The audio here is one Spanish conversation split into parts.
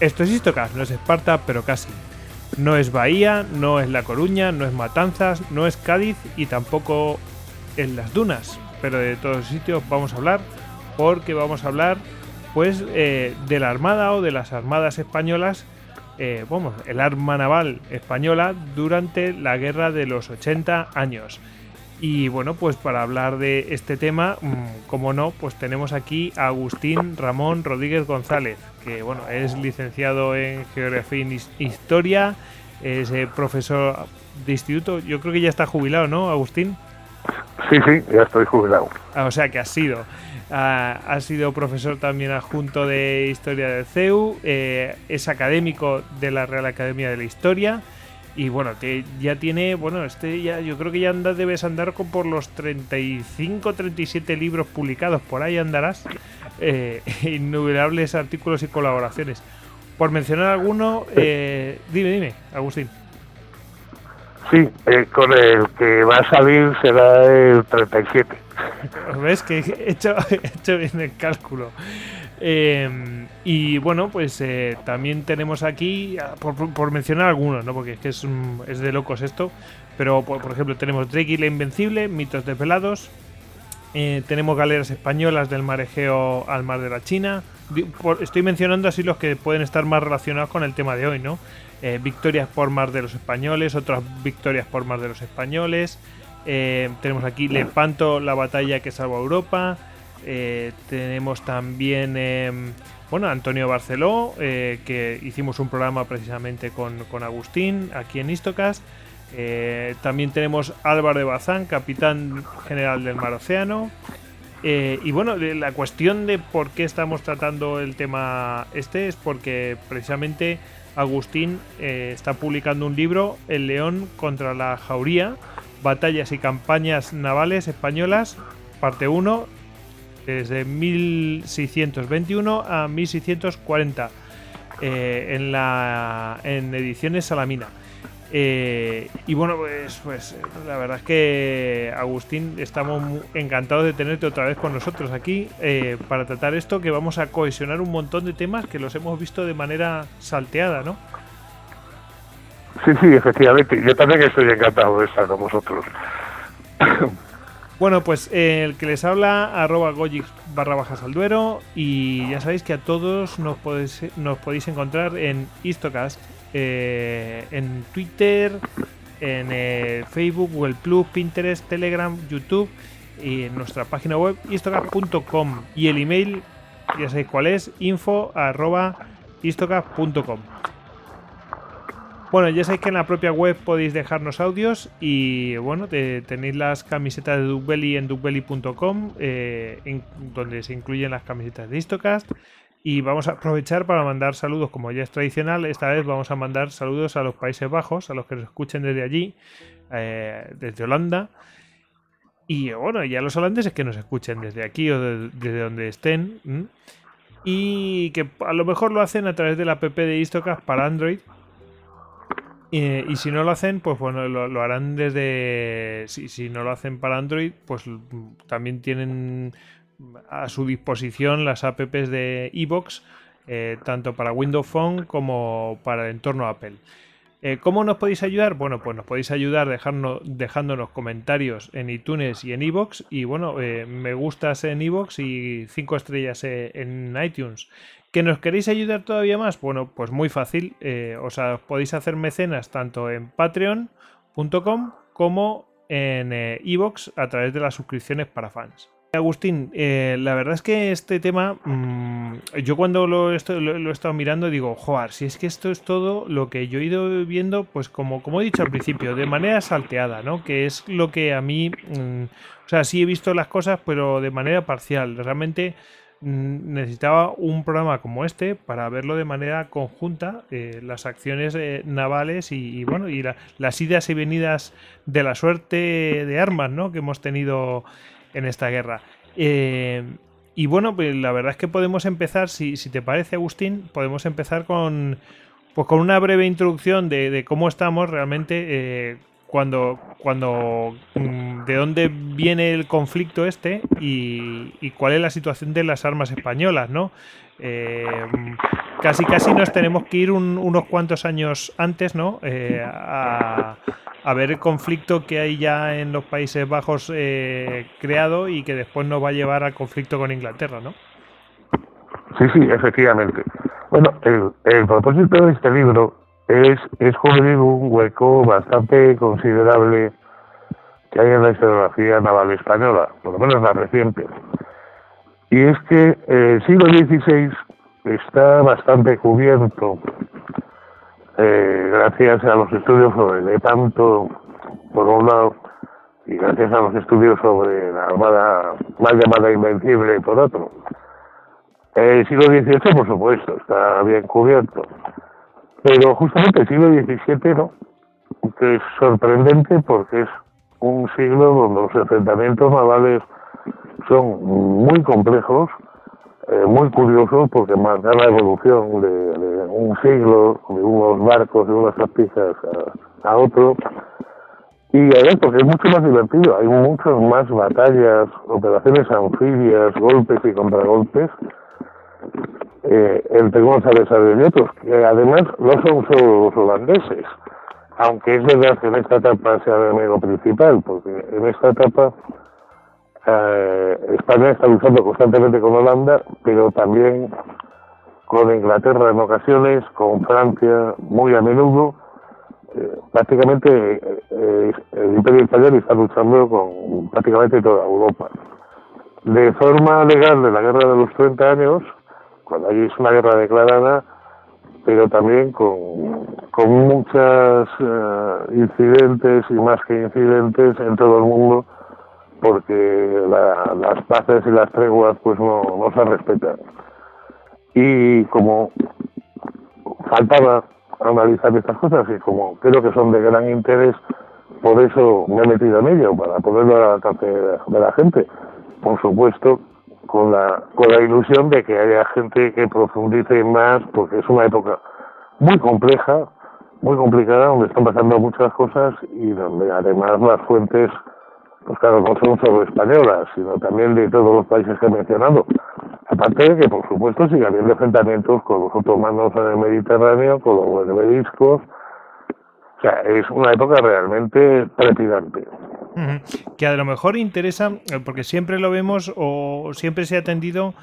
Esto es Istocas, no es Esparta, pero casi. No es Bahía, no es La Coruña, no es Matanzas, no es Cádiz y tampoco en las dunas. Pero de todos los sitios vamos a hablar porque vamos a hablar pues eh, de la Armada o de las Armadas Españolas, eh, vamos, el arma naval española durante la Guerra de los 80 años. Y bueno, pues para hablar de este tema, mm, como no, pues tenemos aquí a Agustín Ramón Rodríguez González, que bueno, es licenciado en Geografía y Historia, es eh, profesor de instituto, yo creo que ya está jubilado, ¿no, Agustín? Sí, sí, ya estoy jubilado. Ah, o sea que ha sido. ha sido profesor también adjunto de Historia del CEU, eh, es académico de la Real Academia de la Historia y bueno, ya tiene, bueno, este ya yo creo que ya andas, debes andar con por los 35, 37 libros publicados, por ahí andarás. Eh, innumerables artículos y colaboraciones. Por mencionar alguno, eh, dime, dime, Agustín. Sí, eh, con el que va a salir será el 37. ¿Ves que he hecho, he hecho bien el cálculo? Em, y bueno, pues eh, también tenemos aquí, ah, por, mencionar algunos, ¿no? porque es que es, es de locos esto, pero por, ejemplo tenemos Drake y la Invencible, mitos desvelados, eh, tenemos galeras españolas del mar Egeo al mar de la China, estoy mencionando así los que pueden estar más relacionados con el tema de hoy, ¿no? Eh, victorias por mar de los españoles, otras victorias por mar de los españoles, tenemos aquí Lepanto, la batalla que salvó a Europa, eh, tenemos también, em, bueno, Antonio Barceló, eh, que hicimos un programa precisamente con, Agustín aquí en Istocas. Eh, también tenemos Álvaro de Bazán, capitán general del Mar Océano. y bueno, la cuestión de por qué estamos tratando el tema este es porque precisamente Agustín está publicando un libro, El León contra la Jauría, Batallas y Campañas Navales Españolas, parte 1, desde 1621 a 1640 eh, en, la, en ediciones Salamina. Eh, y bueno, pues, pues la verdad es que Agustín, estamos encantados de tenerte otra vez con nosotros aquí eh, para tratar esto, que vamos a cohesionar un montón de temas que los hemos visto de manera salteada, ¿no? Sí, sí, efectivamente. Yo también estoy encantado de estar con vosotros. Bueno, pues el que les habla, arroba gojix barra bajas al duero. Y ya sabéis que a todos nos podéis, nos podéis encontrar en Istocast, eh, en Twitter, en eh, Facebook, Google Plus, Pinterest, Telegram, YouTube y en nuestra página web istocast.com. Y el email, ya sabéis cuál es, info arroba. Bueno, ya sabéis que en la propia web podéis dejarnos audios y bueno, tenéis las camisetas de Duckbelly en duckbelly.com, eh, donde se incluyen las camisetas de Histocast. Y vamos a aprovechar para mandar saludos, como ya es tradicional, esta vez vamos a mandar saludos a los Países Bajos, a los que nos escuchen desde allí, eh, desde Holanda. Y bueno, ya los holandeses que nos escuchen desde aquí o desde donde estén. Y que a lo mejor lo hacen a través de la app de Histocast para Android, y, si no lo hacen, pues bueno, lo, harán desde. Si, no lo hacen para Android, pues también tienen a su disposición las apps de iBox, eh, tanto para Windows Phone como para el entorno Apple. Eh, ¿Cómo nos podéis ayudar? Bueno, pues nos podéis ayudar dejando, dejándonos comentarios en iTunes y en iVoox. Y bueno, eh, me gustas en iVoox y cinco estrellas eh, en iTunes. ¿Que nos queréis ayudar todavía más? Bueno, pues muy fácil. o sea, podéis hacer mecenas tanto en patreon.com como en iVoox a través de las suscripciones para fans. Agustín, eh, la verdad es que este tema, mm, yo cuando lo, he estado mirando digo, joder, si es que esto es todo lo que yo he ido viendo, pues como, como he dicho al principio, de manera salteada, ¿no? Que es lo que a mí, mm, o sea, sí he visto las cosas, pero de manera parcial. Realmente necesitaba un programa como este para verlo de manera conjunta, eh, las acciones eh, navales y, bueno, y las idas y venidas de la suerte de armas, ¿no? Que hemos tenido en esta guerra. Eh, y bueno, pues la verdad es que podemos empezar, si, si te parece, Agustín, podemos empezar con, pues con una breve introducción de, cómo estamos realmente cuando, cuando mm, de dónde viene el conflicto este y, cuál es la situación de las armas españolas, ¿no? Eh, casi casi nos tenemos que ir unos cuantos años antes, ¿no? a, a ver el conflicto que hay ya en los Países Bajos eh, creado y que después nos va a llevar al conflicto con Inglaterra, ¿no? Sí, sí, efectivamente. Bueno, el, propósito de este libro es, es cubrir un hueco bastante considerable que hay en la historiografía naval española, por lo menos la reciente. Y es que el siglo XVI está bastante cubierto eh, gracias a los estudios sobre Lepanto, por un lado, y gracias a los estudios sobre la Armada más llamada Invencible, por otro. El siglo XVIII, por supuesto, está bien cubierto. Pero justamente el siglo XVII no, que es sorprendente porque es un siglo donde los enfrentamientos navales son muy complejos, eh, muy curioso porque marca la evolución de, un siglo, de unos barcos, de unas tapitas a, otro. Y además porque es mucho más divertido, hay muchas más batallas, operaciones anfibias, golpes y contragolpes eh, entre González y otros, que además no son solo los holandeses, aunque es verdad que en esta etapa sea el enemigo principal, porque en esta etapa eh, España está luchando constantemente con Holanda, pero también con Inglaterra en ocasiones, con Francia muy a menudo. Eh, prácticamente eh, el Imperio Español está luchando con prácticamente toda Europa. De forma legal de la guerra de los 30 años, cuando hay es una guerra declarada, pero también con, con muchos incidentes y más que incidentes en todo el mundo porque las paces y las treguas pues no, no se respetan. Y como faltaba analizar estas cosas y como creo que son de gran interés, por eso me he metido en ello, para ponerlo al alcance de la gente. Por supuesto, con la, con la ilusión de que haya gente que profundice más, porque es una época muy compleja, muy complicada, donde están pasando muchas cosas y donde además las fuentes pues claro, no son solo españolas, sino también de todos los países que he mencionado. Aparte de que, por supuesto, sigue habiendo enfrentamientos con los otomanos en el Mediterráneo, con los beneviscos. O sea, es una época realmente trepidante. Que a lo mejor interesa, eh, porque siempre lo vemos o siempre se ha atendido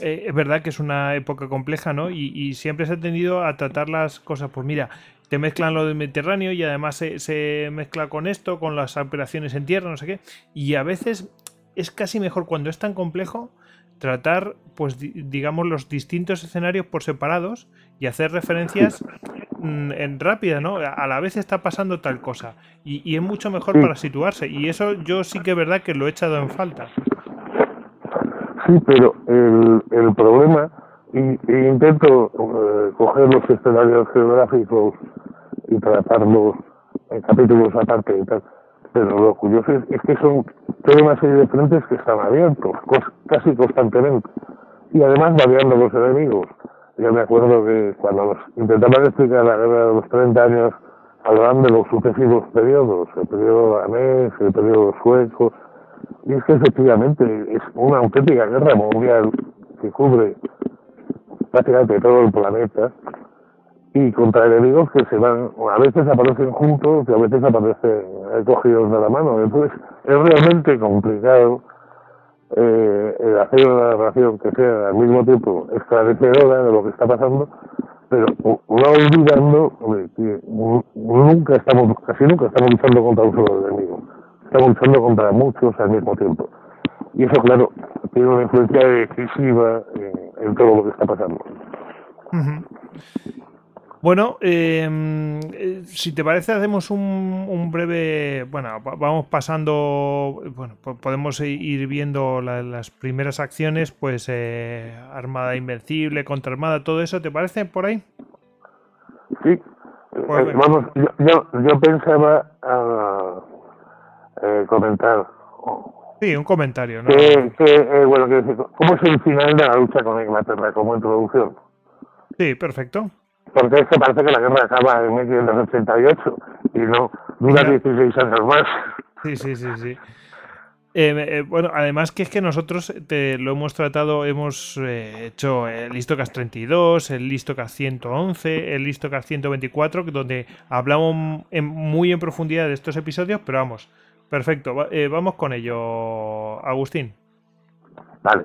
eh, es verdad que es una época compleja, ¿no? Y, siempre se ha tendido a tratar las cosas, pues mira, te mezclan lo del Mediterráneo y además se, mezcla con esto, con las operaciones en tierra, no sé qué. Y a veces es casi mejor cuando es tan complejo tratar, pues digamos, los distintos escenarios por separados y hacer referencias mm, en rápida, ¿no? A la vez está pasando tal cosa. Y, es mucho mejor para situarse. Y eso yo sí que es verdad que lo he echado en falta. Sí, pero el, problema, y, intento eh, coger los escenarios geográficos y tratarlos en capítulos aparte y tal. Pero lo curioso es, que son toda una serie de frentes que están abiertos, casi constantemente. Y además variando los enemigos. Yo me acuerdo que cuando nos intentaban explicar la guerra de los 30 años, hablaban de los sucesivos periodos, el periodo danés, el periodo sueco, y es que efectivamente es una auténtica guerra mundial que cubre prácticamente todo el planeta y contra enemigos que se van, a veces aparecen juntos y a veces aparecen cogidos de la mano. Entonces es realmente complicado eh, hacer una narración que sea al mismo tiempo esclarecedora de lo que está pasando, pero no olvidando que nunca estamos, casi nunca estamos luchando contra un solo enemigo, estamos luchando contra muchos al mismo tiempo. Y eso, claro, tiene una influencia decisiva en, todo lo que está pasando. Bueno, em, eh, si te parece, hacemos un, breve. Bueno, vamos pasando. Bueno, podemos ir viendo las primeras acciones, pues eh, Armada Invencible, Contra Armada, todo eso. ¿Te parece por ahí? Sí. Pues eh, vamos, yo, yo, pensaba uh, comentar. Sí, un comentario, ¿no? Que, bueno, que, ¿cómo es el final de la lucha con Inglaterra como introducción? Sí, perfecto porque es que parece que la guerra acaba en 1988 y no dura 16 años más. Sí, sí, sí, sí. Eh, eh, bueno, además que es que nosotros te lo hemos tratado, hemos eh, hecho el Listocast 32, el Listocast 111, el Listocast 124, donde hablamos muy en profundidad de estos episodios, pero vamos, perfecto, vamos con ello, Agustín. Vale.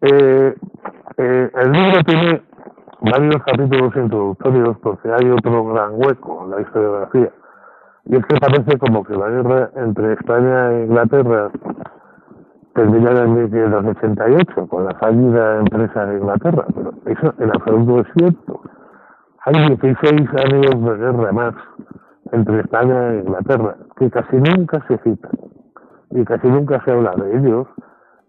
el libro tiene varios capítulos introductorios porque hay otro gran hueco en la historiografía. Y es que parece como que la guerra entre España e Inglaterra termina en 1988 con la fallida empresa de Inglaterra, pero eso en absoluto es cierto. Hay 16 años de guerra más entre España e Inglaterra que casi nunca se citan y casi nunca se habla de ellos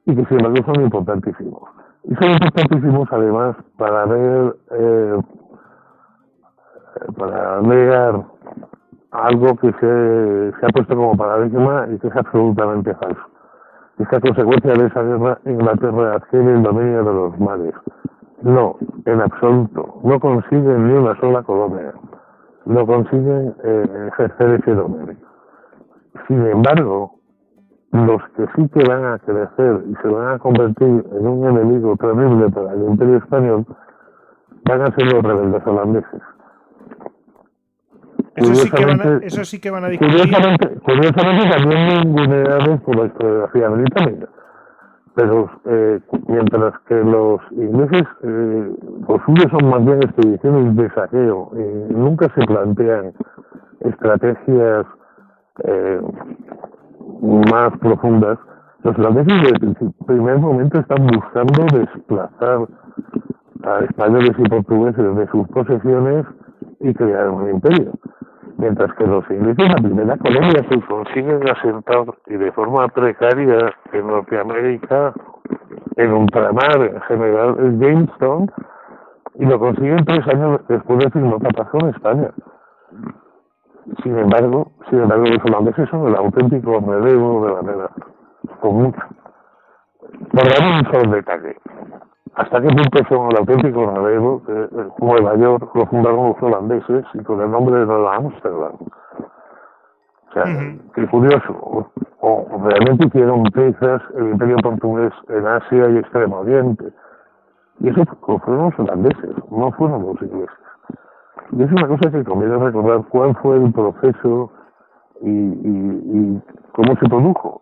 y que sin embargo son importantísimos. Y son importantísimos además para ver, eh, para negar algo que se, se ha puesto como paradigma y que es absolutamente falso. Esta consecuencia de esa guerra, Inglaterra adquiere el dominio de los mares. No, en absoluto. No consiguen ni una sola colonia. No consiguen eh, ejercer ese dominio. Sin embargo, los que sí que van a crecer y se van a convertir en un enemigo terrible para el imperio español van a ser los rebeldes holandeses. Eso sí, que van a, eso sí que van a discutir. Curiosamente, curiosamente también ninguneados por la historiografía británica. Pero eh, mientras que los ingleses, eh, los suyos son más bien expediciones de saqueo, y nunca se plantean estrategias eh, más profundas, los holandeses desde el primer momento están buscando desplazar a españoles y portugueses de sus posesiones y crear un imperio. Mientras que los ingleses, la primera colonia se consiguen asentar y de forma precaria en Norteamérica, en ultramar, en general, es Jamestown, y lo consiguen tres años después de firmar pasó en España. Sin embargo, sin embargo, los holandeses son el auténtico relevo de la guerra, con mucho. Por dar un solo detalle. ¿Hasta qué punto son el auténtico relevo que Nueva York lo fundaron los holandeses y con el nombre de Nueva Amsterdam? O sea, qué curioso. O, realmente hicieron piezas el imperio portugués en Asia y Extremo Oriente. Y eso fueron los holandeses, no fueron los ingleses. Y es una cosa que conviene recordar cuál fue el proceso y, y, cómo se produjo.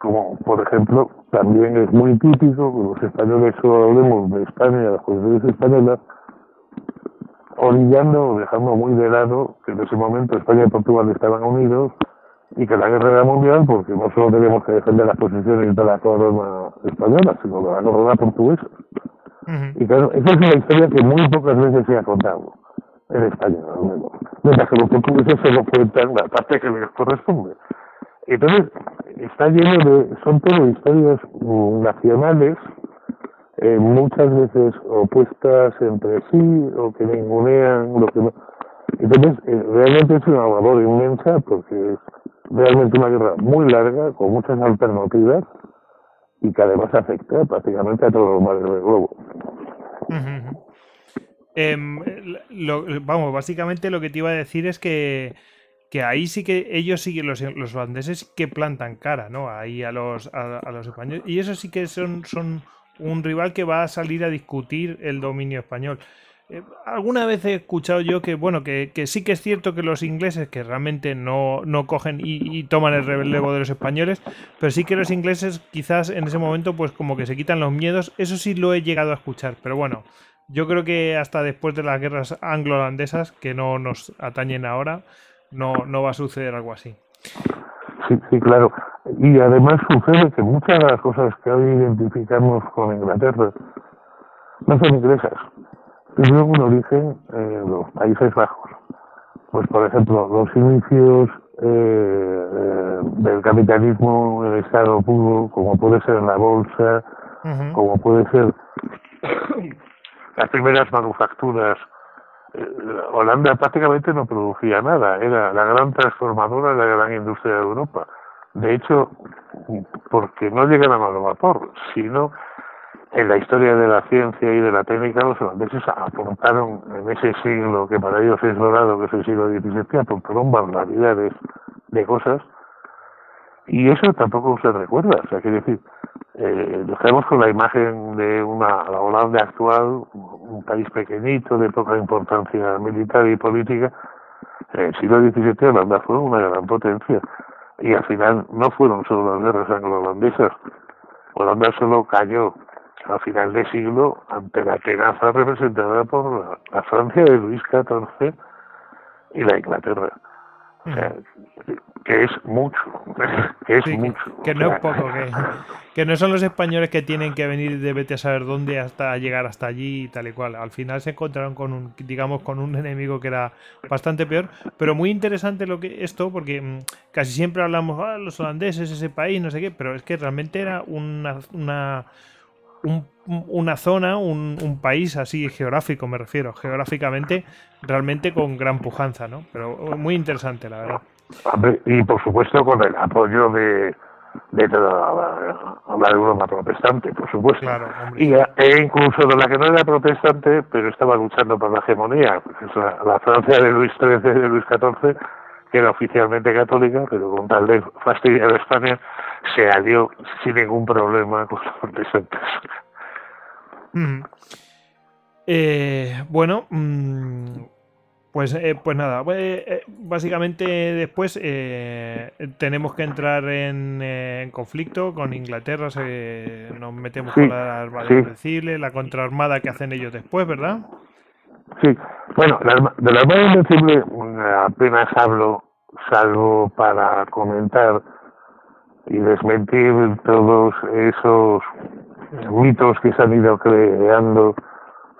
Como, por ejemplo, también es muy típico que los españoles solo hablemos de España las cuestiones españolas, orillando o dejando muy de lado que en ese momento España y Portugal estaban unidos y que la guerra era mundial porque no solo tenemos que defender las posiciones de la corona española, sino de la corona portuguesa. Y claro, esa es una historia que muy pocas veces se ha contado en España, al menos. Mientras que los portugueses se lo cuentan la parte que les corresponde. Entonces, está lleno de, son todo historias nacionales, eh, muchas veces opuestas entre sí, o que ningunean lo que no. Entonces, eh, realmente es una labor inmensa porque es realmente una guerra muy larga, con muchas alternativas, y que además afecta prácticamente a todos los mares del globo. Em, vamos, básicamente lo que te iba a decir es que, que ahí sí que ellos sí que los, los holandeses que plantan cara, ¿no? Ahí a los, a, los españoles. Y eso sí que son, son un rival que va a salir a discutir el dominio español. eh, alguna vez he escuchado yo que, bueno, que, que, sí que es cierto que los ingleses, que realmente no, no cogen y, toman el relevo de los españoles, pero sí que los ingleses quizás en ese momento pues como que se quitan los miedos, eso sí lo he llegado a escuchar, pero bueno, yo creo que hasta después de las guerras anglo-holandesas, que no nos atañen ahora, no, no va a suceder algo así. Sí, sí, claro. Y además sucede que muchas de las cosas que hoy identificamos con Inglaterra no son inglesas. Tuvieron un origen en los Países Bajos. Pues, por ejemplo, los inicios eh, del capitalismo en el Estado puro, como puede ser en la bolsa, como puede ser las primeras manufacturas. Eh, Holanda prácticamente no producía nada, era la gran transformadora de la gran industria de Europa. De hecho, porque no llegan a vapor, sino en la historia de la ciencia y de la técnica los holandeses aportaron en ese siglo que para ellos es dorado, que es el siglo XVII, aportaron barbaridades de cosas y eso tampoco se recuerda. O sea, quiere decir, eh, nos con la imagen de una la Holanda actual, un país pequeñito, de poca importancia militar y política. En el siglo XVII Holanda fue una gran potencia y al final no fueron solo las guerras anglo-holandesas. Holanda solo cayó a final de siglo ante la tenaza representada por la, Francia de Luis XIV y la Inglaterra. O sea, que es mucho, que es mucho. Que, no es poco, que, no son los españoles que tienen que venir de vete a saber dónde hasta llegar hasta allí y tal y cual. Al final se encontraron con un, digamos, con un enemigo que era bastante peor, pero muy interesante lo que esto, porque mm, casi siempre hablamos, ah, los holandeses, ese país, no sé qué, pero es que realmente era una, una una zona, un, un, país así geográfico, me refiero, geográficamente, realmente con gran pujanza, ¿no? Pero muy interesante, la verdad. Y por supuesto con el apoyo de, de toda la, Europa protestante, por supuesto. y, e incluso de la que no era protestante, pero estaba luchando por la hegemonía, la, Francia de Luis XIII y de Luis XIV, que era oficialmente católica, pero con tal de fastidiar a España, se alió sin ningún problema con los protestantes. Eh, bueno, mm, pues, eh, pues nada, eh, básicamente después tenemos que entrar en, conflicto con Inglaterra, nos metemos con la Armada Invencible, la contraarmada que hacen ellos después, ¿verdad? Sí, bueno, de la Armada Invencible mm, apenas hablo, salvo para comentar y desmentir todos esos mitos que se han ido creando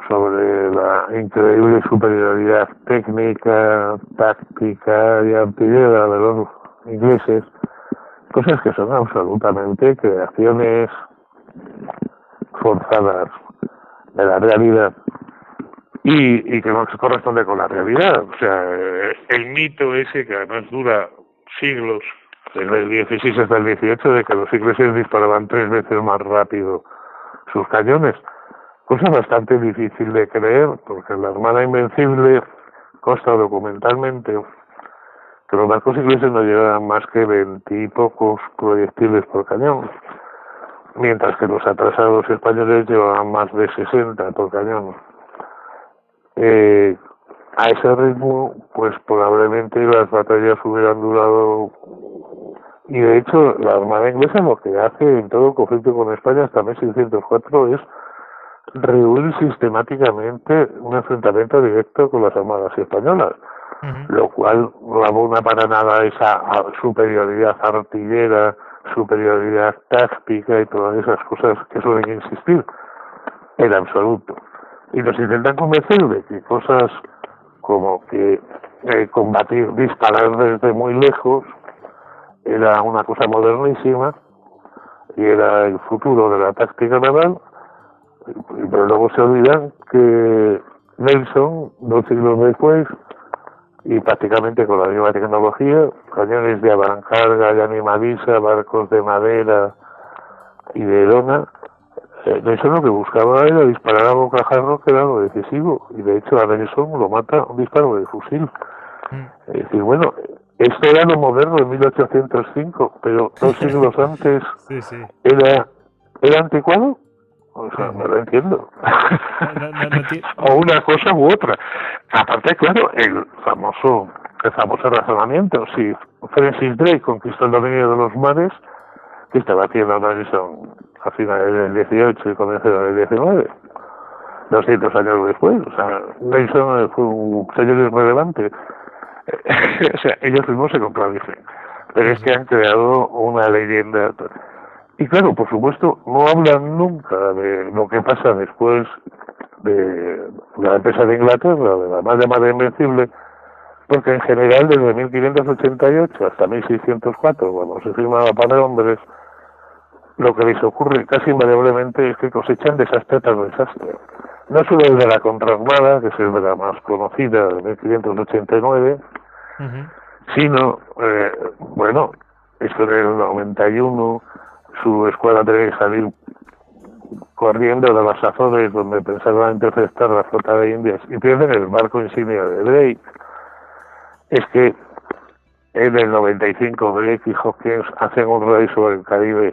sobre la increíble superioridad técnica, táctica y artillera de los ingleses, cosas que son absolutamente creaciones forzadas de la realidad y, y que no se corresponde con la realidad. O sea, el mito ese que además dura siglos, desde el 16 hasta el 18, de que los ingleses disparaban tres veces más rápido sus cañones, cosa bastante difícil de creer, porque la Armada Invencible consta documentalmente que los barcos ingleses no llevaban más que veintipocos proyectiles por cañón, mientras que los atrasados españoles llevaban más de 60 por cañón. Eh, a ese ritmo, pues probablemente las batallas hubieran durado y de hecho la Armada inglesa lo que hace en todo conflicto con España hasta 1604 es rehuir sistemáticamente un enfrentamiento directo con las armadas españolas, lo cual no abona para nada esa superioridad artillera, superioridad táctica y todas esas cosas que suelen insistir en absoluto. Y nos intentan convencer de que cosas como que eh, combatir, disparar desde muy lejos, era una cosa modernísima y era el futuro de la táctica naval, pero luego se olvidan que Nelson, dos siglos después, y prácticamente con la misma tecnología, cañones de avancarga, de animalisa, barcos de madera y de lona, eh, Nelson lo que buscaba era disparar a bocajarro, que era lo decisivo, y de hecho a Nelson lo mata un disparo de fusil. Mm. Es decir, bueno, esto era lo moderno en 1805, pero dos siglos antes era, era anticuado. O sea, no lo entiendo. o una cosa u otra. Aparte, claro, el famoso, el famoso razonamiento, si Francis Drake conquistó el dominio de los mares, que estaba haciendo Nelson a finales del 18 y comienzos del 19, 200 años después. O sea, Nelson fue un señor irrelevante. o sea, ellos mismos se contradicen. Pero es que han creado una leyenda y claro, por supuesto, no hablan nunca de lo que pasa después de la empresa de Inglaterra, de la más llamada Invencible, porque en general desde 1588 hasta 1604, cuando se firma la paz de Londres, lo que les ocurre casi invariablemente es que cosechan desastre tras desastre. No solo el de la Contraarmada, que es el de la más conocida de 1589, sino, eh, bueno, esto del 91, su escuadra tenía que salir corriendo de las Azores donde pensaban interceptar la flota de Indias y pierden el barco insignia de Drake. Es que en el 95 Drake y Hawkins hacen un rey sobre el Caribe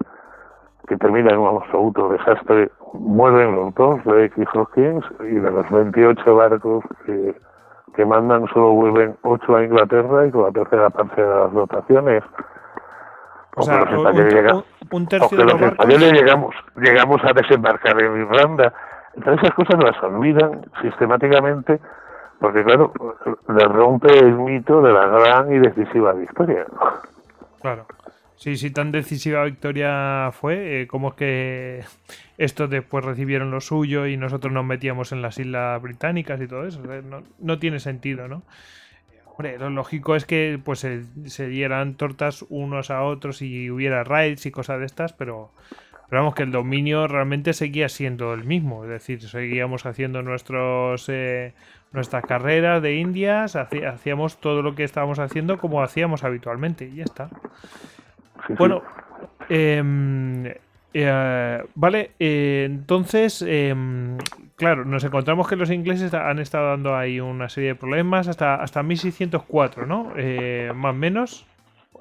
que termina en un absoluto desastre. Mueren los dos, Drake y Hawkins, y de los 28 barcos que, que mandan solo vuelven 8 a Inglaterra y con la tercera parte de las dotaciones. O, sea, un, tercio de los, españoles llegamos, llegamos a desembarcar en Irlanda. Entonces esas cosas las olvidan sistemáticamente porque, claro, le rompe el mito de la gran y decisiva victoria. Claro. Sí, sí, tan decisiva victoria fue, eh, como es que estos después recibieron lo suyo y nosotros nos metíamos en las islas británicas y todo eso. no, tiene sentido, ¿no? Hombre, lo lógico es que pues se, dieran tortas unos a otros y hubiera raids y cosas de estas, pero, pero vamos que el dominio realmente seguía siendo el mismo, es decir, seguíamos haciendo nuestros eh, nuestras carreras de indias, hacíamos todo lo que estábamos haciendo como hacíamos habitualmente y ya está. Bueno, eh, eh, vale, eh, entonces, em, claro, nos encontramos que los ingleses han estado dando ahí una serie de problemas hasta, hasta 1604, ¿no? Eh, más o menos,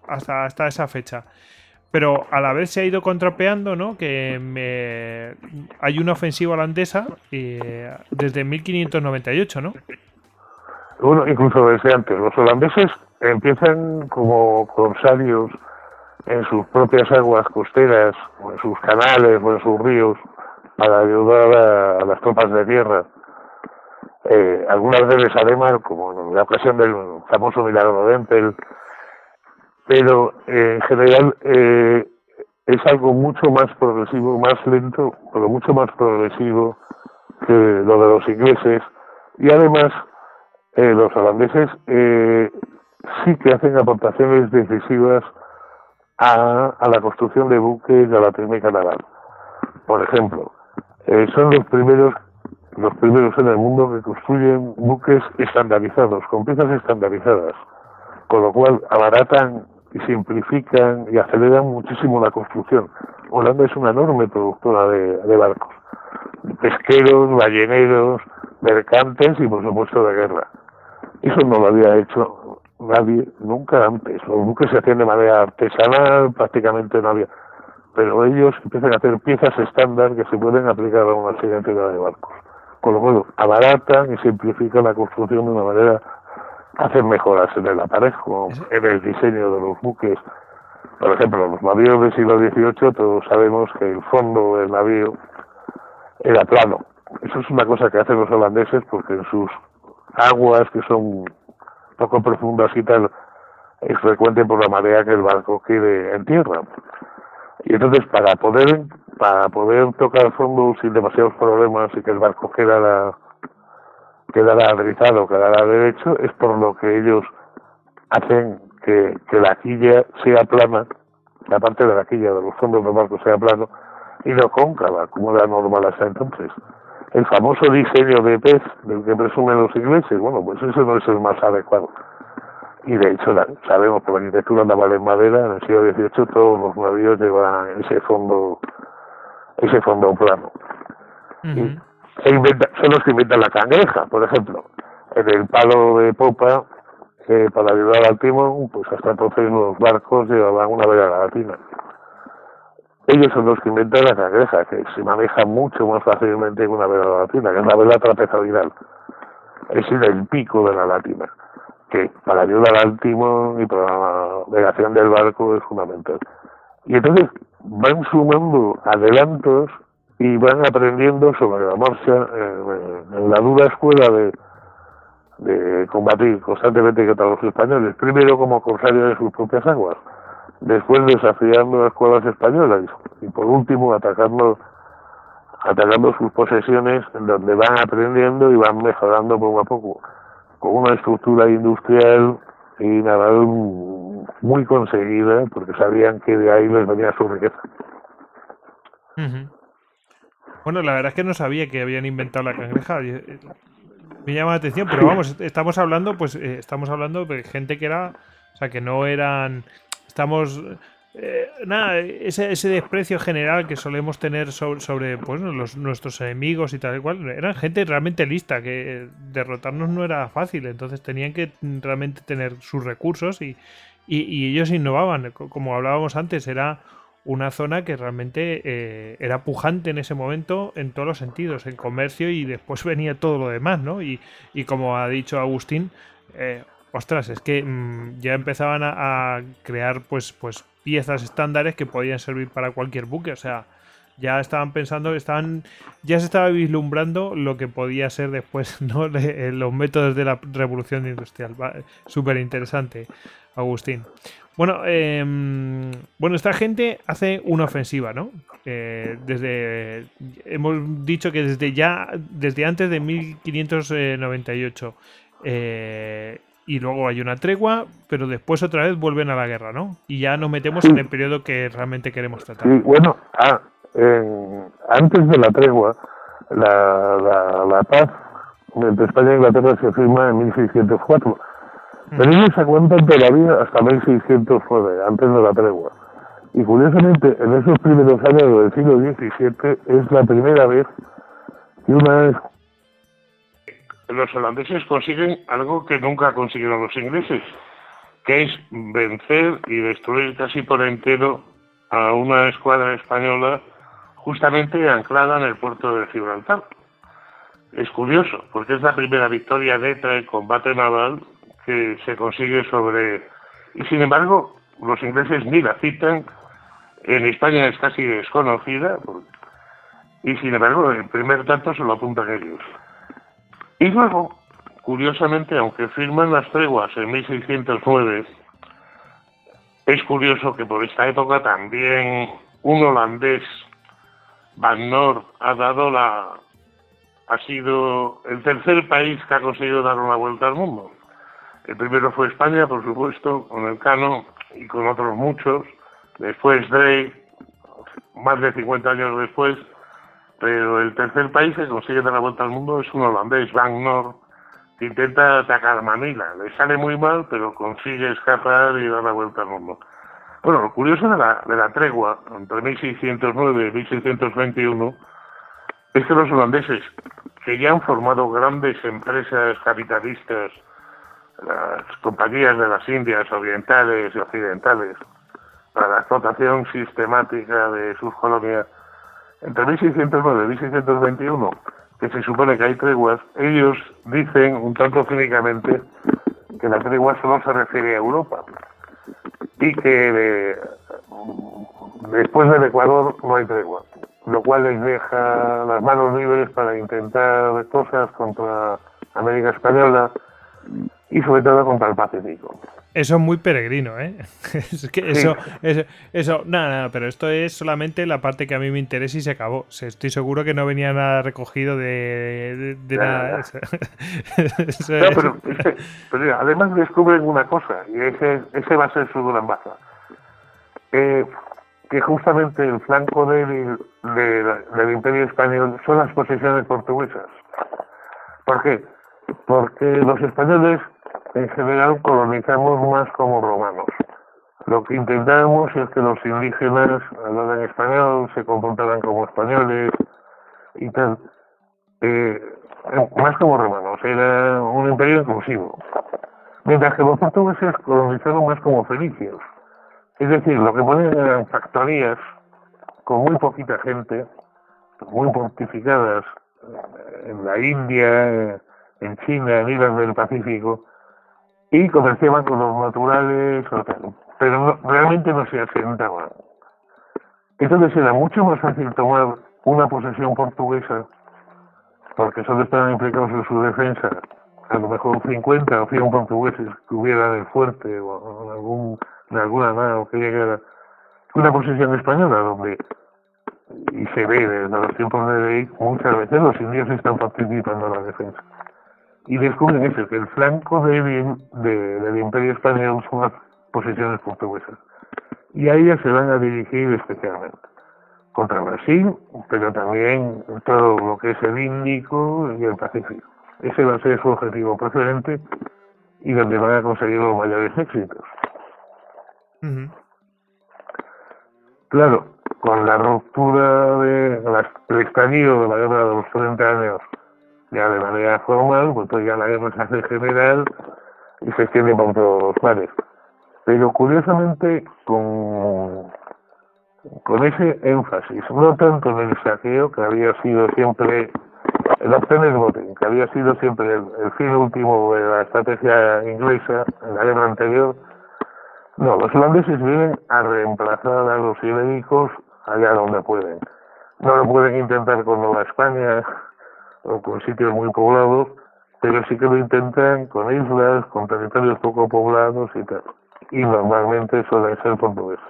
hasta, hasta esa fecha. Pero a la vez se ha ido contrapeando, ¿no? Que me... hay una ofensiva holandesa desde 1598, ¿no? Bueno, incluso desde antes. Los holandeses empiezan como corsarios en sus propias aguas costeras, o en sus canales, o en sus ríos, para ayudar a, las tropas de tierra. Eh, algunas veces además, como en la ocasión del famoso milagro de Empel, pero eh, en general eh, es algo mucho más progresivo, más lento, pero mucho más progresivo que lo de los ingleses. Y además, los holandeses sí que hacen aportaciones decisivas a, a la construcción de buques a la técnica naval. Por ejemplo, eh, son los primeros los primeros en el mundo que construyen buques estandarizados, con piezas estandarizadas, con lo cual abaratan y simplifican y aceleran muchísimo la construcción. Holanda es una enorme productora de, de barcos, pesqueros, balleneros, mercantes y por supuesto de guerra. Eso no lo había hecho nadie, nunca antes. Los buques se hacían de manera artesanal, prácticamente no había. Pero ellos empiezan a hacer piezas estándar que se pueden aplicar a una serie entera de barcos. Con lo cual, abaratan y simplifican la construcción de una manera, hacen mejoras en el aparejo, en el diseño de los buques. Por ejemplo, los navíos del siglo XVIII, todos sabemos que el fondo del navío era plano. Eso es una cosa que hacen los holandeses porque en sus aguas que son poco profundas y tal, es frecuente por la marea que el barco quede en tierra. Y entonces para poder para poder tocar fondo sin demasiados problemas y que el barco quedara quedara aderezado, quedara derecho, es por lo que ellos hacen que, que la quilla sea plana, la parte de la quilla de los fondos del barco sea plano y no cóncava, como era normal hasta entonces el famoso diseño de pez del que presumen los ingleses, bueno, pues ese no es el más adecuado. Y de hecho, sabemos que la arquitectura naval en madera, en el siglo XVIII todos los navíos llevan ese fondo, ese fondo plano. y son los que inventan la cangreja, por ejemplo. En el palo de popa, eh, para ayudar al timón, pues hasta entonces los barcos llevaban una vela latina. Ellos son los que inventan la cangreja, que se maneja mucho más fácilmente que una vela latina, que es la vela trapezoidal. Es el pico de la latina, que para ayudar al timón y para la navegación del barco es fundamental. Y entonces van sumando adelantos y van aprendiendo sobre la marcha en, la dura escuela de, de combatir constantemente contra los españoles, primero como corsarios de sus propias aguas, después desafiando las escuelas españolas y por último atacando atacando sus posesiones donde van aprendiendo y van mejorando poco a poco con una estructura industrial y naval muy conseguida porque sabían que de ahí les venía su riqueza. Bueno, la verdad es que no sabía que habían inventado la cangreja. Eh, me llama la atención, pero vamos, estamos hablando, pues, eh, estamos hablando de gente que era, o sea, que no eran, estamos, eh, nada, ese, desprecio general que solemos tener sobre, pues, nuestros enemigos y tal cual, eran gente realmente lista, que derrotarnos no era fácil, entonces tenían que realmente tener sus recursos y, ellos innovaban, como hablábamos antes, era una zona que realmente eh, era pujante en ese momento en todos los sentidos, en comercio y después venía todo lo demás, ¿no? Y, y como ha dicho Agustín, eh, ostras, es que mm, ya empezaban a, crear pues, pues piezas estándares que podían servir para cualquier buque, o sea, ya estaban pensando, estaban, ya se estaba vislumbrando lo que podía ser después, ¿no? Eh, los métodos de la revolución industrial. Súper interesante, Agustín. Bueno, em, bueno, esta gente hace una ofensiva, ¿no? Eh, desde hemos dicho que desde ya, desde antes de 1598 eh, y luego hay una tregua, pero después otra vez vuelven a la guerra, ¿no? Y ya nos metemos en el periodo que realmente queremos tratar. Sí, bueno, ah, antes de la tregua, la, la, la paz entre España e Inglaterra se firma en 1604 pero ellos se cuentan todavía hasta 1609, antes de la tregua. Y curiosamente, en esos primeros años del siglo XVII es la primera vez que una los holandeses consiguen algo que nunca consiguieron los ingleses, que es vencer y destruir casi por entero a una escuadra española justamente anclada en el puerto de Gibraltar. Es curioso, porque es la primera victoria neta en combate naval que se consigue sobre... Y sin embargo, los ingleses ni la citan, en España es casi desconocida, y sin embargo, el primer tanto se lo apuntan ellos. Y luego, curiosamente, aunque firman las treguas en 1609, es curioso que por esta época también un holandés, Van Noort, ha dado la ha sido el tercer país que ha conseguido dar una vuelta al mundo. El primero fue España, por supuesto, con el Cano y con otros muchos. Después Drake, más de 50 años después. Pero el tercer país que consigue dar la vuelta al mundo es un holandés, Van Noord, que intenta atacar Manila. Le sale muy mal, pero consigue escapar y dar la vuelta al mundo. Bueno, lo curioso de la, de la tregua entre 1609 y 1621 es que los holandeses, que ya han formado grandes empresas capitalistas las compañías de las Indias orientales y occidentales para la explotación sistemática de sus colonias, entre 1609 y 1621, que se supone que hay treguas, ellos dicen un tanto cínicamente que la tregua solo se refiere a Europa y que después del Ecuador no hay tregua, lo cual les deja las manos libres para intentar cosas contra América Española y sobre todo contra el Pacífico. Eso es muy peregrino, ¿eh? es que eso, eso, eso, nada, nada, pero esto es solamente la parte que a mí me interesa y se acabó. Estoy seguro que no venía nada recogido de, de, nada. pero, además descubren una cosa, y ese, ese va a ser su gran baza. Eh, que justamente el flanco del, del Imperio Español son las posesiones portuguesas. ¿Por qué? Porque los españoles en general colonizamos más como romanos. Lo que intentamos es que los indígenas hablaran español, se comportaran como españoles y tal. Eh, más como romanos, era un imperio inclusivo. Mientras que los portugueses colonizaron más como fenicios. Es decir, lo que ponen eran factorías con muy poquita gente, muy fortificadas en la India, en China, en islas del Pacífico, y comerciaban con los naturales, pero realmente no se asentaban. Entonces era mucho más fácil tomar una posesión portuguesa, porque solo estaban implicados en su defensa. A lo mejor 50 o 100 portugueses que hubieran el fuerte o en, algún, en alguna nave que llegara una posesión española donde y se ve desde los tiempos de ley muchas veces los indios están participando en la defensa y descubren eso que el flanco de, del imperio español son las posesiones portuguesas. Y a ellas se van a dirigir especialmente. Contra Brasil pero también todo lo que es el Índico y el Pacífico. Ese va a ser su objetivo preferente y donde van a conseguir los mayores éxitos. Claro, con la ruptura de el estallido de la guerra de los 30 años ya de manera formal, pues, ya la guerra se hace general y se extiende todos los mares. Pero curiosamente con, con ese énfasis, no tanto en el saqueo que había sido siempre el obtener voting, que había sido siempre el, fin último de la estrategia inglesa en la guerra anterior, no, los holandeses vienen a reemplazar a los ibéricos allá donde pueden. No lo pueden intentar con Nueva España o con sitios muy poblados, pero sí que lo intentan con islas, con territorios poco poblados y tal. Y normalmente suelen ser portugueses.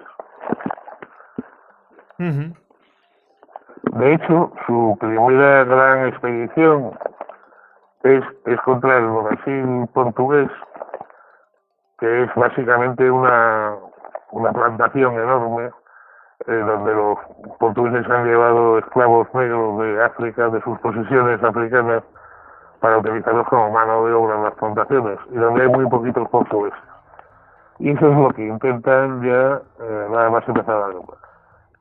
De hecho, su primera gran expedición es, es contra el Brasil portugués, que es básicamente una, una plantación enorme eh, donde los portugueses han llevado esclavos negros de África, de sus posesiones africanas, para utilizarlos como mano de obra en las plantaciones, y donde hay muy poquitos portugueses. Y eso es lo que intentan ya eh, nada más empezar la guerra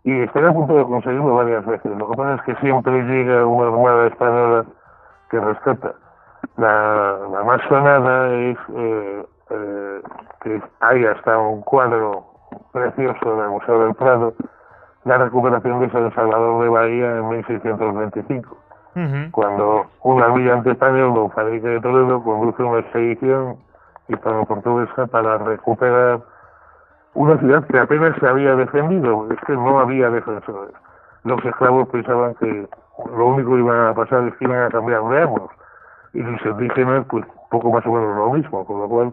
y estoy a punto de conseguirlo varias veces. Lo que pasa es que siempre llega una armada española que rescata. La, la más sonada es eh, eh, que hay hasta un cuadro precioso del Museo del Prado, la recuperación de San Salvador de Bahía en 1625, cuando un almirante español, don Fadrique de Toledo, conduce una expedición hispano-portuguesa para recuperar una ciudad que apenas se había defendido, es que no había defensores. Los esclavos pensaban que lo único que iban a pasar es que iban a cambiar de amos, y los indígenas, pues poco más o menos lo mismo, con lo cual,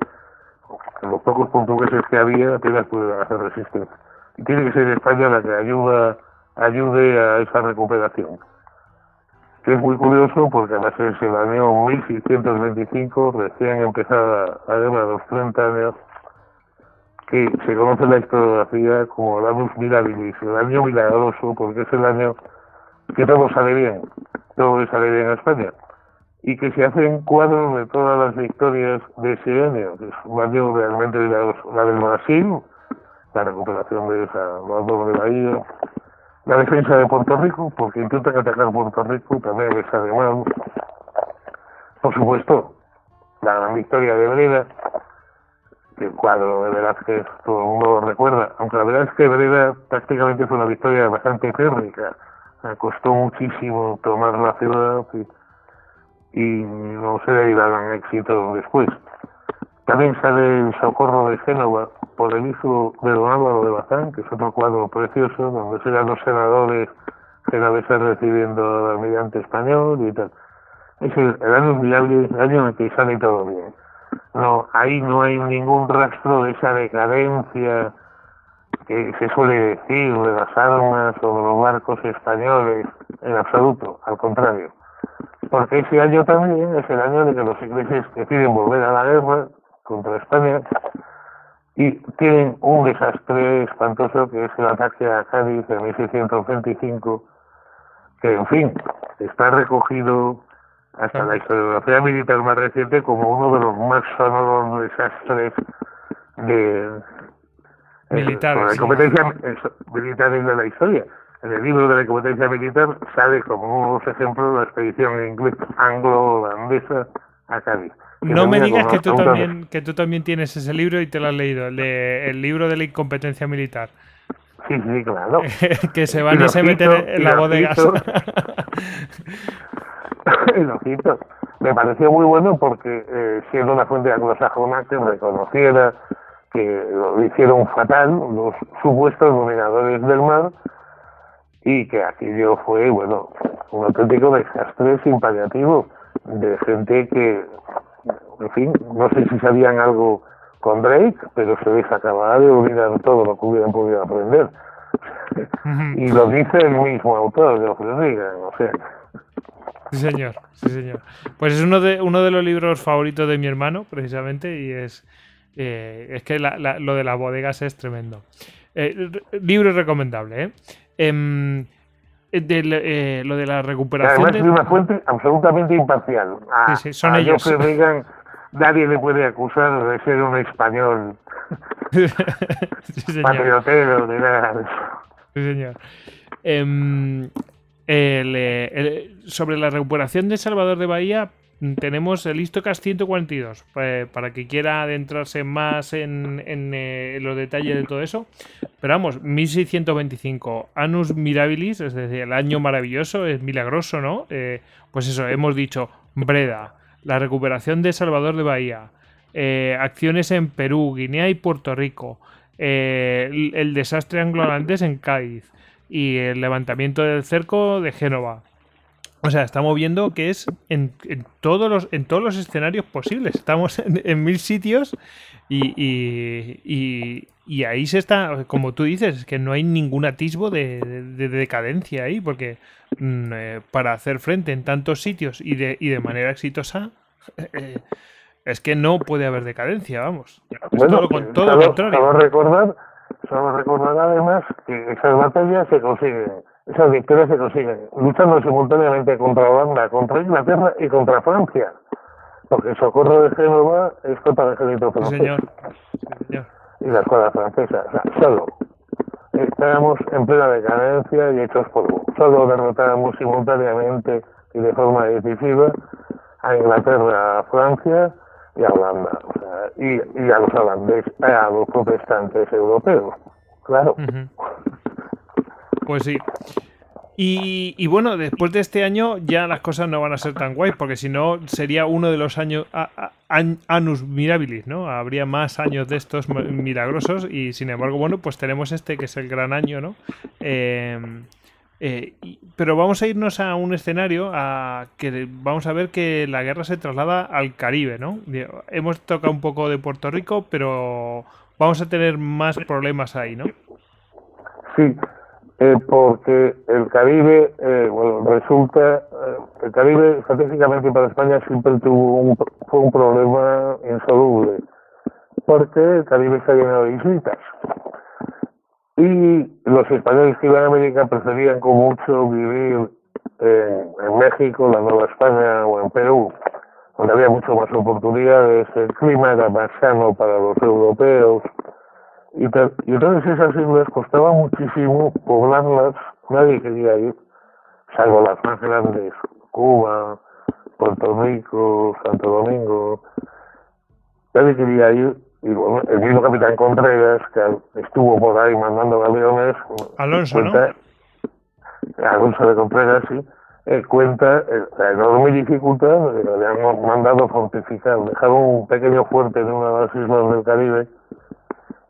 los pocos portugueses que había apenas pudieron hacer resistencia. Y tiene que ser España la que ayuda, ayude a esa recuperación. Que es muy curioso porque además es el año 1625, recién empezada la guerra de los 30 años, que se conoce en la historiografía como el Anus Mirabilis, el año milagroso, porque es el año que todo sale bien, todo sale bien en España, y que se hace en cuadro de todas las victorias de ese año, que un año realmente. La del Brasil, la recuperación de esa de Bahía, la defensa de Puerto Rico, porque intentan atacar Puerto Rico, también les sale mal. Por supuesto, la gran victoria de Breda, el cuadro de Velázquez todo el mundo lo recuerda, aunque la verdad es que Breda prácticamente fue una victoria bastante térmica, costó muchísimo tomar la ciudad y, no se derivaron éxito después. También sale el Socorro de Génova por el hijo de Don Álvaro de Bazán, que es otro cuadro precioso, donde se dan los senadores genoveses recibiendo al almirante español y tal. Es el, año viable, el año en el que sale todo bien no, ahí no hay ningún rastro de esa decadencia que se suele decir de las armas o de los barcos españoles, en absoluto, al contrario. Porque ese año también es el año de que los ingleses deciden volver a la guerra contra España y tienen un desastre espantoso que es el ataque a Cádiz en 1625, que en fin, está recogido hasta la historiografía militar más reciente como uno de los más sonoros desastres de eh, militares, competencia militares de la historia. En el libro de la competencia militar sale como unos ejemplos la expedición inglés anglo-holandesa a Cádiz. No me digas que tú, también, que tú también tienes ese libro y te lo has leído, el, el libro de la incompetencia militar. Sí, sí, claro. que se van y, se meten en la bodega. lo cito. Me pareció muy bueno porque eh, siendo una fuente anglosajona que reconociera que lo hicieron fatal los supuestos dominadores del mar y que aquello fue, bueno, un auténtico desastre sin paliativo de gente que, en fin, no sé si sabían algo con Drake, pero se les acababa de olvidar todo lo que hubieran podido aprender. y lo dice el mismo autor, de lo que digan, o sea. Sí, señor, sí, señor. Pues es uno de, uno de los libros favoritos de mi hermano, precisamente, y es, eh, es que lo de las bodegas es tremendo. Eh, libro recomendable, ¿eh? Em, eh, lo de la recuperación. Además, es una fuente absolutamente imparcial. A, sí, son ellos. Reagan, nadie le puede acusar de ser un español sí, patriotero de nada. Sí, señor. Em, eh, sobre la recuperación de Salvador de Bahía, tenemos el Istocas 142 para que quiera adentrarse más en, eh, los detalles de todo eso. Pero vamos, 1625, Anus Mirabilis, es decir, el año maravilloso, es milagroso, ¿no? Eh, pues eso, hemos dicho Breda, la recuperación de Salvador de Bahía, eh, acciones en Perú, Guinea y Puerto Rico, el, el desastre anglo-holandés en Cádiz y el levantamiento del cerco de Génova. O sea, estamos viendo que es en, todos, los, en todos los escenarios posibles. Estamos en, mil sitios y, ahí se está, como tú dices, que no hay ningún atisbo de, decadencia ahí, porque mm, eh, para hacer frente en tantos sitios y de, y de manera exitosa, eh, es que no puede haber decadencia, vamos. todo, con, todo lo contrario. recordar, solo recordar además que esas batallas se consiguen esas victorias se consiguen luchando simultáneamente contra Holanda, contra Inglaterra y contra Francia. Porque el socorro de Génova es contra el ejército francés. señor. Y la escuadra francesa. O sea, solo. Estábamos en plena decadencia y hechos polvo. Solo derrotábamos simultáneamente y de forma decisiva a Inglaterra, a Francia y a Holanda. O sea, y, y, a los holandeses, a los protestantes europeos. Claro. Pues sí. Y, bueno, después de este año ya las cosas no van a ser tan guays, porque si no sería uno de los años anus mirabilis, ¿no? Habría más años de estos milagrosos y sin embargo, bueno, pues tenemos este que es el gran año, ¿no? Eh, eh, pero vamos a irnos a un escenario a que vamos a ver que la guerra se traslada al Caribe, ¿no? Hemos tocado un poco de Puerto Rico, pero vamos a tener más problemas ahí, ¿no? Sí, eh, porque el Caribe, eh, bueno, resulta, eh, el Caribe estratégicamente para España siempre tuvo un, fue un problema insoluble, porque el Caribe está lleno de islitas. Y los españoles que iban a América preferían con mucho vivir en México, la Nueva España o en Perú, donde había mucho más oportunidades, el clima era más sano para los europeos, y, y entonces esas islas costaba muchísimo poblarlas, nadie quería ir, salvo las más grandes, Cuba, Puerto Rico, Santo Domingo, nadie quería ir, y bueno, el mismo capitán Contreras, que estuvo por ahí mandando galeones, Alonso, cuenta, ¿no? Alonso de Contreras, sí, eh, cuenta la enorme dificultad que habían mandado fortificar, dejaron un pequeño fuerte en una de las islas del Caribe,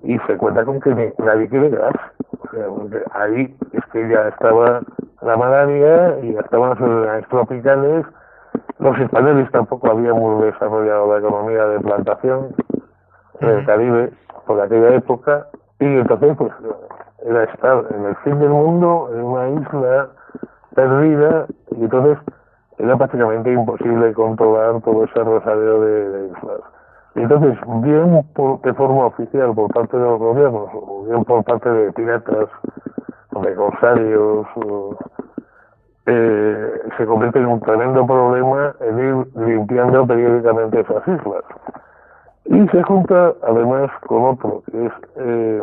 y se cuenta con que nadie quiere gas. O sea, ahí es que ya estaba la malaria y ya estaban las enfermedades tropicales. Los españoles tampoco habíamos desarrollado la economía de plantación en el Caribe por aquella época y entonces pues era estar en el fin del mundo en una isla perdida y entonces era prácticamente imposible controlar todo ese rosario de, de islas. Entonces, bien por, de forma oficial por parte de los gobiernos, o bien por parte de piratas, de corsarios, eh, se convierte en un tremendo problema el ir limpiando periódicamente esas islas. Y se junta además con otro, que es eh,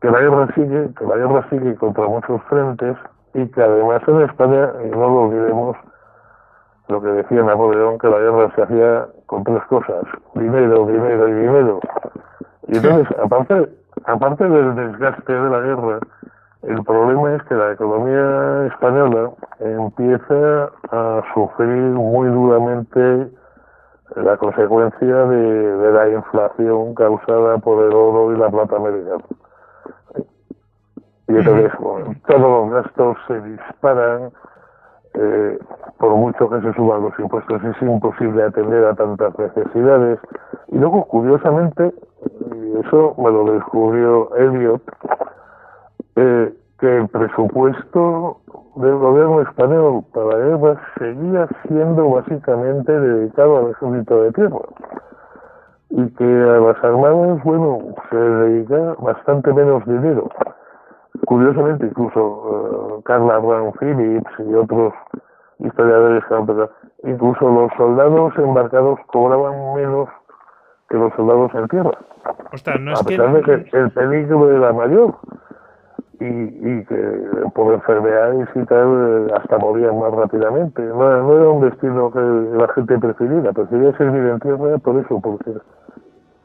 que la guerra sigue, que la guerra sigue contra muchos frentes y que además en España, y no lo olvidemos, lo que decía Napoleón, que la guerra se hacía con tres cosas, dinero, dinero y dinero. Y entonces, aparte, aparte del desgaste de la guerra, el problema es que la economía española empieza a sufrir muy duramente la consecuencia de, la inflación causada por el oro y la plata americana. Y entonces todos los gastos se disparan, eh, por mucho que se suban los impuestos es imposible atender a tantas necesidades. Y luego, curiosamente, y eso me lo descubrió Elliot, eh, que el presupuesto del gobierno español para la guerra seguía siendo básicamente dedicado al ejército de tierra y que a las armadas, bueno, se dedica bastante menos dinero. Curiosamente, incluso uh, Carla Brown Phillips y otros historiadores incluso los soldados embarcados cobraban menos que los soldados en tierra. a pesar de que el peligro era mayor y, y que por enfermedades y tal hasta morían más rápidamente. No, no era un destino que la gente preferiera, prefería servir en tierra por eso, porque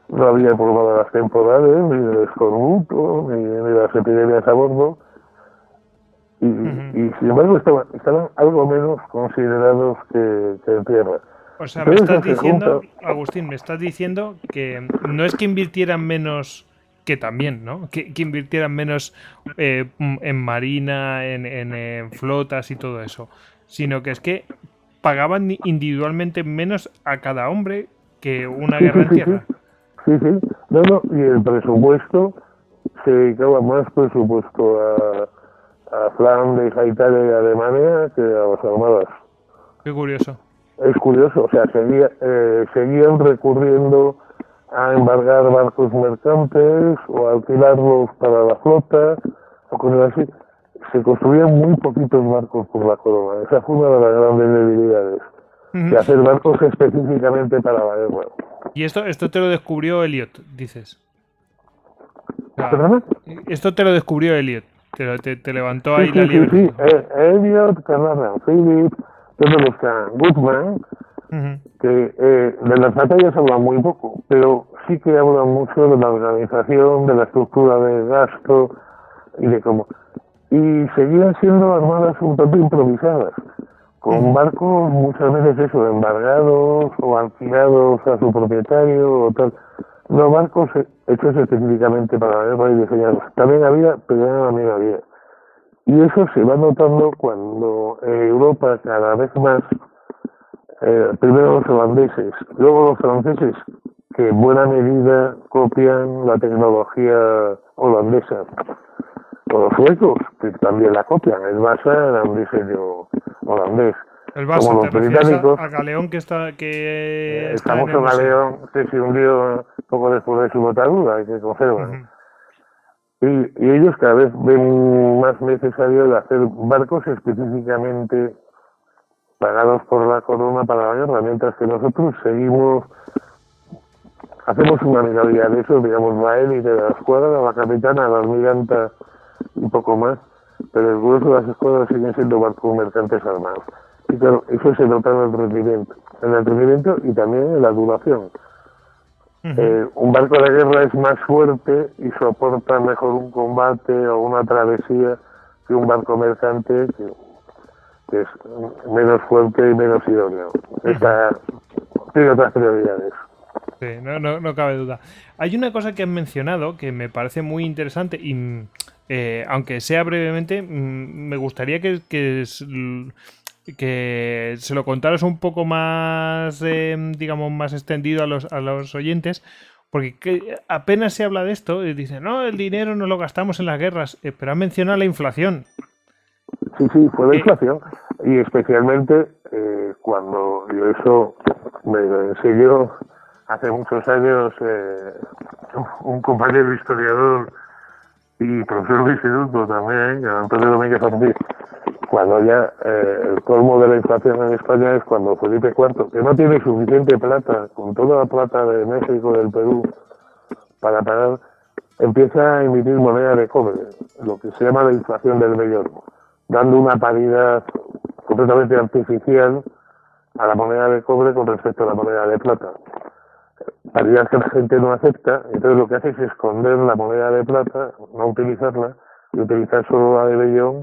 no había problema de las temporales, ni de escorbuto, ni, de las epidemias a bordo. Y, y sin embargo estaban, estaban algo menos considerados que, que en tierra. O sea, me estás diciendo, Agustín, me estás diciendo que no es que invirtieran menos que también, ¿no? Que, invirtieran menos eh, en marina, en, flotas y todo eso, sino que es que pagaban individualmente menos a cada hombre que una guerra en tierra. Sí, sí, no, no, y el presupuesto se dedicaba más presupuesto a, a Flandes, a Italia y a Alemania que a las armadas. Qué curioso. Es curioso, o sea, seguía, eh, seguían recurriendo a embargar barcos mercantes o alquilarlos para la flota o cosas así. Se construían muy poquitos barcos por la corona. Esa fue una de las grandes debilidades. De hacer barcos específicamente para la guerra. Y esto, esto te lo descubrió Elliot, dices. ¿Perdona? Esto te lo descubrió Elliot. Te, te, levantó ahí la liebre. Sí, sí. Eh, Elliot, Carnarvon, Philip, todos los que Goodman, que eh, de las batallas hablan muy poco, pero sí que hablan mucho de la organización, de la estructura de gasto y de cómo. Y seguían siendo armadas un tanto improvisadas, con barcos muchas veces eso, embargados o alquilados a su propietario o tal. No barcos hechos específicamente para la guerra y diseñados. También había, pero también había. Y eso se va notando cuando Europa cada vez más eh, primero los holandeses, luego los franceses, que en buena medida copian la tecnología holandesa. O los suecos, que también la copian, es basa en un diseño holandés. El Como los británicos. A, Galeón que está. Que el famoso Galeón se hundió poco después de su botadura, que conserva. y, y ellos cada vez ven más necesario el hacer barcos específicamente pagados por la corona para la guerra, mientras que nosotros seguimos, hacemos una minoría de eso, digamos, la élite de la escuadra, la capitana, la almiranta y poco más, pero el grueso de las escuadras siguen siendo barcos mercantes armados. Y claro, eso se nota en el rendimiento, en el rendimiento y también en la duración. Eh, un barco de guerra es más fuerte y soporta mejor un combate o una travesía que un barco mercante que que es menos fuerte y menos idóneo. Esta tiene otras prioridades. Sí, no, no, no, cabe duda. Hay una cosa que has mencionado que me parece muy interesante y eh, aunque sea brevemente, mm, me gustaría que, que, que, se lo contaras un poco más, eh, digamos, más extendido a los, a los oyentes, porque apenas se habla de esto y dicen, no, el dinero no lo gastamos en las guerras, eh, pero has mencionado la inflación. Sí, sí, fue la inflación. Y especialmente eh, cuando yo eso me lo enseñó hace muchos años eh, un compañero historiador y profesor de instituto también, Antonio Domínguez Ortiz, cuando ya eh, el colmo de la inflación en España es cuando Felipe IV, que no tiene suficiente plata, con toda la plata de México, del Perú, para pagar, empieza a emitir moneda de cobre, lo que se llama la inflación del mayor dando una paridad completamente artificial a la moneda de cobre con respecto a la moneda de plata. Paridad que la gente no acepta, entonces lo que hace es esconder la moneda de plata, no utilizarla, y utilizar solo la de bellón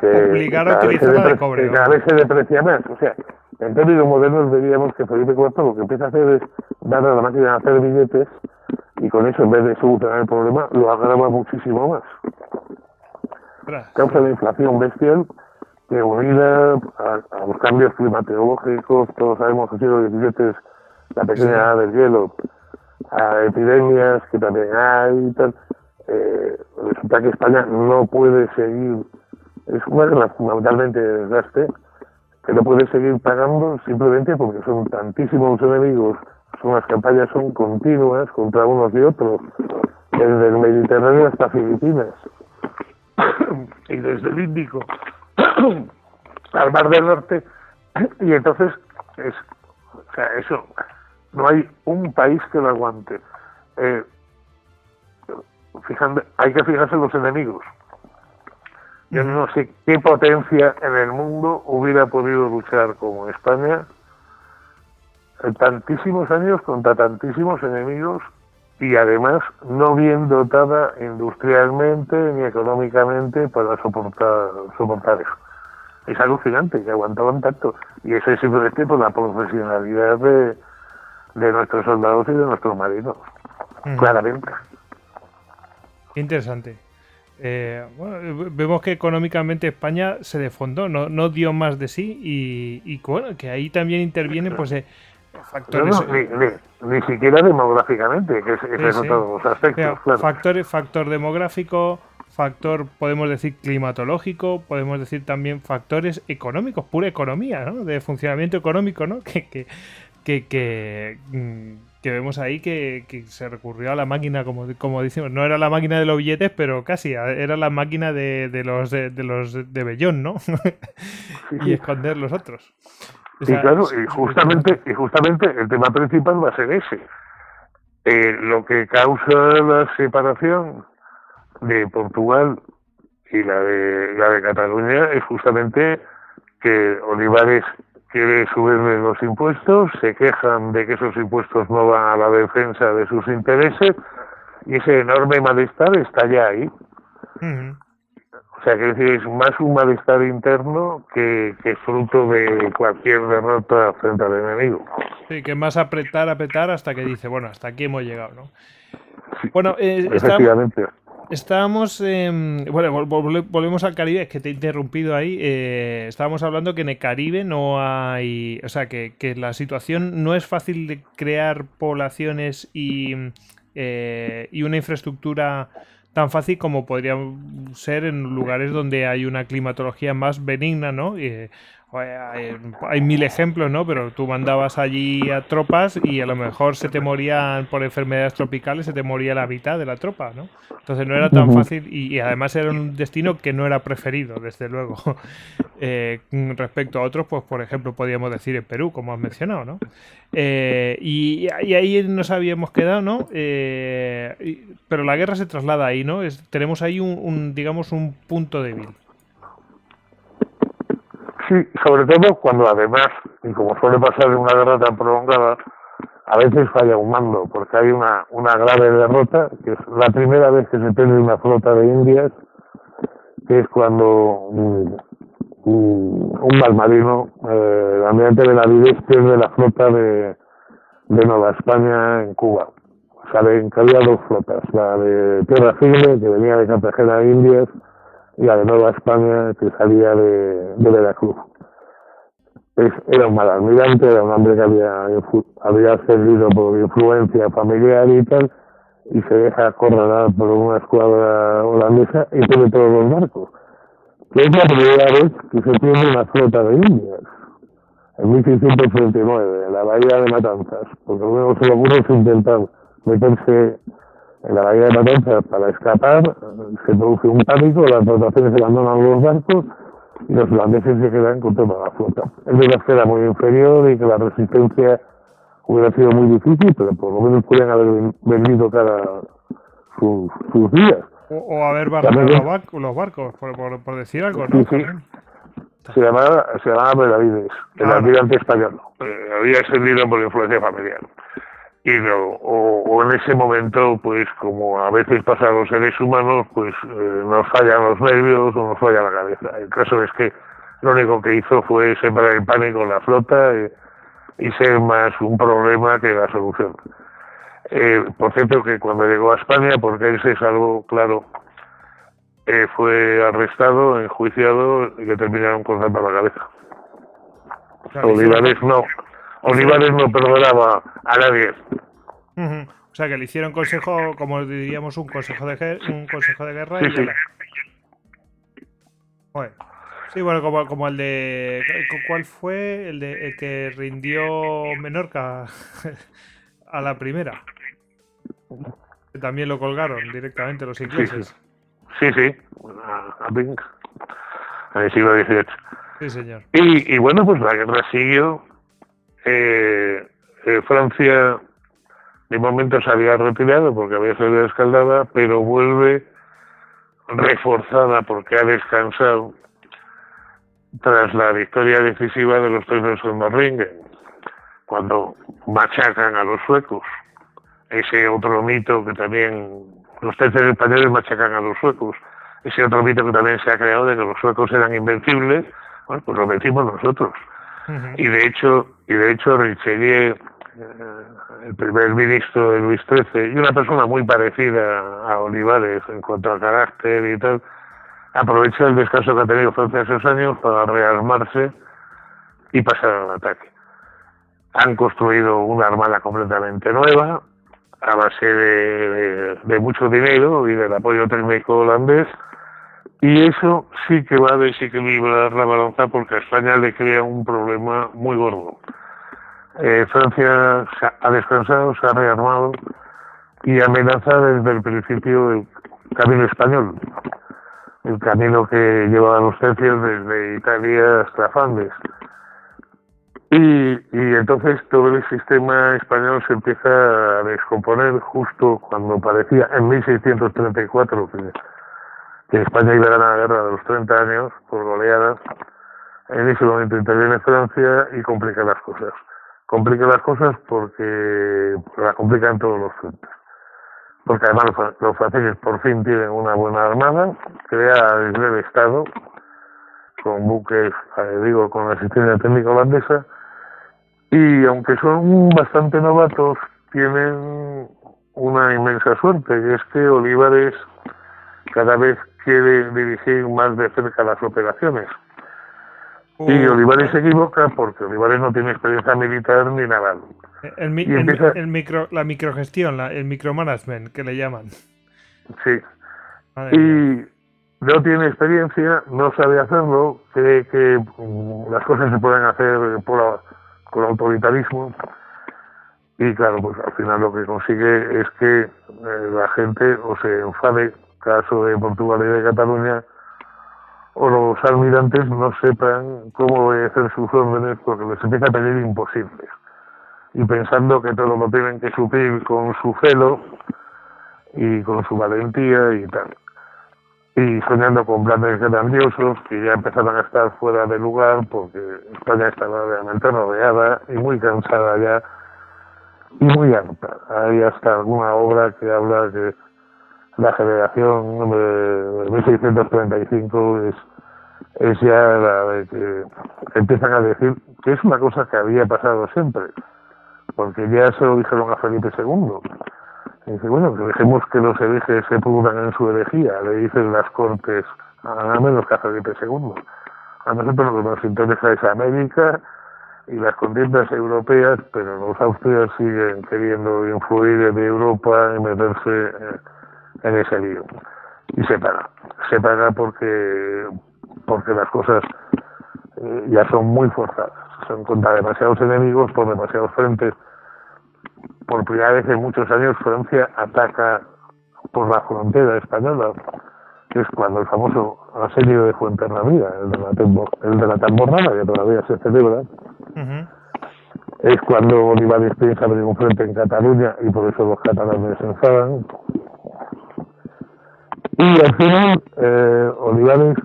que Obligar a utilizar de cobre. cada vez se deprecia más. O sea, en términos modernos veríamos que Felipe IV lo que empieza a hacer es dar a la máquina de hacer billetes y con eso, en vez de solucionar el problema, lo agrava muchísimo más. Causa la inflación bestial que unida a, los cambios climatológicos, todos sabemos que el siglo XVII es la pequeña edad del hielo, a epidemias que también hay y tal, eh, resulta que España no puede seguir, es una guerra fundamentalmente de desgaste, que no puede seguir pagando simplemente porque son tantísimos enemigos, son las campañas son continuas contra unos y otros, desde el Mediterráneo hasta Filipinas. Y desde el Índico al Mar del Norte, y entonces es, o sea, eso, no hay un país que lo aguante. Eh, fijando, hay que fijarse en los enemigos. Yo no sé qué potencia en el mundo hubiera podido luchar como España en tantísimos años contra tantísimos enemigos y además no bien dotada industrialmente ni económicamente para soportar, soportar eso. Es alucinante que aguantaban tanto. Y eso es simplemente por la profesionalidad de, de nuestros soldados y de nuestros marinos. Claramente. Interesante. Eh, vemos que económicamente España se defondó, no, no dio más de sí y, y bueno, que ahí también interviene pues eh, factores... ni, siquiera demográficamente, que es, otro aspectos. factor, factor demográfico, factor, podemos decir, climatológico, podemos decir también factores económicos, pura economía, ¿no? De funcionamiento económico, ¿no? Que, que, que, que mm, que vemos ahí que, se recurrió a la máquina, como, como decimos, no era la máquina de los billetes, pero casi, era la máquina de, los de, los de Bellón, ¿no? y esconder los otros. y claro, y justamente, y justamente el tema principal va a ser ese. Eh, lo que causa la separación de Portugal y la de, la de Cataluña es justamente que Olivares quiere subirle los impuestos, se quejan de que esos impuestos no van a la defensa de sus intereses y ese enorme malestar está ya ahí. O sea, que decir, es más un malestar interno que, que fruto de cualquier derrota frente al enemigo. Sí, que más apretar, apretar hasta que dice, bueno, hasta aquí hemos llegado, ¿no? bueno, eh, efectivamente. Estábamos, bueno, volvemos al Caribe, es que te he interrumpido ahí. Eh, estábamos hablando que en el Caribe no hay, o sea, que, la situación no es fácil de crear poblaciones y, eh, y una infraestructura tan fácil como podría ser en lugares donde hay una climatología más benigna, ¿no? Eh, hay, mil ejemplos, ¿no? Pero tú mandabas allí a tropas y a lo mejor se te morían por enfermedades tropicales, se te moría la mitad de la tropa, ¿no? Entonces no era tan fácil y, además era un destino que no era preferido, desde luego. Eh, respecto a otros, pues por ejemplo, podríamos decir en Perú, como has mencionado, ¿no? Eh, y, ahí nos habíamos quedado, ¿no? Eh, pero la guerra se traslada ahí, ¿no? tenemos ahí un, digamos, un punto débil. Sí, sobre todo cuando además, y como suele pasar en una guerra tan prolongada, a veces falla un mando, porque hay una, una grave derrota, que es la primera vez que se pierde una flota de indias, que es cuando un, un, mal marino, eh, el almirante de la Vides pierde la flota de, de Nueva España en Cuba. O sea, había dos flotas, la de Tierra Firme, que venía de Cartagena de Indias, y la de Nueva España que salía de, de Veracruz. Es, era un mal almirante, era un hombre que había, había servido por influencia familiar y tal, y se deja acorralar por una escuadra holandesa y tiene todos los barcos. Que es la primera vez que se tiene una flota de indias, en 1639, en la bahía de Matanzas, porque luego se lo ocurre intentar meterse en la bahía de Matanzas para escapar, se produce un pánico, las dotaciones abandonan los barcos y los holandeses se quedan con toda la flota. Es verdad que era muy inferior y que la resistencia hubiera sido muy difícil, pero por lo menos podían haber vendido cada sus, días. O, haber barrado los barcos, por, por, decir algo, ¿no? Se llamaba, se llamaba Benavides, el ah, almirante español. Eh, había ascendido por influencia familiar. Y no, o, en ese momento, pues como a veces pasa a los seres humanos, pues eh, nos fallan los nervios o nos falla la cabeza. El caso es que lo único que hizo fue sembrar el pánico en la flota y, ser más un problema que la solución. Eh, por cierto, que cuando llegó a España, porque él se salvó, claro, eh, fue arrestado, enjuiciado y le terminaron con la cabeza. Olivares no. Olivares no perdonaba a nadie. O sea que le hicieron consejo, como diríamos, un consejo de un consejo de guerra. y sí. Bueno. Sí, bueno, como, como el de. ¿Cuál fue? El de el que rindió Menorca a la primera. También lo colgaron directamente los ingleses. Sí, sí. A, Bing. En el siglo XVIII. Sí, señor. Y, y bueno, pues la guerra siguió. Eh, eh, Francia de momento se había retirado porque había salido escaldada, pero vuelve reforzada porque ha descansado tras la victoria decisiva de los trenes en Morringen, cuando machacan a los suecos. Ese otro mito que también los tercios españoles machacan a los suecos. Ese otro mito que también se ha creado de que los suecos eran invencibles, bueno, pues lo metimos nosotros. Y de hecho, y de hecho Richelieu, eh, el primer ministro de Luis XIII, y una persona muy parecida a Olivares en cuanto a carácter y tal, aprovechó el descanso que ha tenido Francia esos años para rearmarse y pasar al ataque. Han construido una armada completamente nueva, a base de, mucho dinero y del apoyo técnico holandés, y eso sí que va a desequilibrar la balanza porque a España le crea un problema muy gordo. Eh, Francia ha descansado, se ha rearmado y amenaza desde el principio el camino español el camino que lleva a los tercios desde Italia hasta Flandes. Y, y entonces todo el sistema español se empieza a descomponer justo cuando parecía en 1634 que, que España iba a ganar la guerra de los 30 años por goleadas. En ese momento interviene Francia y complica las cosas. Complica las cosas porque la complican todos los frentes porque además los franceses por fin tienen una buena armada, crea el Estado, con buques, eh, digo, con la asistencia técnica holandesa, y aunque son bastante novatos, tienen una inmensa suerte, que es que Olivares cada vez quiere dirigir más de cerca las operaciones. Y Olivares se equivoca porque Olivares no tiene experiencia militar ni naval. El, micro, la microgestión, la, el micromanagement que le llaman. Sí. y no tiene experiencia, no sabe hacerlo, cree que mm, las cosas se pueden hacer por, con autoritarismo. Y claro, pues al final lo que consigue es que eh, la gente o se enfade, caso de Portugal y de Cataluña, o los almirantes no sepan cómo obedecer sus órdenes porque les empieza a pedir imposibles. Y pensando que todo lo tienen que suplir con su celo y con su valentía y tal. Y soñando con planes grandiosos que ya empezaron a estar fuera de lugar porque España estaba realmente rodeada y muy cansada ya y muy harta. Hay hasta alguna obra que habla que la generación de 1635 es, es ya la de que empiezan a decir que es una cosa que había pasado siempre, porque ya se lo dijeron a Felipe II. Y dice, bueno, que dejemos que los herejes se pudran en su herejía, le dicen las cortes, a menos que a Felipe II. A nosotros lo que nos interesa es América y las contiendas europeas, pero los austrias siguen queriendo influir en Europa y meterse en ese lío. Y se paga. Se paga porque, porque las cosas eh, ya son muy forzadas. Son contra demasiados enemigos por demasiados frentes. Por primera vez en muchos años Francia ataca por la frontera española, que es cuando el famoso asedio de Fuenterrabía, el de la, el de la Tamborrada, que todavía se celebra, es cuando Olivares piensa abrir un frente en Cataluña y por eso los catalanes se enfadan. Y al final, eh, Olivares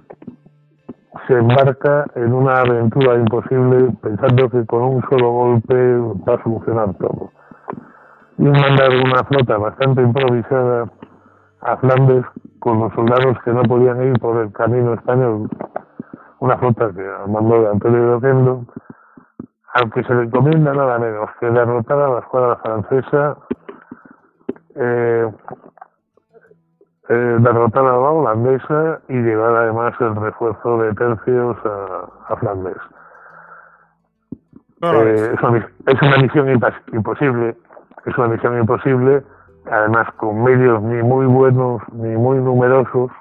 se embarca en una aventura imposible pensando que con un solo golpe va a solucionar todo. Y mandar una flota bastante improvisada a Flandes con los soldados que no podían ir por el camino español, una flota que mandó de Antonio de Oquendo, al que se le encomienda nada menos que derrotar a la escuadra francesa, eh, eh, derrotar a la holandesa y llevar además el refuerzo de tercios a, Flandes. Eh, es, una, es una misión imposible, es una misión imposible además con medios ni muy buenos ni muy numerosos,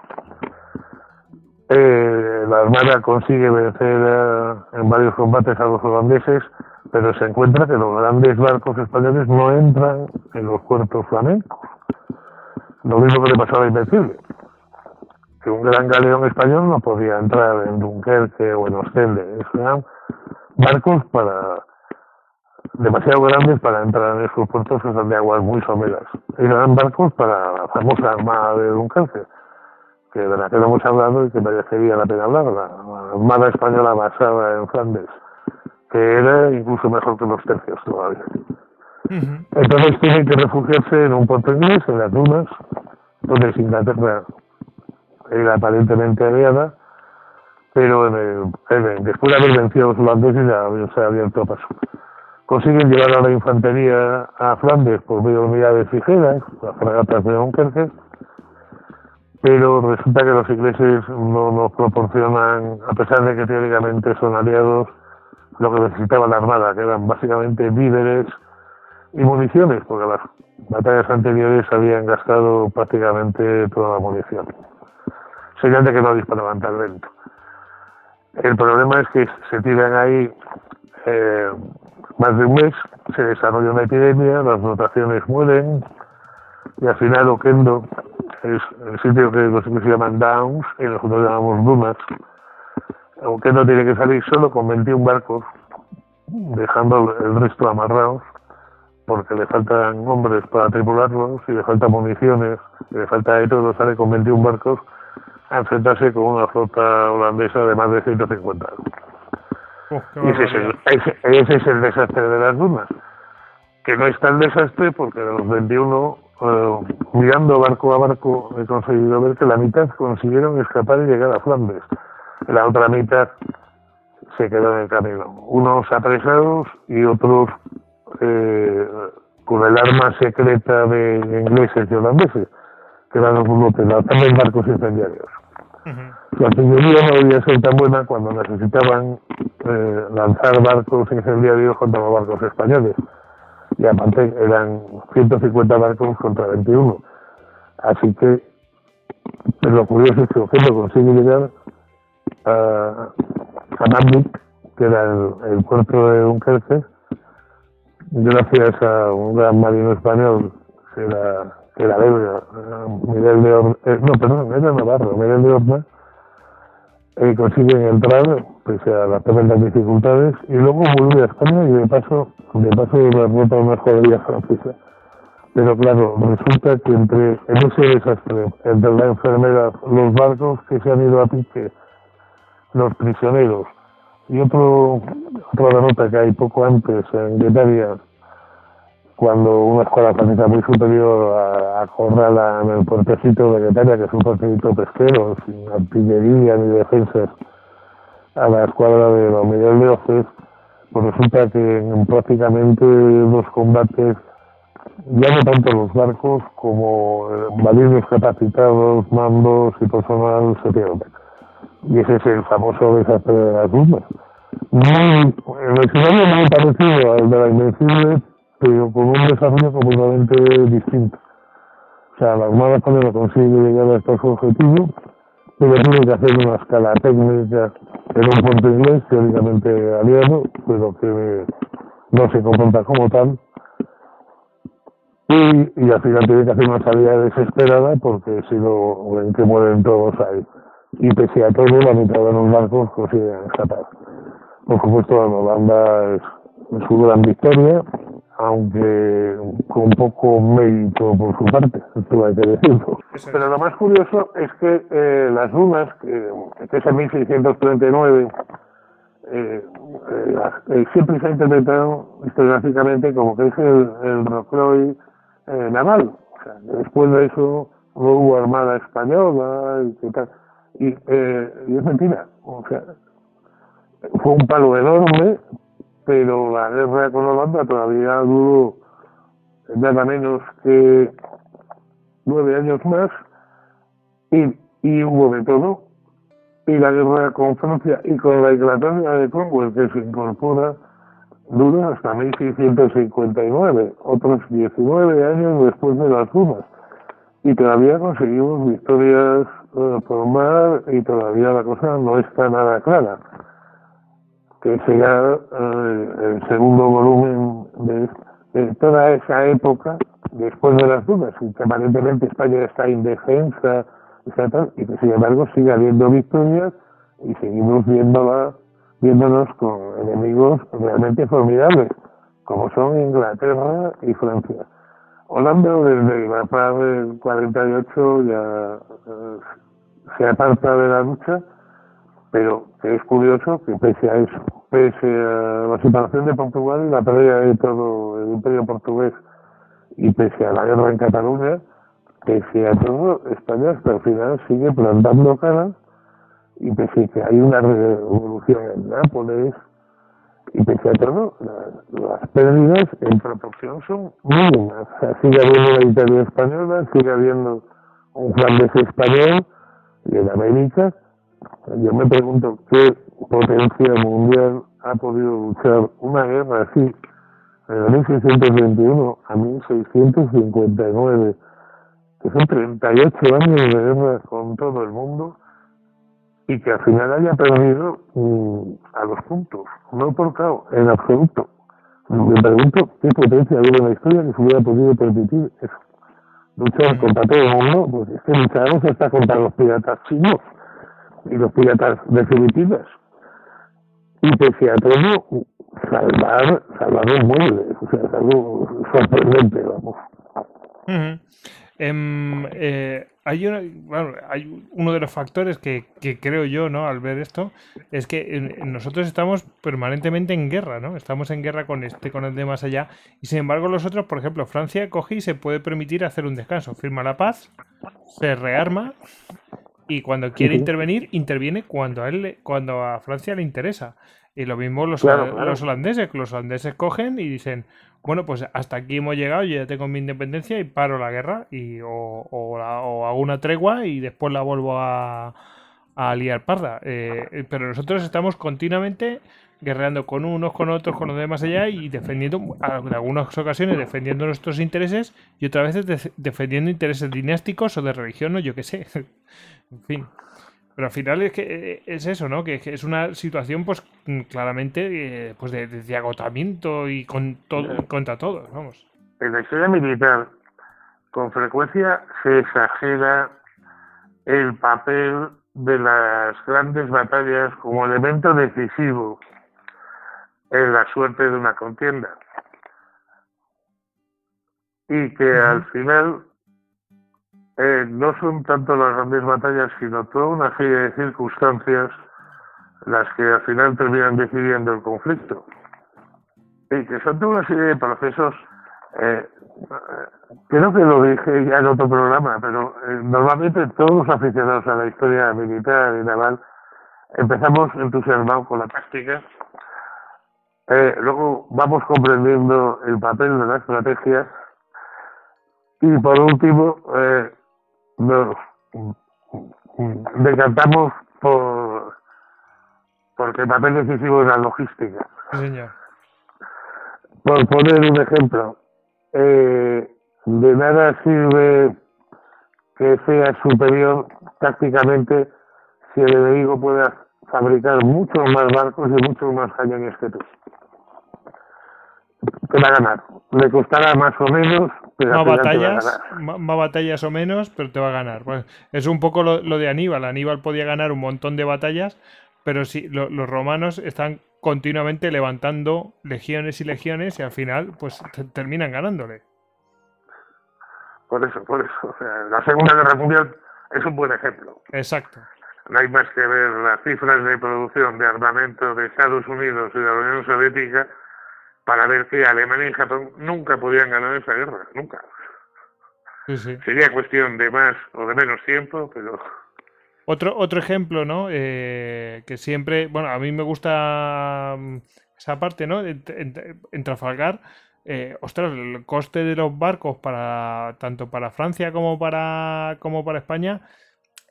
eh, la Armada consigue vencer en varios combates a los holandeses, pero se encuentra que los grandes barcos españoles no entran en los puertos flamencos. Lo mismo que le pasaba a Invencible, que un gran galeón español no podía entrar en Dunkerque o en Ostende. Eran barcos para demasiado grandes para entrar en esos puertos que son de aguas muy someras. Eran barcos para la famosa Armada de Dunkerque, que de la que hemos hablado y que merecería la pena hablar, la, Armada Española basada en Flandes, que era incluso mejor que los tercios todavía. Entonces tienen que refugiarse en un puerto inglés, en las dunas, donde Inglaterra era aparentemente aliada, pero después de haber vencido a los holandeses ya se ha abierto paso. Consiguen llevar a la infantería a Flandes por medio de unidades ligeras, las fragatas de Dunkerque, pero resulta que los ingleses no nos proporcionan, a pesar de que teóricamente son aliados, lo que necesitaba la Armada, que eran básicamente víveres y municiones, porque las batallas anteriores habían gastado prácticamente toda la munición. Señal de que no disparaban tan lento. El problema es que se tiran ahí eh, más de un mes se desarrolla una epidemia, las dotaciones mueren y al final Oquendo es el sitio que los se llaman Downs y nosotros llamamos Dunas. Oquendo tiene que salir solo con 21 barcos, dejando el resto amarrados porque le faltan hombres para tripularlos y le faltan municiones, y le falta de todo, sale con 21 barcos a enfrentarse con una flota holandesa de más de 150 y ese es, el, desastre de las dunas. Que no es tan desastre porque de los 21, eh, mirando barco a barco, he conseguido ver que la mitad consiguieron escapar y llegar a Flandes. La otra mitad se quedó en el camino. Unos apresados y otros eh, con el arma secreta de ingleses y holandeses, que eran los bulotes, también barcos incendiarios. La artillería no debía ser tan buena cuando necesitaban eh, lanzar barcos incendiarios contra los barcos españoles. Y aparte eran 150 barcos contra 21. Así que lo curioso es que Ojendo consigue llegar a, a que era el, puerto de Dunkerque, gracias a un gran marino español que era, que era belga, Miguel de Orna, eh, no, perdón, era Navarro, Miguel de Orna, eh, consiguen entrar pese a las tremendas dificultades y luego vuelve a España y de paso de paso derrota una escuadrilla francesa. Pero claro resulta que entre en ese desastre entre la enfermedad los barcos que se han ido a pique los prisioneros y otro otra derrota que hay poco antes en Guetaria cuando una escuadra francesa muy superior a, a en el puertecito de Guetaria, que es un puertecito pesquero, sin artillería ni defensas, a la escuadra de los Miguel de Oces, pues resulta que en prácticamente los combates, ya no tanto los barcos como eh, marines capacitados, mandos y personal se pierden. Y ese es el famoso desastre de lunas. Muy, el escenario muy parecido al de la Invencible, pero con un desarrollo completamente distinto. O sea, la Armada Española consigue llegar a estos objetivos, pero tiene que hacer una escala técnica en un puerto inglés, teóricamente aliado, pero que no se comporta como tal. Y, y al final tiene que hacer una salida desesperada porque si no, ven que mueren todos ahí. Y pese a todo, la mitad de los barcos consiguen escapar. Por supuesto, la Holanda es, es su gran victoria, aunque con poco mérito por su parte, esto hay que decirlo. Pero lo más curioso es que eh, las dunas, que, que es en 1639, eh, eh, siempre se ha interpretado historiográficamente como que es el, el Rocroi eh, naval. O sea, después de eso no hubo armada española y qué tal. Y, eh, y es mentira. O sea, fue un palo enorme, pero la guerra con Holanda todavía duró nada menos que nueve años más y, hubo de todo. Y la guerra con Francia y con la Inglaterra de Cromwell, que se incorpora, dura hasta 1659, otros 19 años después de las dunas. Y todavía conseguimos victorias eh, por mar y todavía la cosa no está nada clara que será eh, el segundo volumen de, toda esa época después de las dudas, y que aparentemente España está indefensa, y que sin embargo sigue habiendo victorias y seguimos viéndola, viéndonos con enemigos realmente formidables, como son Inglaterra y Francia. Holanda desde la paz del 48 ya eh, se aparta de la lucha pero es curioso que pese a eso, pese a la separación de Portugal y la pérdida de todo el imperio portugués y pese a la guerra en Cataluña, pese a todo, España hasta el final sigue plantando cara y pese a que hay una revolución en Nápoles y pese a todo, las pérdidas en proporción son mínimas. O sigue habiendo una Italia española, sigue habiendo un Flandes español y en América yo me pregunto qué potencia mundial ha podido luchar una guerra así de 1621 a 1659, que son 38 años de guerra con todo el mundo y que al final haya perdido mm, a los puntos, no por caos, en absoluto. Me pregunto qué potencia había en la historia que se hubiera podido permitir eso. Luchar contra todo el mundo, pues es que lucharemos hasta contra los piratas chinos y los piratas de Filipinas. Y pese a todo, salvar, salvar los muebles, o sea, es algo sorprendente, vamos. Eh, hay, bueno, hay uno de los factores que, que, creo yo, ¿no? Al ver esto, es que nosotros estamos permanentemente en guerra, ¿no? Estamos en guerra con este, con el de más allá. Y sin embargo, los otros, por ejemplo, Francia coge y se puede permitir hacer un descanso. Firma la paz, se rearma y cuando quiere intervenir, interviene cuando a él, cuando a Francia le interesa. Y lo mismo los, los holandeses, los holandeses cogen y dicen, bueno, pues hasta aquí hemos llegado, yo ya tengo mi independencia y paro la guerra y o, o, hago una tregua y después la vuelvo a, a liar parda. Eh, pero nosotros estamos continuamente guerreando con unos, con otros, con los demás allá y defendiendo, en algunas ocasiones defendiendo nuestros intereses y otras veces defendiendo intereses dinásticos o de religión o yo qué sé. en fin. Pero al final es que eh, es eso, ¿no? Que, es una situación, pues, claramente, eh, pues de, agotamiento y con todo, contra todos, vamos. En la historia militar, con frecuencia se exagera el papel de las grandes batallas como elemento decisivo en la suerte de una contienda. Y que al final eh, no son tanto las grandes batallas, sino toda una serie de circunstancias las que al final terminan decidiendo el conflicto. Y que son toda una serie de procesos, eh, creo que lo dije ya en otro programa, pero eh, normalmente todos los aficionados a la historia militar y naval empezamos entusiasmados con la táctica eh, luego vamos comprendiendo el papel de la estrategia y por último eh, nos decantamos por porque el papel decisivo es la logística. Por poner un ejemplo, eh, de nada sirve que sea superior tácticamente si el enemigo pueda fabricar muchos más barcos y muchos más cañones que tú te va a ganar. Le costará más o menos, más batallas, más batallas o menos, pero te va a ganar. Pues es un poco lo, de Aníbal. Aníbal podía ganar un montón de batallas, pero sí, los romanos están continuamente levantando legiones y legiones y al final pues terminan ganándole. Por eso, por eso. la Segunda Guerra Mundial es un buen ejemplo. Exacto. No hay más que ver las cifras de producción de armamento de Estados Unidos y de la Unión Soviética para ver que Alemania y Japón nunca podían ganar esa guerra, nunca. Sería cuestión de más o de menos tiempo, pero... Otro, otro ejemplo, ¿no? Eh, que siempre, bueno, a mí me gusta mm, esa parte, ¿no? En, Trafalgar, eh, ostras, el coste de los barcos para tanto para Francia como para, como para España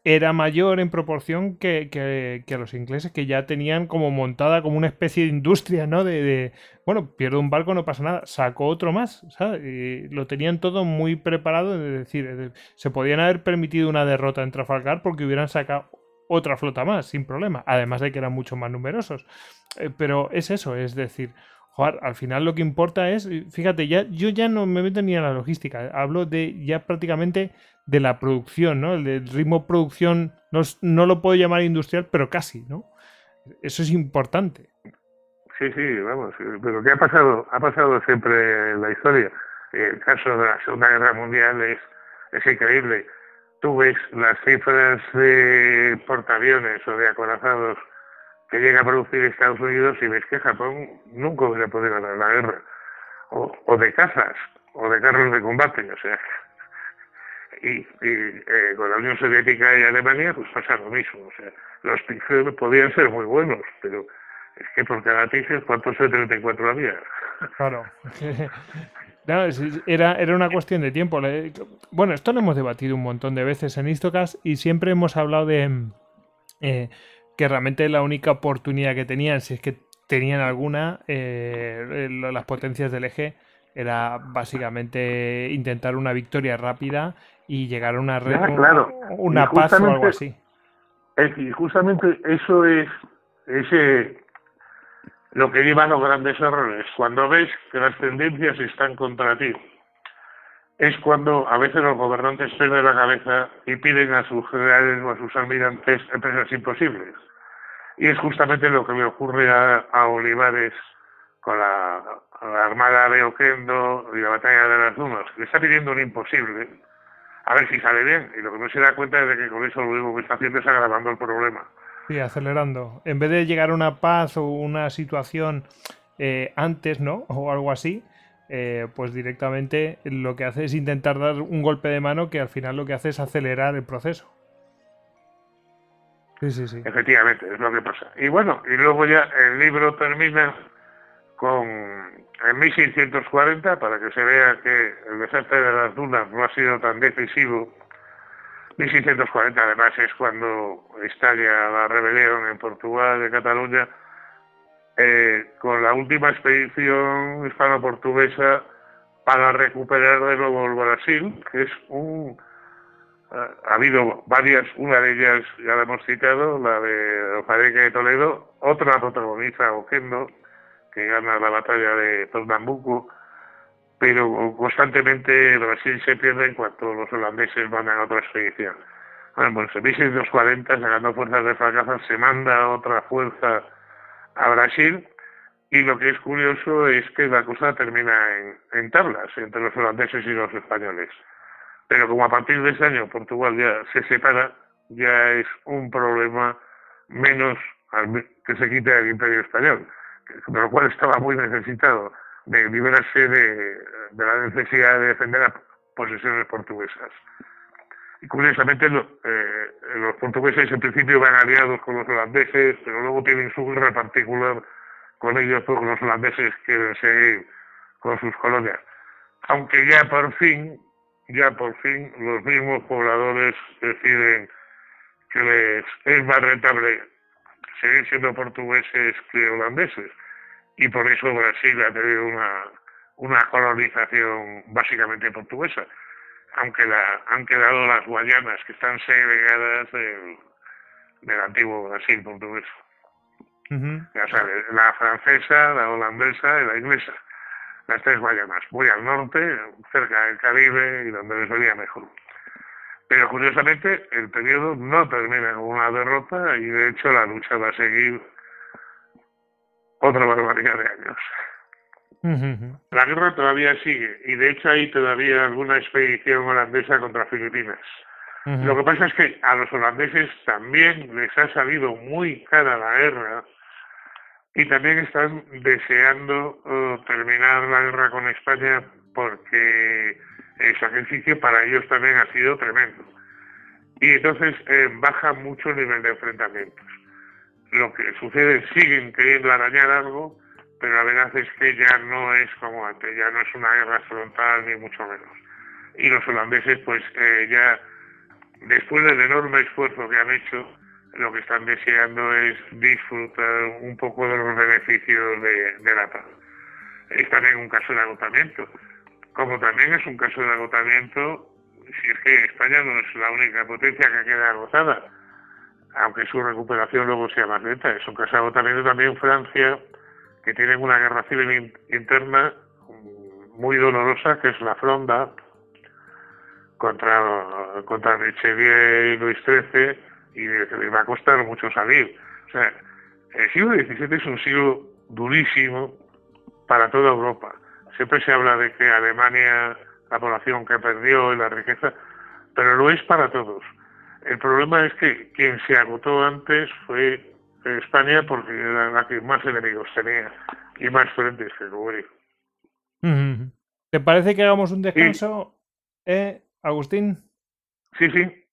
era mayor en proporción que, que, los ingleses que ya tenían como montada como una especie de industria, ¿no? De, bueno, pierdo un barco, no pasa nada, saco otro más, ¿sabes? Y lo tenían todo muy preparado, es decir, se podían haber permitido una derrota en Trafalgar porque hubieran sacado otra flota más, sin problema, además de que eran mucho más numerosos. Eh, pero es eso, es decir, joder, al final lo que importa es, fíjate, ya, yo ya no me meto ni a la logística, hablo de ya prácticamente de la producción, ¿no? El, ritmo de producción no, no, lo puedo llamar industrial, pero casi, ¿no? Eso es importante. Sí, sí, vamos, pero ¿qué ha pasado? Ha pasado siempre en la historia. El caso de la Segunda Guerra Mundial es, es increíble. Tú ves las cifras de portaaviones o de acorazados que llega a producir Estados Unidos y ves que Japón nunca hubiera podido ganar la guerra. O, o de cazas, o de carros de combate, o sea, y, eh, con la Unión Soviética y Alemania pues pasa lo mismo. O sea, los Tigers podían ser muy buenos, pero es que por cada Tiger, ¿cuántos 34 había? Claro. era, era una cuestión de tiempo. Bueno, esto lo hemos debatido un montón de veces en Istocas y siempre hemos hablado de eh, que realmente la única oportunidad que tenían, si es que tenían alguna, eh, las potencias del eje, era básicamente intentar una victoria rápida y llegar a una, red, una paz o algo así. y justamente eso es ese lo que lleva a los grandes errores. Cuando ves que las tendencias están contra ti, es cuando a veces los gobernantes pierden la cabeza y piden a sus generales o a sus almirantes empresas imposibles. Y es justamente lo que le ocurre a, Olivares con la, armada de Oquendo y la batalla de las Dunas. Le está pidiendo un imposible a ver si sale bien. Y lo que no se da cuenta es de que con eso lo único que está haciendo es agravando el problema. Sí, acelerando. En vez de llegar a una paz o una situación eh, antes, ¿no? O algo así, eh, pues directamente lo que hace es intentar dar un golpe de mano que al final lo que hace es acelerar el proceso. Sí, sí, sí. Efectivamente, es lo que pasa. Y bueno, y luego ya el libro termina con en 1640 para que se vea que el desastre de las dunas no ha sido tan decisivo. 1640 además es cuando estalla la rebelión en Portugal, de Cataluña, eh, con la última expedición hispano-portuguesa para recuperar de nuevo el Brasil, que es un... Eh, ha habido varias, una de ellas ya la hemos citado, la de Ofareque de Toledo, otra protagoniza Oquendo, que gana la batalla de Pernambuco, pero constantemente Brasil se pierde en cuanto los holandeses van a otra expedición. Bueno, pues en 1640, sacando fuerzas de fracaso, se manda otra fuerza a Brasil y lo que es curioso es que la cosa termina en, en tablas entre los holandeses y los españoles. Pero como a partir de ese año Portugal ya se separa, ya es un problema menos que se quite el imperio español de lo cual estaba muy necesitado de liberarse de, la necesidad de defender a posesiones portuguesas. Y curiosamente eh, los portugueses en principio van aliados con los holandeses, pero luego tienen su guerra particular con ellos porque los holandeses quieren seguir con sus colonias. Aunque ya por fin, ya por fin los mismos pobladores deciden que les es más rentable seguir siendo portugueses que holandeses. Y por eso Brasil ha tenido una, una colonización básicamente portuguesa, aunque la, han quedado las Guayanas, que están segregadas del, del antiguo Brasil portugués. Ya sabes, la francesa, la holandesa y la inglesa. Las tres Guayanas, muy al norte, cerca del Caribe y donde les venía mejor. Pero curiosamente el periodo no termina con una derrota y de hecho la lucha va a seguir otra barbaridad de años. La guerra todavía sigue y de hecho hay todavía alguna expedición holandesa contra Filipinas. Lo que pasa es que a los holandeses también les ha salido muy cara la guerra y también están deseando uh, terminar la guerra con España porque el sacrificio para ellos también ha sido tremendo. Y entonces eh, baja mucho el nivel de enfrentamientos. Lo que sucede es siguen queriendo arañar algo, pero la verdad es que ya no es como antes, ya no es una guerra frontal ni mucho menos. Y los holandeses pues eh, ya, después del enorme esfuerzo que han hecho, lo que están deseando es disfrutar un poco de los beneficios de, de la paz. Es también un caso de agotamiento como también es un caso de agotamiento, si es que España no es la única potencia que queda agotada, aunque su recuperación luego sea más lenta. Es un caso de agotamiento también Francia, que tiene una guerra civil interna muy dolorosa, que es la Fronda, contra, contra Richelieu y Luis XIII, y que les va a costar mucho salir. O sea, el siglo XVII es un siglo durísimo para toda Europa Siempre se habla de que Alemania, la población que perdió y la riqueza, pero lo es para todos. El problema es que quien se agotó antes fue España porque era la que más enemigos tenía y más frentes que luego. ¿Te parece que hagamos un descanso, eh, Agustín? Sí, sí.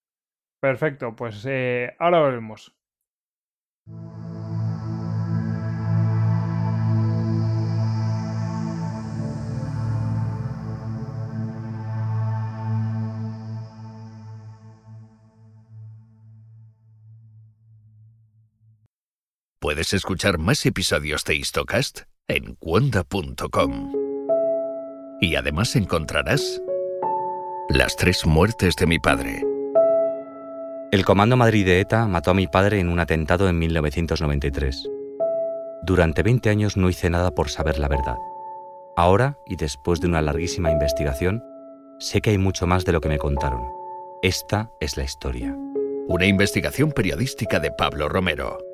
Perfecto, pues eh, ahora volvemos. Puedes escuchar más episodios de Histocast en cuonda.com. Y además encontrarás Las tres muertes de mi padre. El Comando Madrid de ETA mató a mi padre en un atentado en 1993. Durante 20 años no hice nada por saber la verdad. Ahora, y después de una larguísima investigación, sé que hay mucho más de lo que me contaron. Esta es la historia. Una investigación periodística de Pablo Romero.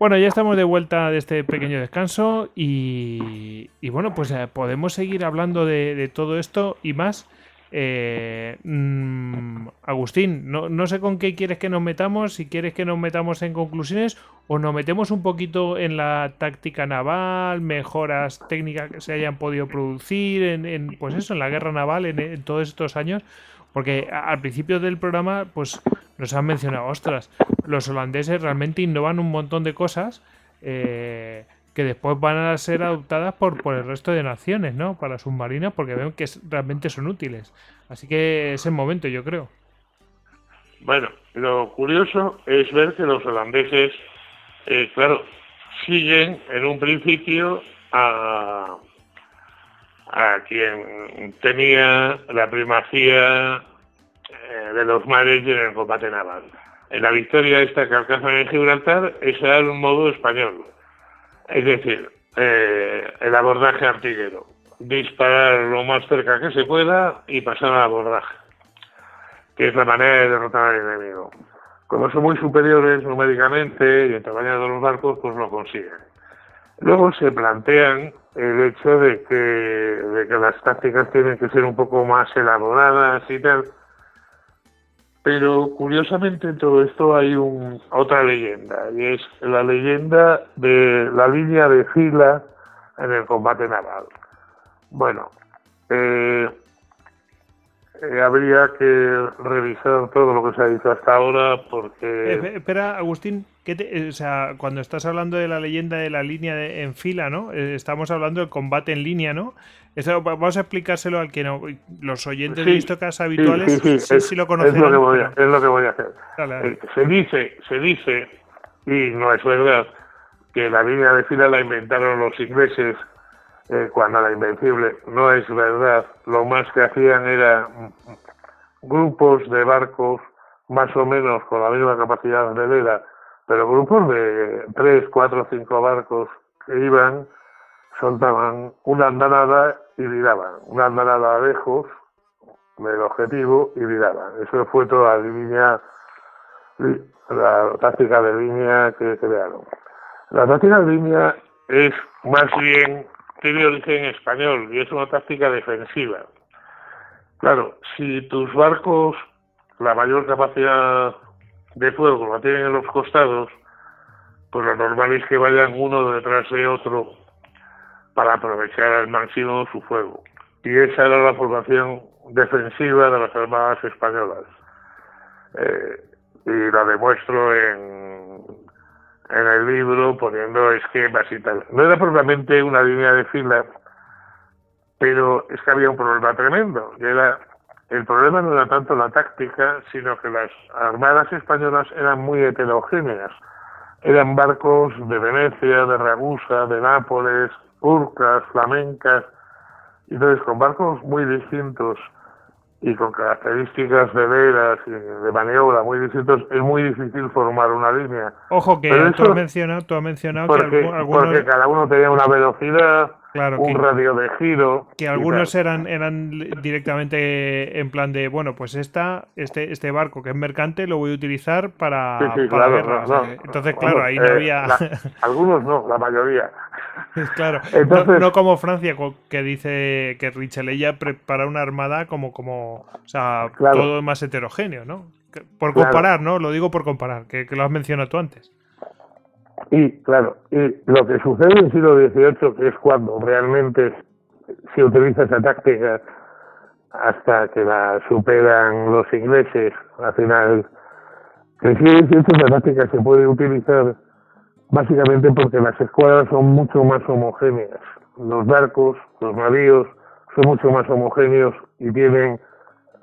Bueno, ya estamos de vuelta de este pequeño descanso y, bueno, pues eh, podemos seguir hablando de, todo esto y más. Eh, mm, Agustín, no, no, sé con qué quieres que nos metamos, si quieres que nos metamos en conclusiones o nos metemos un poquito en la táctica naval, mejoras técnicas que se hayan podido producir en, pues eso, en la guerra naval en todos estos años. Porque al principio del programa, pues nos han mencionado, ostras, los holandeses realmente innovan un montón de cosas eh, que después van a ser adoptadas por, por el resto de naciones, ¿no? Para submarinos, porque ven que realmente son útiles. Así que es el momento, yo creo. Bueno, lo curioso es ver que los holandeses, eh, claro, siguen en un principio a a quien tenía la primacía eh, de los mares en el combate naval. La victoria esta que alcanzan en Gibraltar es era un modo español, es decir, eh, el abordaje artillero, disparar lo más cerca que se pueda y pasar al abordaje, que es la manera de derrotar al enemigo. Como son muy superiores numéricamente y en tamaño de los barcos, pues lo consiguen. Luego se plantean el hecho de que, de que las tácticas tienen que ser un poco más elaboradas y tal. Pero curiosamente en todo esto hay un, otra leyenda, y es la leyenda de la línea de fila en el combate naval. Bueno, eh, eh, habría que revisar todo lo que se ha dicho hasta ahora porque... Eh, espera, Agustín, ¿qué o sea, cuando estás hablando de la leyenda de la línea en fila, ¿no? Eh, estamos hablando del combate en línea, ¿no? Eso, vamos a explicárselo al que no... Los oyentes de Histocas habituales sí, sí, lo conocen. Es lo que voy a, es lo que voy a hacer. se dice, se dice, y no es verdad, que la línea de fila la inventaron los ingleses eh, cuando la invencible no es verdad. Lo más que hacían era grupos de barcos más o menos con la misma capacidad de vela, pero grupos de tres, cuatro, cinco barcos que iban, soltaban una andanada y viraban, una andanada lejos del objetivo y viraban. Eso fue toda la línea, la táctica de línea que crearon. La táctica de línea es más bien, tiene origen español y es una táctica defensiva. Claro, si tus barcos, la mayor capacidad de fuego la tienen en los costados, pues lo normal es que vayan uno detrás de otro para aprovechar al máximo su fuego. Y esa era la formación defensiva de las armadas españolas. Eh, y la demuestro en, en el libro poniendo esquemas y tal. No era propiamente una línea de fila, pero es que había un problema tremendo. Era, el problema no era tanto la táctica, sino que las armadas españolas eran muy heterogéneas. Eran barcos de Venecia, de Ragusa, de Nápoles, turcas, flamencas, y entonces con barcos muy distintos y con características de velas y de maniobra muy distintos, es muy difícil formar una línea. Ojo que tú, has mencionado, tú has mencionado que algunos... porque cada uno tenía una velocidad, un radio de giro. Que algunos eran eran directamente en plan de, bueno, pues esta este este barco que es mercante lo voy a utilizar para, para Entonces, claro, ahí no eh, había... algunos no, la mayoría. claro, no, como Francia, que dice que Richelieu ya prepara una armada como, como o sea, todo más heterogéneo, ¿no? Por comparar, ¿no? Lo digo por comparar, que, lo has mencionado tú antes. Y, claro, y lo que sucede en el siglo XVIII, que es cuando realmente se utiliza esa táctica hasta que la superan los ingleses, al final, en el siglo XVIII la táctica se puede utilizar básicamente porque las escuadras son mucho más homogéneas. Los barcos, los navíos, son mucho más homogéneos y tienen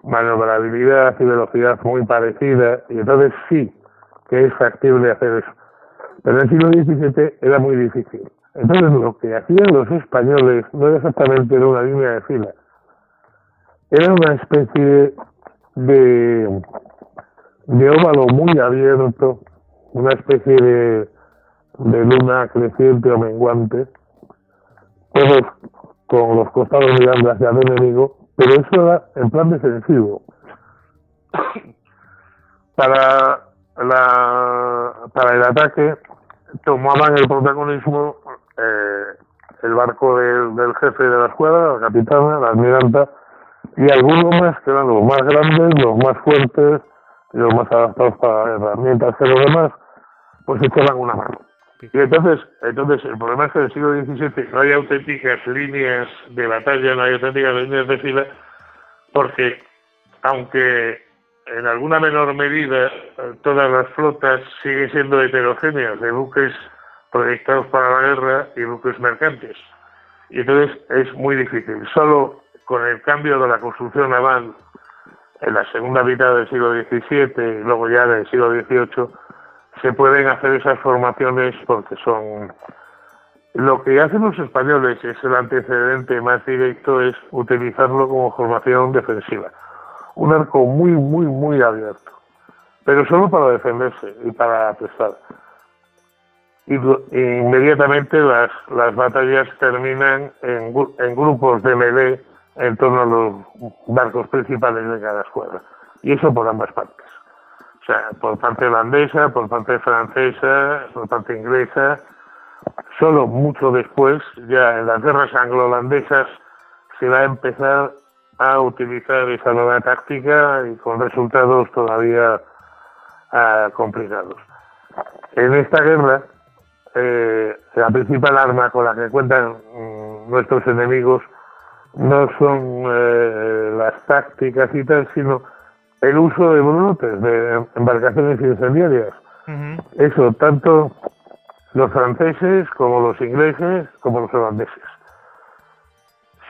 maniobrabilidad y velocidad muy parecida, y entonces sí que es factible hacer eso. Pero en el siglo XVII era muy difícil. Entonces lo que hacían los españoles no era exactamente una línea de fila, era una especie de, de óvalo muy abierto, una especie de, de luna creciente o menguante, todos con los costados mirando hacia el enemigo, pero eso era en plan defensivo. Para la para el ataque tomaban el protagonismo eh, el barco del, jefe de la escuadra, la capitana, la almiranta, y algunos más que eran los más grandes, los más fuertes y los más adaptados para herramientas que los demás, pues echaban una mano. Y entonces, entonces el problema es que en el siglo XVII no hay auténticas líneas de batalla, no hay auténticas líneas de fila, porque aunque en alguna menor medida todas las flotas siguen siendo heterogéneas de buques proyectados para la guerra y buques mercantes. Y entonces es muy difícil. Solo con el cambio de la construcción naval en la segunda mitad del siglo XVII y luego ya en el siglo XVIII, se pueden hacer esas formaciones porque son... Lo que hacen los españoles es el antecedente más directo es utilizarlo como formación defensiva. Un arco muy, muy, muy abierto. Pero solo para defenderse y para prestar. Inmediatamente las, las batallas terminan en, en grupos de melee en torno a los barcos principales de cada escuadra. Y eso por ambas partes sea, por parte holandesa, por parte francesa, por parte inglesa. Solo mucho después, ya en las guerras anglo-holandesas, se va a empezar a utilizar esa nueva táctica y con resultados todavía ah, complicados. En esta guerra, eh, la principal arma con la que cuentan mm, nuestros enemigos no son eh, las tácticas y tal, sino el uso de brulotes, de embarcaciones incendiarias. Eso, tanto los franceses como los ingleses como los holandeses.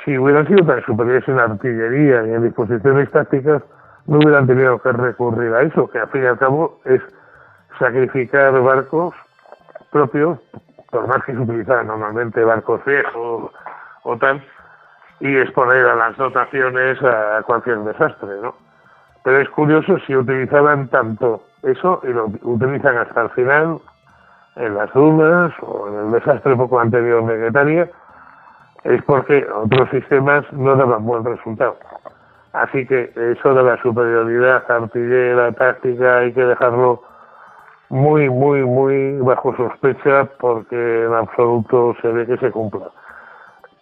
Si hubieran sido tan superiores en artillería y en disposiciones tácticas, no hubieran tenido que recurrir a eso, que al fin y al cabo es sacrificar barcos propios por más que se utilizaban normalmente barcos viejos o tal, y exponer a las dotaciones a cualquier desastre, ¿no? Pero es curioso si utilizaban tanto eso y lo utilizan hasta el final en las dunas o en el desastre poco anterior de Guetaria, es porque otros sistemas no daban buen resultado. Así que eso de la superioridad artillera, táctica, hay que dejarlo muy, muy, muy bajo sospecha porque en absoluto se ve que se cumpla.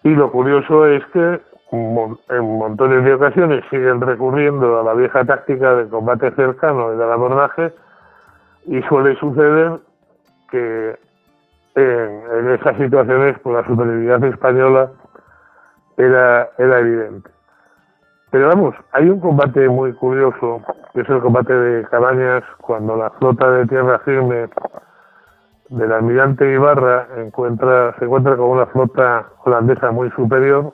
Y lo curioso es que en montones de ocasiones siguen recurriendo a la vieja táctica de combate cercano y del abordaje y suele suceder que en, esas situaciones pues, la superioridad española era, era evidente. Pero vamos, hay un combate muy curioso, que es el combate de Cabañas, cuando la flota de tierra firme del almirante Ibarra encuentra, se encuentra con una flota holandesa muy superior.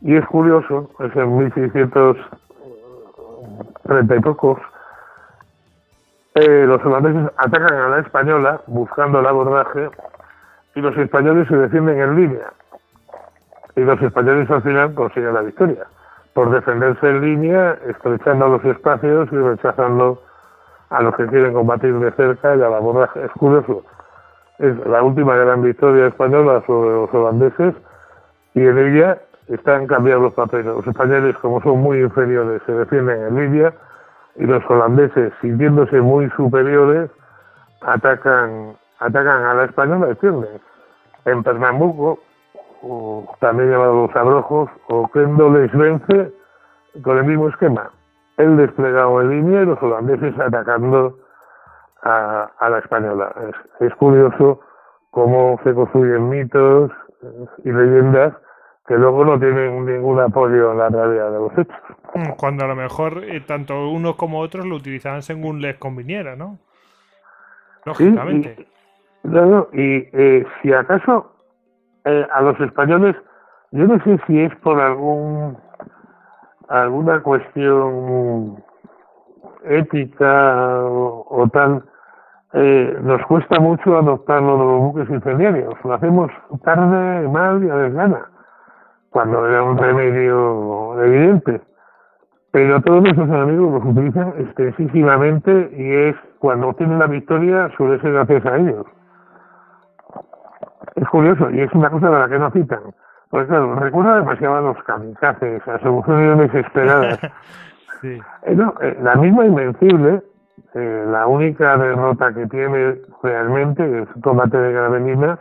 Y es curioso, es en 1630 y pocos, eh, los holandeses atacan a la española buscando el abordaje y los españoles se defienden en línea y los españoles al final consiguen la victoria por defenderse en línea, estrechando los espacios y rechazando a los que quieren combatir de cerca y a la abordaje. Es curioso, es la última gran victoria española sobre los holandeses y en ella están cambiados los papeles. Los españoles, como son muy inferiores, se defienden en Libia y los holandeses, sintiéndose muy superiores, atacan, atacan a la española y pierden. En Pernambuco, también llamado los abrojos, o Kendo les vence con el mismo esquema. El desplegado en línea y los holandeses atacando a, la española. Es, curioso cómo se construyen mitos y leyendas que luego no tienen ningún apoyo en la realidad de los hechos. Mm, cuando a lo mejor eh, tanto unos como otros lo utilizaban según les conviniera, ¿no? Lógicamente. y, y eh, si acaso eh, a los españoles, yo no sé si es por algún alguna cuestión ética o, tal, eh, nos cuesta mucho adoptar lo de los buques incendiarios. Lo hacemos tarde, mal y a desgana, cuando era un remedio evidente. Pero todos nuestros enemigos los utilizan extensivamente y es cuando obtienen la victoria suele ser gracias a ellos. Es curioso, y es una cosa de la que no citan. Porque claro, recuerda demasiado a los kamikazes, a soluciones desesperadas. sí. Eh, no, eh, la misma Invencible, eh, la única derrota que tiene realmente, es el combate de Gravelinas,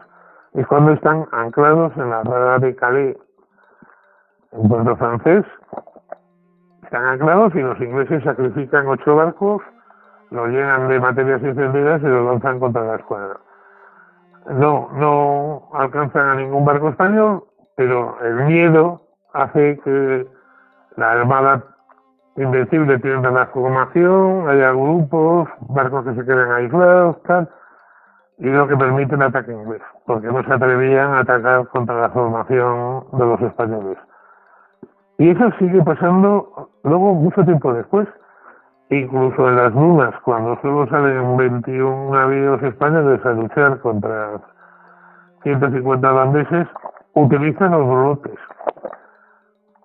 es cuando están anclados en la rada de Calais, en Puerto Francés. Están anclados y los ingleses sacrifican ocho barcos, lo llenan de materias encendidas y lo lanzan contra la escuadra no, no alcanzan a ningún barco español, pero el miedo hace que la Armada Invencible pierda la formación, haya grupos, barcos que se queden aislados, tal, y lo que permite un ataque inglés, porque no se atrevían a atacar contra la formación de los españoles. Y eso sigue pasando luego mucho tiempo después incluso en las dunas, cuando solo salen 21 navíos españoles a luchar contra 150 holandeses, utilizan los brotes.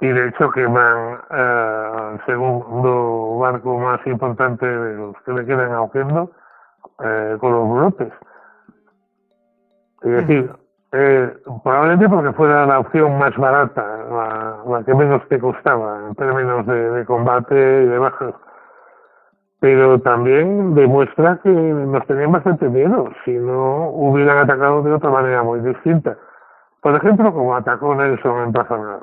Y de hecho queman eh, segundo barco más importante de los que le quedan ahoguando eh, con los brotes. Es decir, eh, probablemente porque fuera la opción más barata, la, que menos te costaba en términos de, de combate y de bajas pero también demuestra que nos tenían bastante miedo si no hubieran atacado de otra manera muy distinta. Por ejemplo, como atacó Nelson en Plaza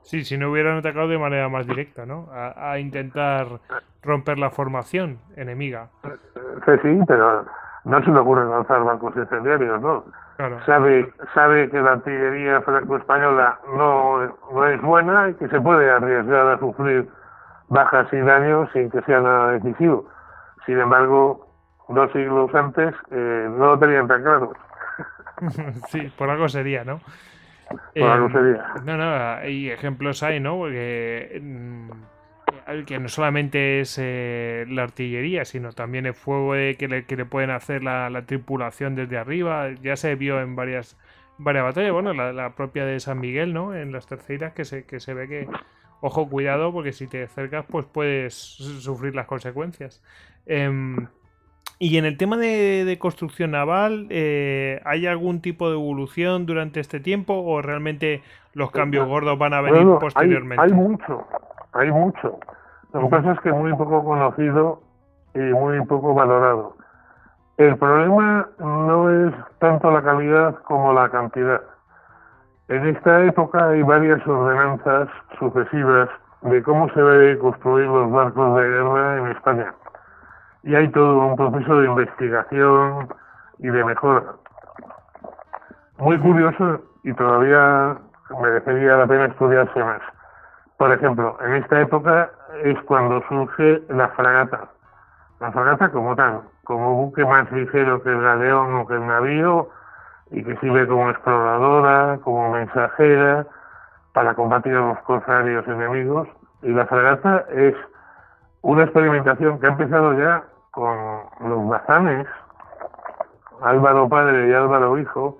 Sí, si no hubieran atacado de manera más directa, ¿no? A, intentar romper la formación enemiga. Sí, sí, pero no se le ocurre lanzar bancos incendiarios, ¿no? Sabe, sabe que la artillería franco-española no, no es buena y que se puede arriesgar a sufrir bajas y daños sin que sea nada decisivo. Sin embargo, dos siglos antes eh, no lo tenían tan claro. sí, por algo sería, ¿no? Por algo eh, sería. No, no, hay ejemplos hay, ¿no? Porque mm, que no solamente es eh, la artillería, sino también el fuego que, le, que, le, pueden hacer la, tripulación desde arriba. Ya se vio en varias, varias batallas, bueno, la, propia de San Miguel, ¿no? En las terceras, que se, que se ve que, ojo, cuidado, porque si te acercas, pues puedes sufrir las consecuencias. Em, y en el tema de, construcción naval, eh, ¿hay algún tipo de evolución durante este tiempo o realmente los cambios gordos van a venir posteriormente? Hay, mucho, hay mucho. Lo que pasa es que muy poco conocido y muy poco valorado. El problema no es tanto la calidad como la cantidad. En esta época hay varias ordenanzas sucesivas de cómo se debe construir los barcos de guerra en España y hay todo un proceso de investigación y de mejora. Muy curioso y todavía merecería la pena estudiarse más. Por ejemplo, en esta época es cuando surge la fragata. La fragata como tal, como buque más ligero que el galeón o que el navío y que sirve como exploradora, como mensajera para combatir a los corsarios enemigos. Y la fragata es una experimentación que ha empezado ya con los bazanes, Álvaro Padre y Álvaro Hijo,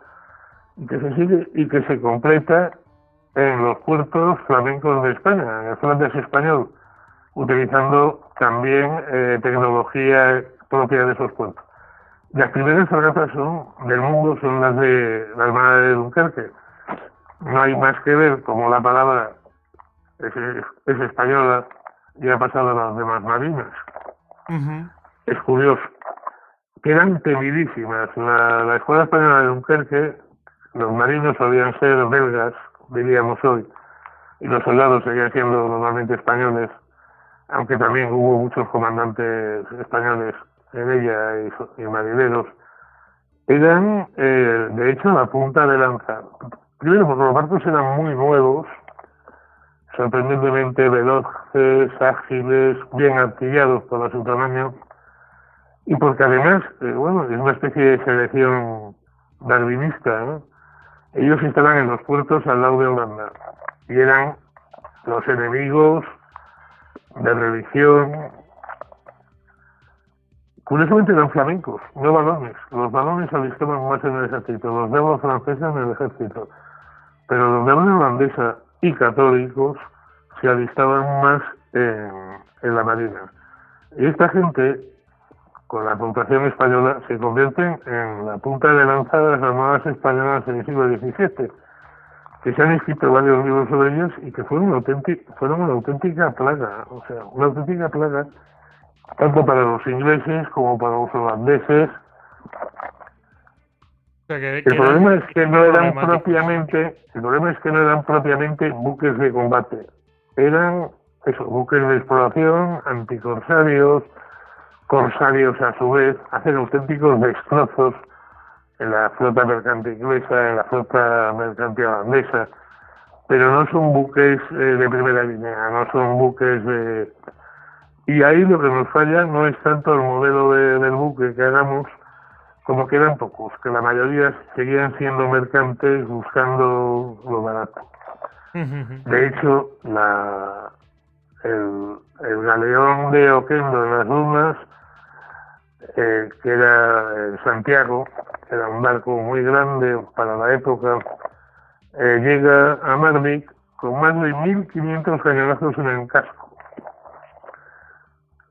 y que se sigue y que se completa en los puertos flamencos de España, en el Flandes español, utilizando también eh, tecnología propia de esos puertos. Las primeras fragatas son del mundo son las de la Armada de Dunkerque. No hay más que ver como la palabra es, es española y ha pasado a las demás marinas es curioso. Quedan temidísimas. La, la Escuela Española de Dunkerque, los marinos solían ser belgas, diríamos hoy, y los soldados seguían siendo normalmente españoles, aunque también hubo muchos comandantes españoles en ella y, marineros. Eran, eh, de hecho, la punta de lanza. Primero, porque los barcos eran muy nuevos, sorprendentemente veloces, ágiles, bien artillados por su tamaño y porque además, eh, bueno, es una especie de selección darwinista, ¿no? Ellos estaban en los puertos al lado de Holanda y eran los enemigos de religión. Curiosamente eran flamencos, no balones. Los balones alistaban más en el ejército, los de franceses en el ejército. Pero los de holandesa y católicos se alistaban más en la marina. Y esta gente con la puntuación española, se convierten en la punta de lanza de las armadas españolas en el siglo XVII, que se han escrito varios libros sobre ellos y que fueron, una auténtica plaga, o sea, una auténtica plaga, tanto para los ingleses como para los holandeses. el problema es que no eran propiamente, el problema es que no eran propiamente buques de combate, eran eso, buques de exploración, anticorsarios, corsarios a su vez hacen auténticos destrozos en la flota mercante inglesa, en la flota mercante holandesa, pero no son buques eh, de primera línea, no son buques de... Y ahí lo que nos falla no es tanto el modelo del buque que hagamos, como que eran pocos, que la mayoría seguían siendo mercantes buscando lo barato. De hecho, la, el, el galeón de Oquendo en las dunas eh, que era el Santiago, era un barco muy grande para la época, eh, llega a Madrid con más de 1.500 cañonazos en el casco.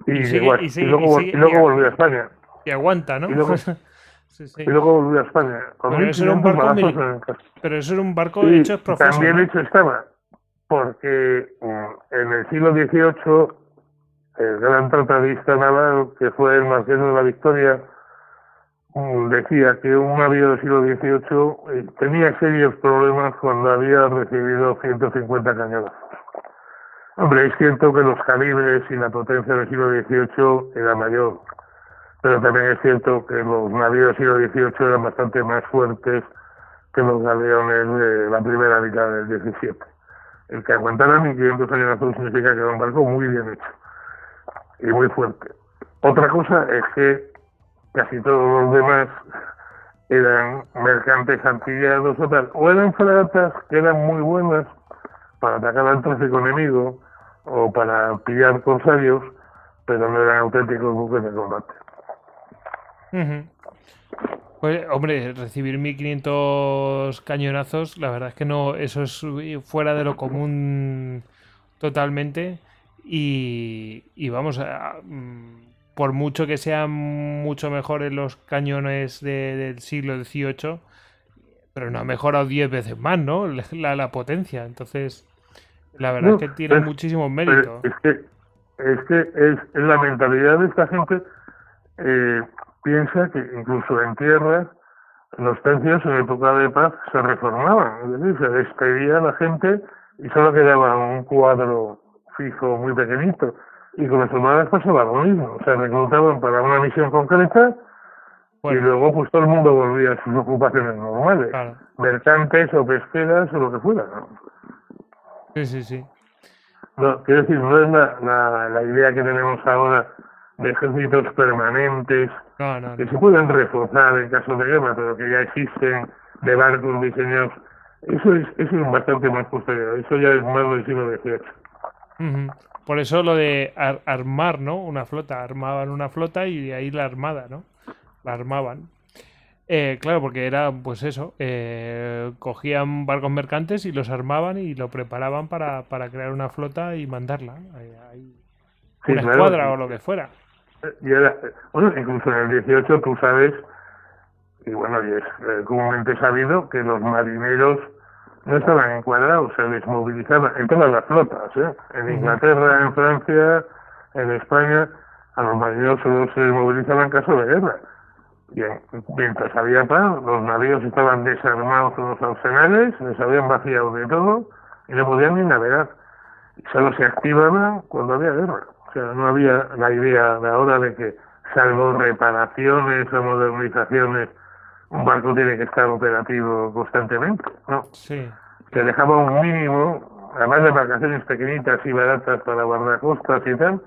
Y, luego, volvió a España. Y aguanta, ¿no? Y luego, volvió a España. Con pero, eso era un barco en el casco. pero eso era un barco hecho profesional. También hecho estaba, porque mm, en el siglo XVIII el gran tratadista naval, que fue el Marqués de la Victoria, mm, decía que un navío del siglo XVIII eh, tenía serios problemas cuando había recibido 150 cañonazos. Hombre, es cierto que los calibres y la potencia del siglo XVIII era mayor, pero también es cierto que los navíos del siglo XVIII eran bastante más fuertes que los galeones de la primera mitad del XVII. El que aguantara 1.500 cañonazos significa que era un barco muy bien hecho y muy fuerte. Otra cosa es que casi todos los demás eran mercantes antillados o tal, o eran fragatas que eran muy buenas para atacar al tráfico enemigo, o para pillar corsarios, pero no eran auténticos buques de combate. Pues, hombre, recibir 1500 cañonazos, la verdad es que no, eso es fuera de lo común totalmente. Y, vamos, a, mm, por mucho que sean mucho mejores los cañones del siglo XVIII, pero no ha mejorado 10 veces más, ¿no? La, la potencia. Entonces, la verdad es que tiene muchísimo mérito. Es que, es, que es, la mentalidad de esta gente. Eh, piensa que incluso en tierra los tercios en época de paz se reformaban, es decir, se despedía la gente y solo quedaba un cuadro fijo muy pequeñito. Y con los hermanos pasaba lo mismo, se reclutaban para una misión concreta y luego pues todo el mundo volvía a sus ocupaciones normales, mercantes o pesqueras o lo que fuera. Sí, sí, sí. No, quiero decir, no es la, la idea que tenemos ahora de ejércitos permanentes que se pueden reforzar en caso de guerra, pero que ya existen de barcos diseñados. Eso es, eso es bastante más posterior, eso ya es más del siglo XVIII. Por eso lo de armar, ¿no? Una flota, armaban una flota y de ahí la armada, ¿no? La armaban. Eh, claro, porque era, pues eso, eh, cogían barcos mercantes y los armaban y lo preparaban para, para crear una flota y mandarla. una escuadra o lo que fuera bueno, incluso en el 18 tú sabes, y bueno, y es eh, comúnmente sabido que los marineros no estaban encuadrados, se les movilizaba en todas las flotas, ¿eh? en Inglaterra, en Francia, en España, a los marineros solo se les movilizaba en caso de guerra. Y mientras había paz, los navíos estaban desarmados en los arsenales, les habían vaciado de todo y no podían ni navegar. Y solo se activaban cuando había guerra no había la idea de ahora de que, salvo reparaciones o modernizaciones, un barco tiene que estar operativo constantemente, ¿no? Sí. Se dejaba un mínimo, además de vacaciones pequeñitas y baratas para guardacostas y tal,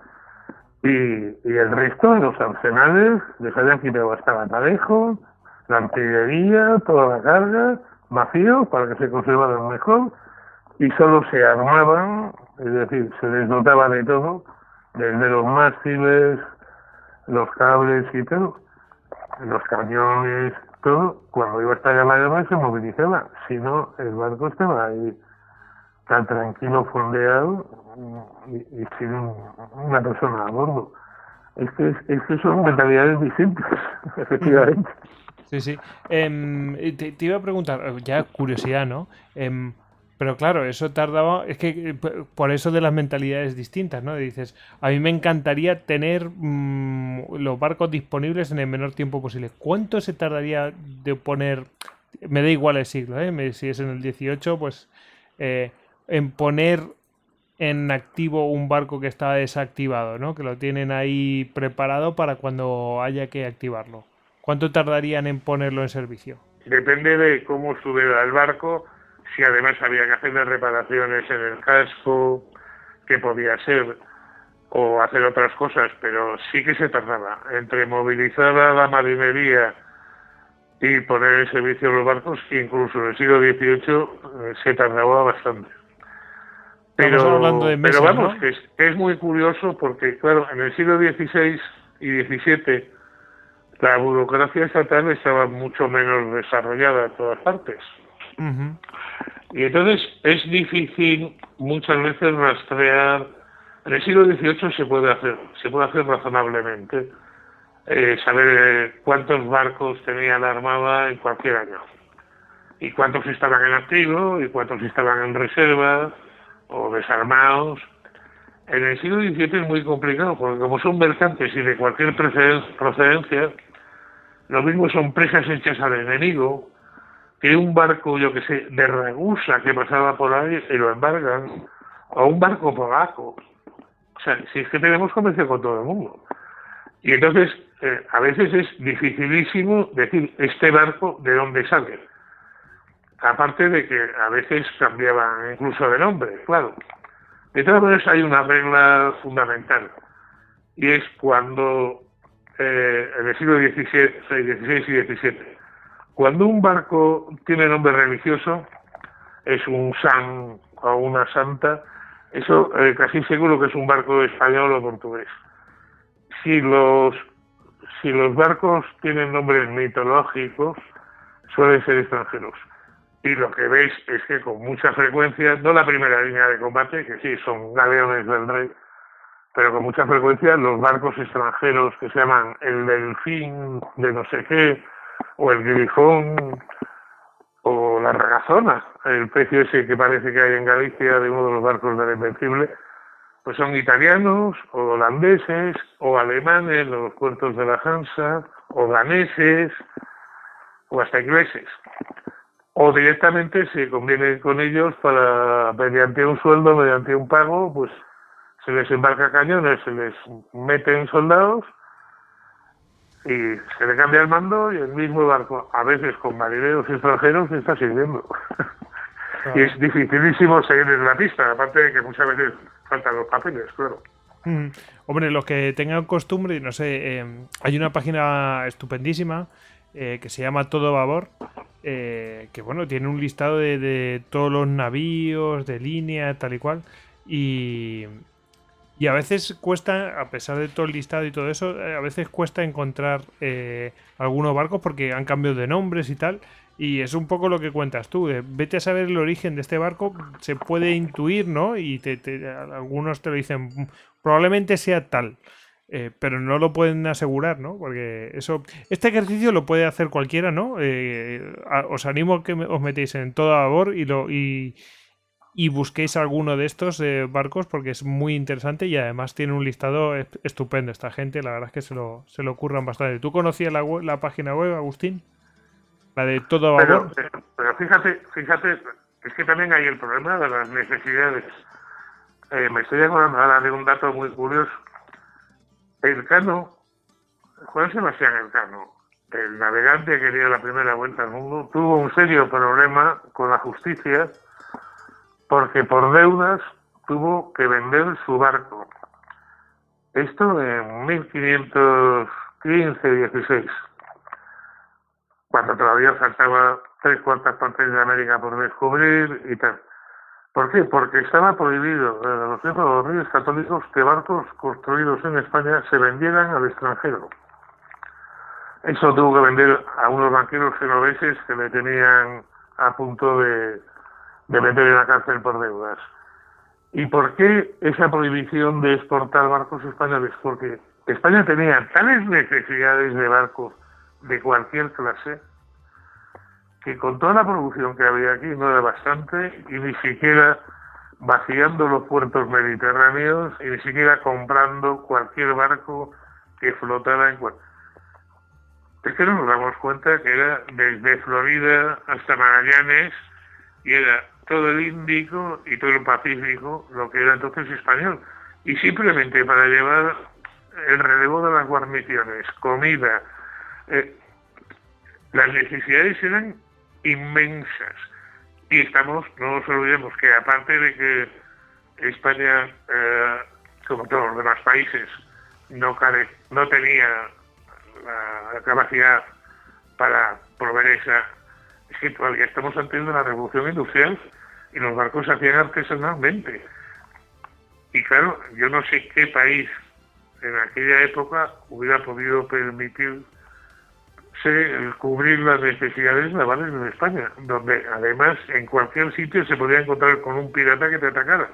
y, el resto, los arsenales, les habían quitado hasta el la artillería, toda la carga, vacío para que se conservaran mejor, y solo se armaban, es decir, se les de todo, desde los mástiles, los cables y todo, los cañones, todo, cuando iba a estar en la guerra se movilizaba, si no el barco estaba ahí tan tranquilo, fondeado y, sin una persona a bordo. Es que, es que son mentalidades distintas, efectivamente. Sí, sí. Em, te, iba a preguntar, ya curiosidad, ¿no? Eh, pero claro, eso tardaba, es que eh, por eso de las mentalidades distintas, ¿no? Dices, a mí me encantaría tener mm, los barcos disponibles en el menor tiempo posible. ¿Cuánto se tardaría de poner, me da igual el siglo, ¿eh? si es en el 18, pues eh, en poner en activo un barco que está desactivado, ¿no? Que lo tienen ahí preparado para cuando haya que activarlo. ¿Cuánto tardarían en ponerlo en servicio? Depende de cómo subiera el barco si además había que hacer reparaciones en el casco, que podía ser, o hacer otras cosas, pero sí que se tardaba. Entre movilizar a la marinería y poner en servicio los barcos, incluso en el siglo XVIII eh, se tardaba bastante. Pero, pero vamos, que es, es, muy curioso porque, claro, en el siglo XVI y XVII la burocracia estatal estaba mucho menos desarrollada en todas partes. Y entonces es difícil muchas veces rastrear. En el siglo XVIII se puede hacer, se puede hacer razonablemente, eh, saber eh, cuántos barcos tenía la Armada en cualquier año, y cuántos estaban en activo, y cuántos estaban en reserva, o desarmados. En el siglo XVII es muy complicado, porque como son mercantes y de cualquier procedencia, lo mismo son presas hechas al enemigo, que un barco, yo que sé, de Ragusa que pasaba por ahí y lo embargan, o un barco polaco. O sea, si es que tenemos comercio con todo el mundo. Y entonces, eh, a veces es dificilísimo decir este barco de dónde sale. Aparte de que a veces cambiaban incluso de nombre, claro. De todas maneras, hay una regla fundamental. Y es cuando eh, en el siglo XVI, XVI y XVII cuando un barco tiene nombre religioso, es un san o una santa, Eso eh, casi seguro que es un barco español o portugués. Si los, si los barcos tienen nombres mitológicos, suelen ser extranjeros. Y lo que veis es que con mucha frecuencia, no la primera línea de combate, que sí, son galeones del rey, pero con mucha frecuencia los barcos extranjeros que se llaman el delfín de no sé qué, o el grifón, o la regazona, el precio ese que parece que hay en Galicia de uno de los barcos del Invencible, pues son italianos, o holandeses, o alemanes, los puertos de la Hansa, o daneses, o hasta ingleses. O directamente se conviene con ellos para, mediante un sueldo, mediante un pago, pues se les embarca cañones, se les meten soldados y se le cambia el mando y el mismo barco, a veces con marineros extranjeros, está sirviendo. y es dificilísimo seguir en la pista, aparte de que muchas veces faltan los papeles, claro. Mm. Hombre, los que tengan costumbre, no sé, eh, hay una página estupendísima eh, que se llama Todo Babor, eh, que bueno, tiene un listado de, de, todos los navíos, de línea, tal y cual, y, y a veces cuesta, a pesar de todo el listado y todo eso, eh, a veces cuesta encontrar eh, algunos barcos porque han cambiado de nombres y tal. Y es un poco lo que cuentas tú. vete a saber el origen de este barco, se puede intuir, ¿no? Y algunos te lo dicen, probablemente sea tal. Eh, pero no lo pueden asegurar, ¿no? Porque eso, este ejercicio lo puede hacer cualquiera, ¿no? os animo a que os metéis en todo labor y lo y, y busquéis alguno de estos eh, barcos porque es muy interesante y además tiene un listado estupendo. Esta gente, la verdad es que se lo, se lo ocurran bastante. ¿Tú conocías la, la página web, Agustín? La de todo vapor. Pero, fíjate, fíjate, es que también hay el problema de las necesidades. Eh, me estoy acordando ahora de un dato muy curioso. El Cano, Juan Sebastián Elcano, el navegante que dio la primera vuelta al mundo, tuvo un serio problema con la justicia porque por deudas tuvo que vender su barco. Esto en 1515-16, cuando todavía faltaba tres cuartas partes de América por descubrir y tal. ¿Por qué? Porque estaba prohibido en los de los reyes católicos que barcos construidos en España se vendieran al extranjero. Eso tuvo que vender a unos banqueros genoveses que le tenían a punto de, de meter en la cárcel por deudas. ¿Y por qué esa prohibición de exportar barcos españoles? Porque España tenía tales necesidades de barcos de cualquier clase que con toda la producción que había aquí no era bastante y ni siquiera vaciando los puertos mediterráneos y ni siquiera comprando cualquier barco que flotara en cualquier... Es que no nos damos cuenta que era desde Florida hasta Magallanes y era todo el Índico y todo el Pacífico, lo que era entonces español. Y simplemente para llevar el relevo de las guarniciones, comida, eh, las necesidades eran inmensas. Y estamos, no nos olvidemos que aparte de que España, eh, como todos los demás países, no, no tenía la capacidad para proveer esa es que todavía estamos ante una revolución industrial y los barcos se hacían artesanalmente. Y claro, yo no sé qué país en aquella época hubiera podido permitir cubrir las necesidades navales en España, donde además en cualquier sitio se podía encontrar con un pirata que te atacara.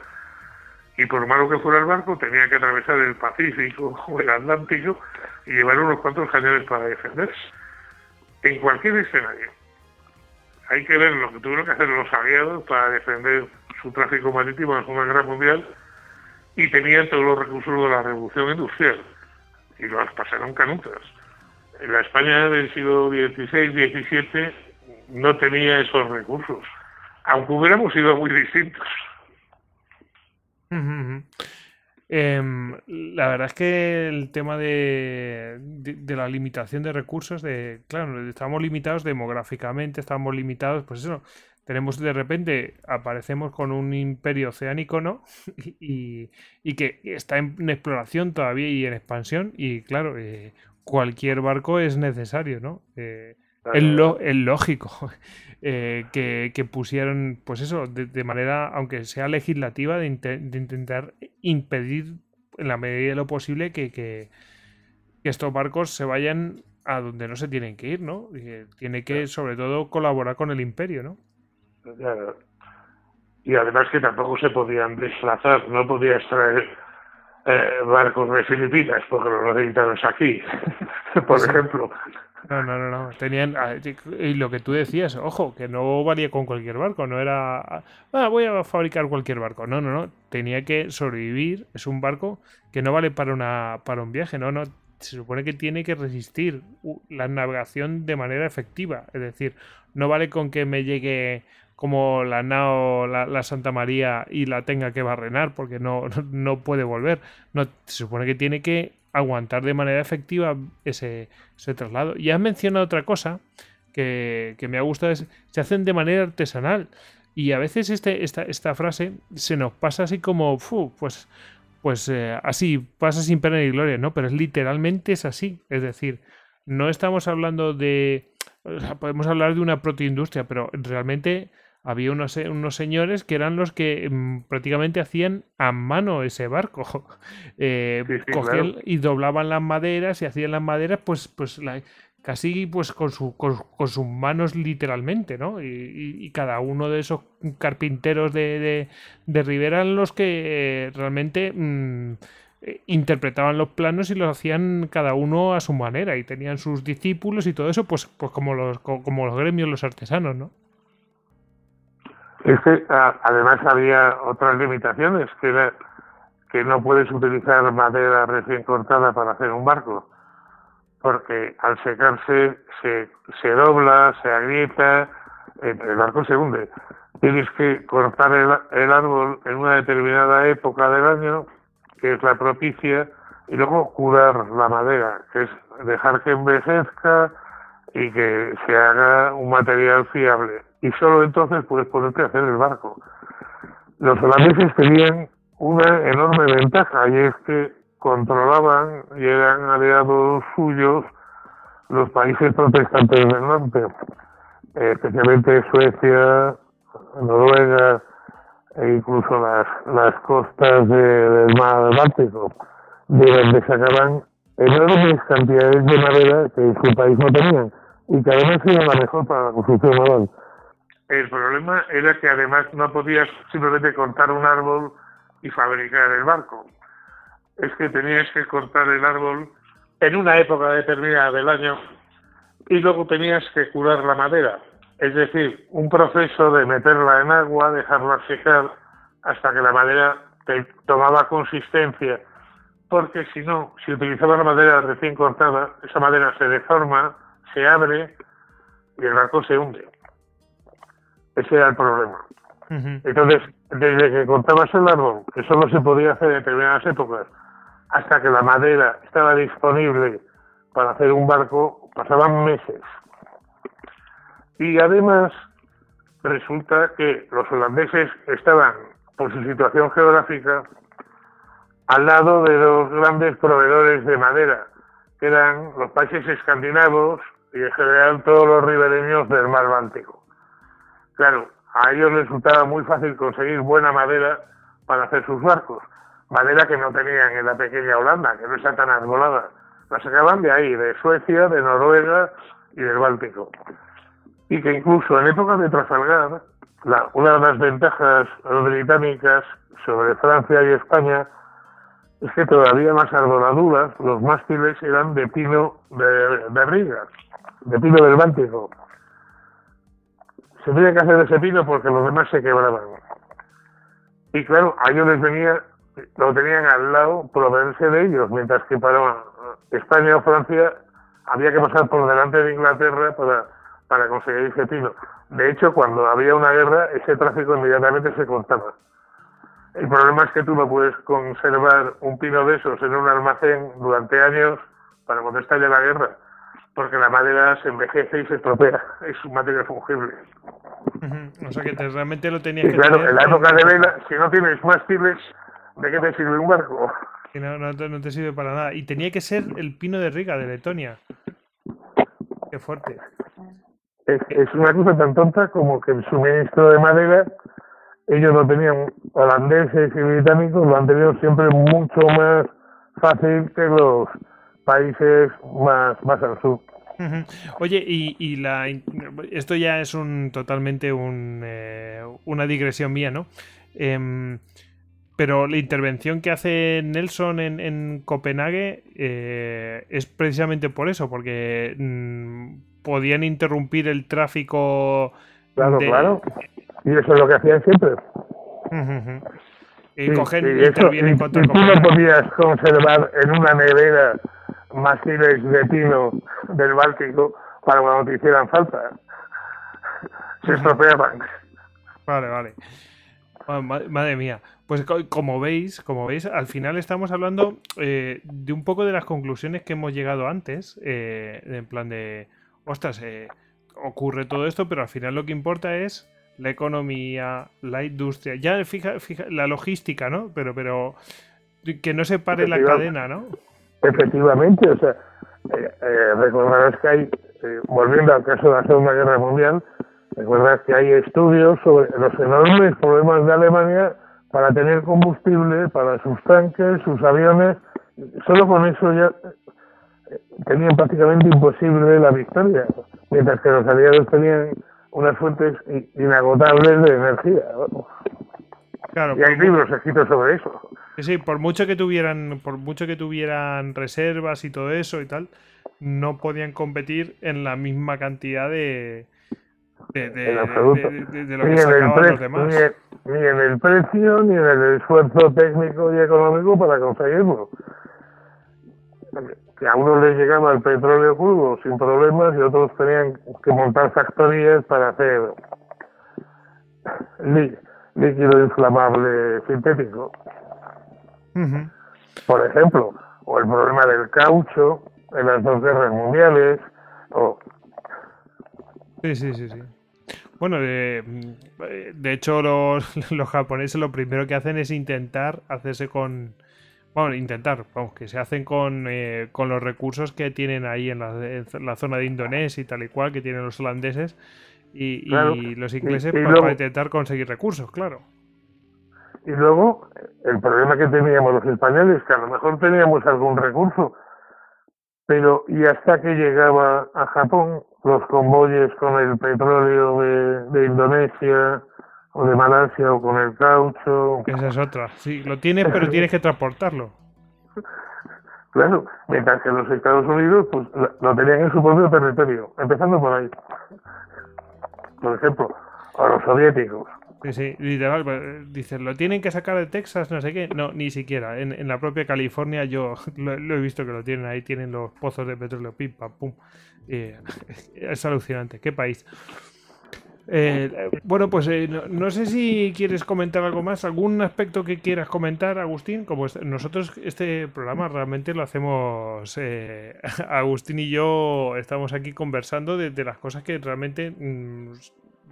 Y por malo que fuera el barco, tenía que atravesar el Pacífico o el Atlántico y llevar unos cuantos cañones para defenderse. En cualquier escenario hay que ver lo que tuvieron que hacer los aliados para defender su tráfico marítimo en la Segunda Guerra Mundial y tenían todos los recursos de la revolución industrial y los pasaron canutas. En la España del siglo XVI-XVII no tenía esos recursos, aunque hubiéramos sido muy distintos. Em, la verdad es que el tema de, la limitación de recursos, de claro, estamos limitados demográficamente, estamos limitados, pues eso, tenemos de repente, aparecemos con un imperio oceánico, ¿no? y, que está en, exploración todavía y en expansión, y claro, eh, cualquier barco es necesario, ¿no? Eh, Es, lo, es lógico eh, que, que, pusieron, pues eso, de, manera, aunque sea legislativa, de, de, intentar impedir en la medida de lo posible que, que, estos barcos se vayan a donde no se tienen que ir, ¿no? Y tiene que, sobre todo, colaborar con el imperio, ¿no? Y además que tampoco se podían desplazar, no podía extraer eh, barcos de Filipinas porque los necesitaban aquí, por ejemplo. No, no, no, no. Tenían. Ah, y lo que tú decías, ojo, que no valía con cualquier barco, no era. Ah, voy a fabricar cualquier barco. No, no, no. Tenía que sobrevivir. Es un barco que no vale para, una, para un viaje, no, no. Se supone que tiene que resistir la navegación de manera efectiva. Es decir, no vale con que me llegue como la nao, la, Santa María y la tenga que barrenar porque no, no puede volver. No, se supone que tiene que aguantar de manera efectiva ese, traslado. Y has mencionado otra cosa que, me ha gustado, es se hacen de manera artesanal. Y a veces este, esta, esta frase se nos pasa así como, pues, pues eh, así, pasa sin pena ni gloria, ¿no? Pero es literalmente es así. Es decir, no estamos hablando de, podemos hablar de una protoindustria, pero realmente había unos, unos, señores que eran los que mm, prácticamente hacían a mano ese barco. Eh, cogían y doblaban las maderas y hacían las maderas, pues, pues casi pues con, su, con, sus manos literalmente, ¿no? Y, cada uno de esos carpinteros de, de, Rivera eran los que eh, realmente mm, eh, interpretaban los planos y los hacían cada uno a su manera y tenían sus discípulos y todo eso, pues, pues como, los, como los gremios, los artesanos, ¿no? Es que además había otras limitaciones, que era que no puedes utilizar madera recién cortada para hacer un barco, porque al secarse se, se dobla, se agrieta, el barco se hunde. Tienes que cortar el, el árbol en una determinada época del año, que es la propicia, y luego curar la madera, que es dejar que envejezca y que se haga un material fiable y solo entonces puedes ponerte a hacer el barco. Los holandeses tenían una enorme ventaja y es que controlaban y eran aliados suyos los países protestantes del norte, especialmente Suecia, Noruega e incluso las, las costas del mar Báltico, de donde sacaban enormes cantidades de madera que su país no tenían y que además era la mejor para la construcción naval. El problema era que además no podías simplemente cortar un árbol y fabricar el barco. Es que tenías que cortar el árbol en una época determinada del año y luego tenías que curar la madera. Es decir, un proceso de meterla en agua, dejarla secar hasta que la madera tomaba consistencia. Porque si no, si utilizaba la madera recién cortada, esa madera se deforma, se abre y el barco se hunde. Ese era el problema. Entonces, desde que cortabas el árbol, que solo se podía hacer en determinadas épocas, hasta que la madera estaba disponible para hacer un barco, pasaban meses. Y además, resulta que los holandeses estaban, por su situación geográfica, al lado de los grandes proveedores de madera, que eran los países escandinavos y en general todos los ribereños del mar Báltico. Claro, a ellos les resultaba muy fácil conseguir buena madera para hacer sus barcos. Madera que no tenían en la pequeña Holanda, que no está tan arbolada. La sacaban de ahí, de Suecia, de Noruega y del Báltico. Y que incluso en épocas de Trafalgar, la, una de las ventajas británicas sobre Francia y España es que todavía más arboladuras, los mástiles eran de pino de, de Riga, de pino del Báltico se tenía que hacer ese pino porque los demás se quebraban. Y claro, a ellos les venía, lo tenían al lado proveerse de ellos, mientras que para España o Francia había que pasar por delante de Inglaterra para, para conseguir ese pino. De hecho, cuando había una guerra, ese tráfico inmediatamente se cortaba. El problema es que tú no puedes conservar un pino de esos en un almacén durante años para cuando estalle la guerra porque la madera se envejece y se estropea, es un material fungible. O sea que realmente lo tenías que claro, en la época de vela, si no tienes mástiles, ¿de qué te sirve un barco? no, no, no, te sirve para nada. Y tenía que ser el pino de Riga, de Letonia. Qué fuerte. Es, es una cosa tan tonta como que el suministro de madera, ellos lo tenían, holandeses y británicos, lo han tenido siempre mucho más fácil que los países más, más al sur. Oye, y, y, la esto ya es un totalmente un, eh, una digresión mía, ¿no? Em, pero la intervención que hace Nelson en, en Copenhague eh, es precisamente por eso, porque mm, podían interrumpir el tráfico. Claro, claro. Y eso es lo que hacían siempre. Y cogen, y, eso, y, tú no podías conservar en una nevera mástiles de pino del Báltico para cuando te hicieran falta. Se estropeaban. Vale, vale. Madre mía. Pues como veis, como veis, al final estamos hablando eh, de un poco de las conclusiones que hemos llegado antes, eh, en plan de, ostras, eh, ocurre todo esto, pero al final lo que importa es la economía, la industria, ya fija, fija la logística, ¿no? Pero, pero que no se pare la cadena, ¿no? Efectivamente, o sea, eh, eh, recordarás que hay, eh, volviendo al caso de la Segunda Guerra Mundial, recuerdas que hay estudios sobre los enormes problemas de Alemania para tener combustible para sus tanques, sus aviones. Solo con eso ya eh, tenían prácticamente imposible la victoria, mientras que los aliados tenían unas fuentes inagotables de energía. Claro, y hay libros escritos sobre eso. Sí, por mucho que tuvieran, por mucho que tuvieran reservas y todo eso y tal, no podían competir en la misma cantidad de, de, de, lo que sacaban los demás. Ni, en el precio, ni en el esfuerzo técnico y económico para conseguirlo. Que a unos les llegaba el petróleo crudo sin problemas y otros tenían que montar factorías para hacer líquido inflamable sintético. Por ejemplo, o el problema del caucho en las dos guerras mundiales, o... Sí, sí, sí, sí. Bueno, de, de hecho los, los, japoneses lo primero que hacen es intentar hacerse con... Bueno, intentar, vamos, que se hacen con, eh, con los recursos que tienen ahí en la, en la, zona de Indonesia y tal y cual, que tienen los holandeses y, y los ingleses para intentar conseguir recursos, claro. Y luego, el problema que teníamos los españoles, que a lo mejor teníamos algún recurso, pero y hasta que llegaba a Japón, los convoyes con el petróleo de, de Indonesia o de Malasia o con el caucho. Esa es otra. Sí, lo tienes, pero tienes que transportarlo. Claro, mientras que los Estados Unidos pues lo tenían en su propio territorio, empezando por ahí. Por ejemplo, a los soviéticos. Sí, literal. Pues, dicen, lo tienen que sacar de Texas, no sé qué. No, ni siquiera. En, la propia California yo lo, he visto que lo tienen ahí, tienen los pozos de petróleo, pim, pam, pum. es alucinante. ¿Qué país? Eh, bueno, pues eh, no, sé si quieres comentar algo más, algún aspecto que quieras comentar, Agustín. Como nosotros este programa realmente lo hacemos, eh, Agustín y yo estamos aquí conversando de, de las cosas que realmente mm,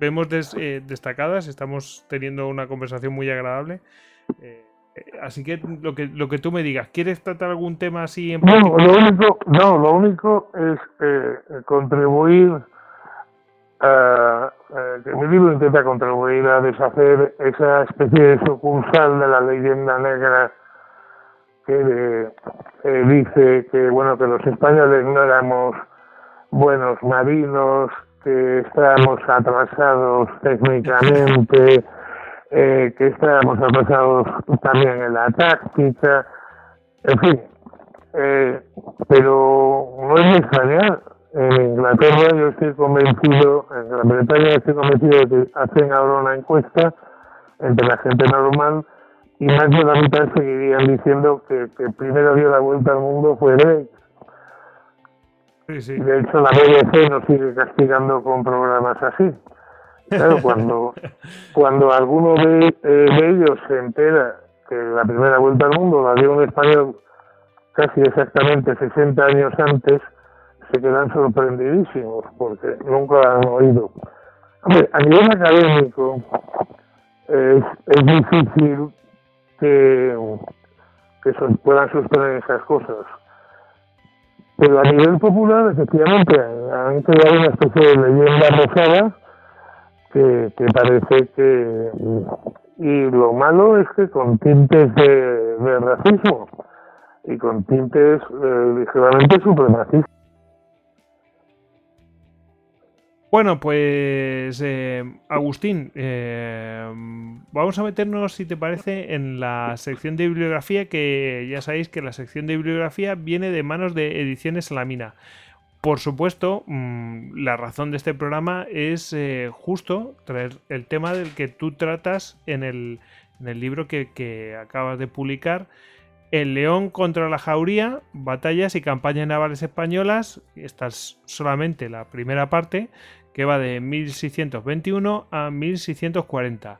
vemos eh, destacadas, estamos teniendo una conversación muy agradable. Eh, eh, así que lo que lo que tú me digas, ¿quieres tratar algún tema así en no, lo único, no, lo único es contribuir a, que mi libro intenta contribuir a deshacer esa especie de sucursal de la leyenda negra que dice que bueno que los españoles no éramos buenos marinos que estábamos atrasados técnicamente, eh, que estábamos atrasados también en la táctica, en fin. Eh, pero no es extrañar. En Inglaterra yo estoy convencido, en Gran Bretaña estoy convencido de que hacen ahora una encuesta entre la gente normal y más de la mitad seguirían diciendo que, que primero dio la vuelta al mundo fue Drake de hecho, la BBC nos sigue castigando con programas así. Claro, cuando, cuando alguno de, eh, de, ellos se entera que la primera vuelta al mundo la dio un español casi exactamente 60 años antes, se quedan sorprendidísimos porque nunca la han oído. Hombre, a nivel académico es, es difícil que, que puedan sostener esas cosas Pero a nivel popular, efectivamente, han creado una especie de leyenda rosada que, parece que... Y lo malo es que con tintes de, de racismo y con tintes eh, ligeramente supremacistas. Bueno, pues eh, Agustín, eh, vamos a meternos, si te parece, en la sección de bibliografía, que ya sabéis que la sección de bibliografía viene de manos de Ediciones Salamina. Por supuesto, mm, la razón de este programa es eh, justo traer el tema del que tú tratas en el, en el libro que, que acabas de publicar, el León contra la Jauría, batallas y campañas navales españolas. Esta es solamente la primera parte, que va de 1621 a 1640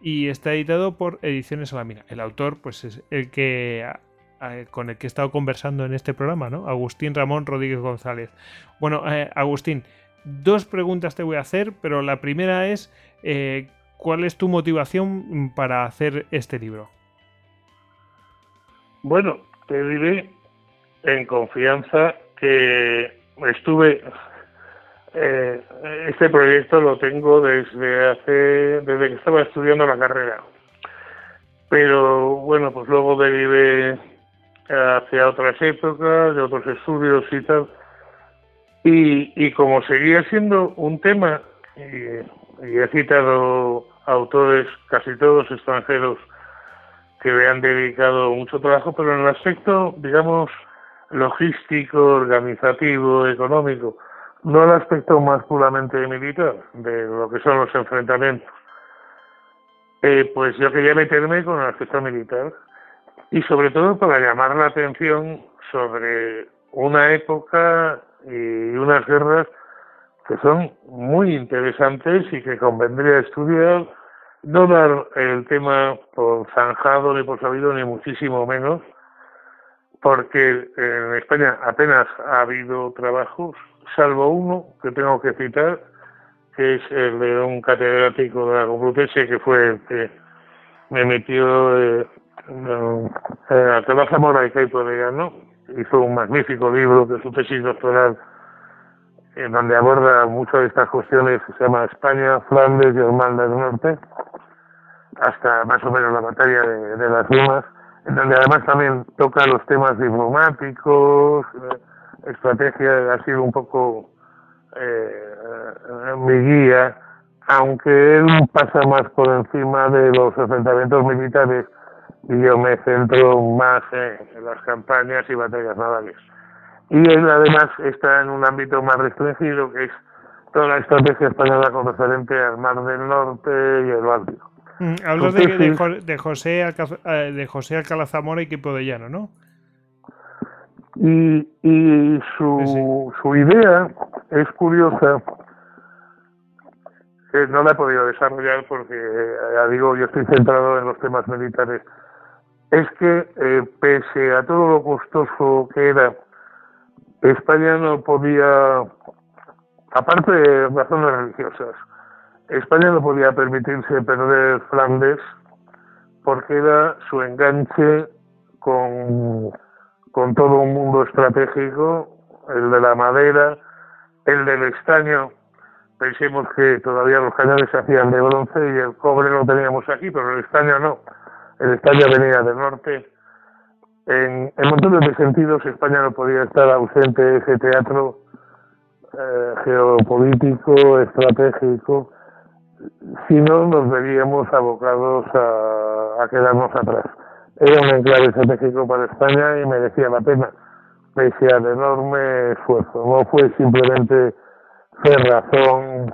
y está editado por Ediciones Salamina. El autor, pues es el que con el que he estado conversando en este programa, ¿no? Agustín Ramón Rodríguez González. Bueno, eh, Agustín, dos preguntas te voy a hacer, pero la primera es eh, ¿cuál es tu motivación para hacer este libro? Bueno, te diré en confianza que estuve eh, este proyecto lo tengo desde hace, desde que estaba estudiando la carrera. Pero bueno, pues luego derivé hacia otras épocas, de otros estudios y tal. Y, y como seguía siendo un tema, y, y he citado autores casi todos extranjeros que me han dedicado mucho trabajo, pero en el aspecto, digamos, logístico, organizativo, económico, no el aspecto más puramente militar de lo que son los enfrentamientos. Eh, pues yo quería meterme con el aspecto militar y sobre todo para llamar la atención sobre una época y unas guerras que son muy interesantes y que convendría estudiar, no dar el tema por zanjado ni por sabido ni muchísimo menos, porque en España apenas ha habido trabajos salvo uno que tengo que citar, que es el de un catedrático de la Complutense, que fue el que me metió eh, eh, a Tela Zamora y Caipo de Hizo un magnífico libro de su tesis doctoral en donde aborda muchas de estas cuestiones se llama España, Flandes y Irlanda del Norte, hasta más o menos la batalla de, las Dumas, en donde además también toca los temas diplomáticos, eh, estrategia ha sido un poco eh, mi guía, aunque él pasa más por encima de los enfrentamientos militares y yo me centro más en las campañas y batallas navales. Y él además está en un ámbito más restringido, que es toda la estrategia española con referente al Mar del Norte y el Báltico. Mm, hablo de, de, de, José eh, de José Alcalá Zamora y Quipo de Llano, ¿no? Y, y su, su idea es curiosa, que no la he podido desarrollar porque, ya digo, yo estoy centrado en los temas militares, es que eh, pese a todo lo costoso que era, España no podía, aparte de razones religiosas, España no podía permitirse perder Flandes porque era su enganche con con todo un mundo estratégico, el de la madera, el del estaño. Pensemos que todavía los cañones se hacían de bronce y el cobre lo teníamos aquí, pero el estaño no. El estaño venía del norte. En, en montones de sentidos España no podía estar ausente de ese teatro eh, geopolítico, estratégico, si no nos veríamos abocados a quedarnos atrás era un enclave estratégico para España y merecía la pena, pese al enorme esfuerzo. No fue simplemente cerrazón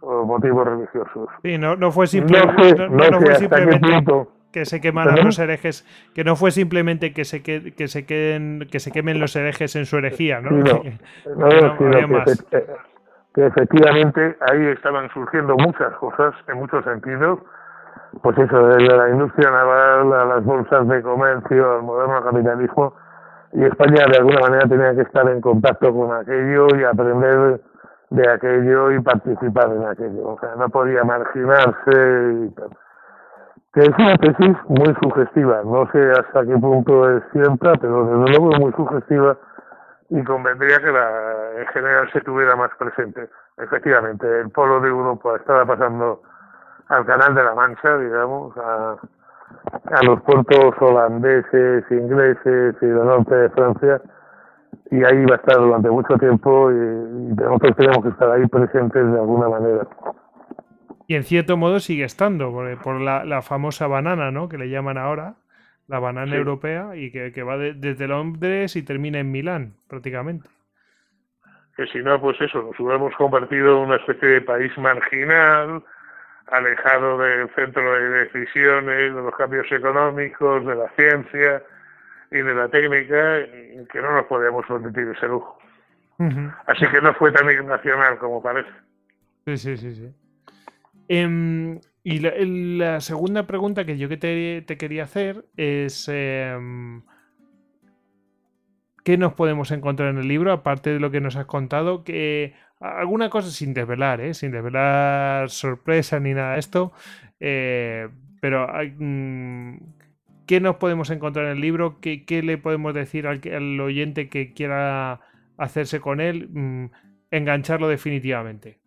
o motivos religiosos. Sí, no, no fue, simplemente no, fue simplemente que se quemaran los herejes, que no fue simplemente que se que, que se queden que se quemen los herejes en su herejía, ¿no? no, que, que efectivamente ahí estaban surgiendo muchas cosas en muchos sentidos pues eso, de la industria naval a las bolsas de comercio, al moderno capitalismo, y España de alguna manera tenía que estar en contacto con aquello y aprender de aquello y participar en aquello. O sea, no podía marginarse y tal. Que es una tesis muy sugestiva, no sé hasta qué punto es cierta, pero desde luego es muy sugestiva y convendría que la, en general se tuviera más presente. Efectivamente, el polo de Europa estaba pasando al Canal de la Mancha, digamos, a, a los puertos holandeses, ingleses y del norte de Francia, y ahí va a estar durante mucho tiempo y, nosotros tenemos que estar ahí presentes de alguna manera. Y en cierto modo sigue estando, por, la, la, famosa banana, ¿no? Que le llaman ahora, la banana europea, y que, que va desde Londres y termina en Milán, prácticamente. Que si no, pues eso, nos hubiéramos convertido en una especie de país marginal, alejado del centro de decisiones, de los cambios económicos, de la ciencia y de la técnica, que no nos podíamos permitir ese lujo. Así que no fue tan nacional como parece. Sí, sí, sí, sí. Em, y la, segunda pregunta que yo que te, quería hacer es em, ¿qué nos podemos encontrar en el libro? Aparte de lo que nos has contado, que alguna cosa sin desvelar, ¿eh? sin desvelar sorpresa ni nada de esto, eh, pero mm, ¿qué nos podemos encontrar en el libro? ¿Qué, le podemos decir al, al, oyente que quiera hacerse con él? Mm, engancharlo definitivamente.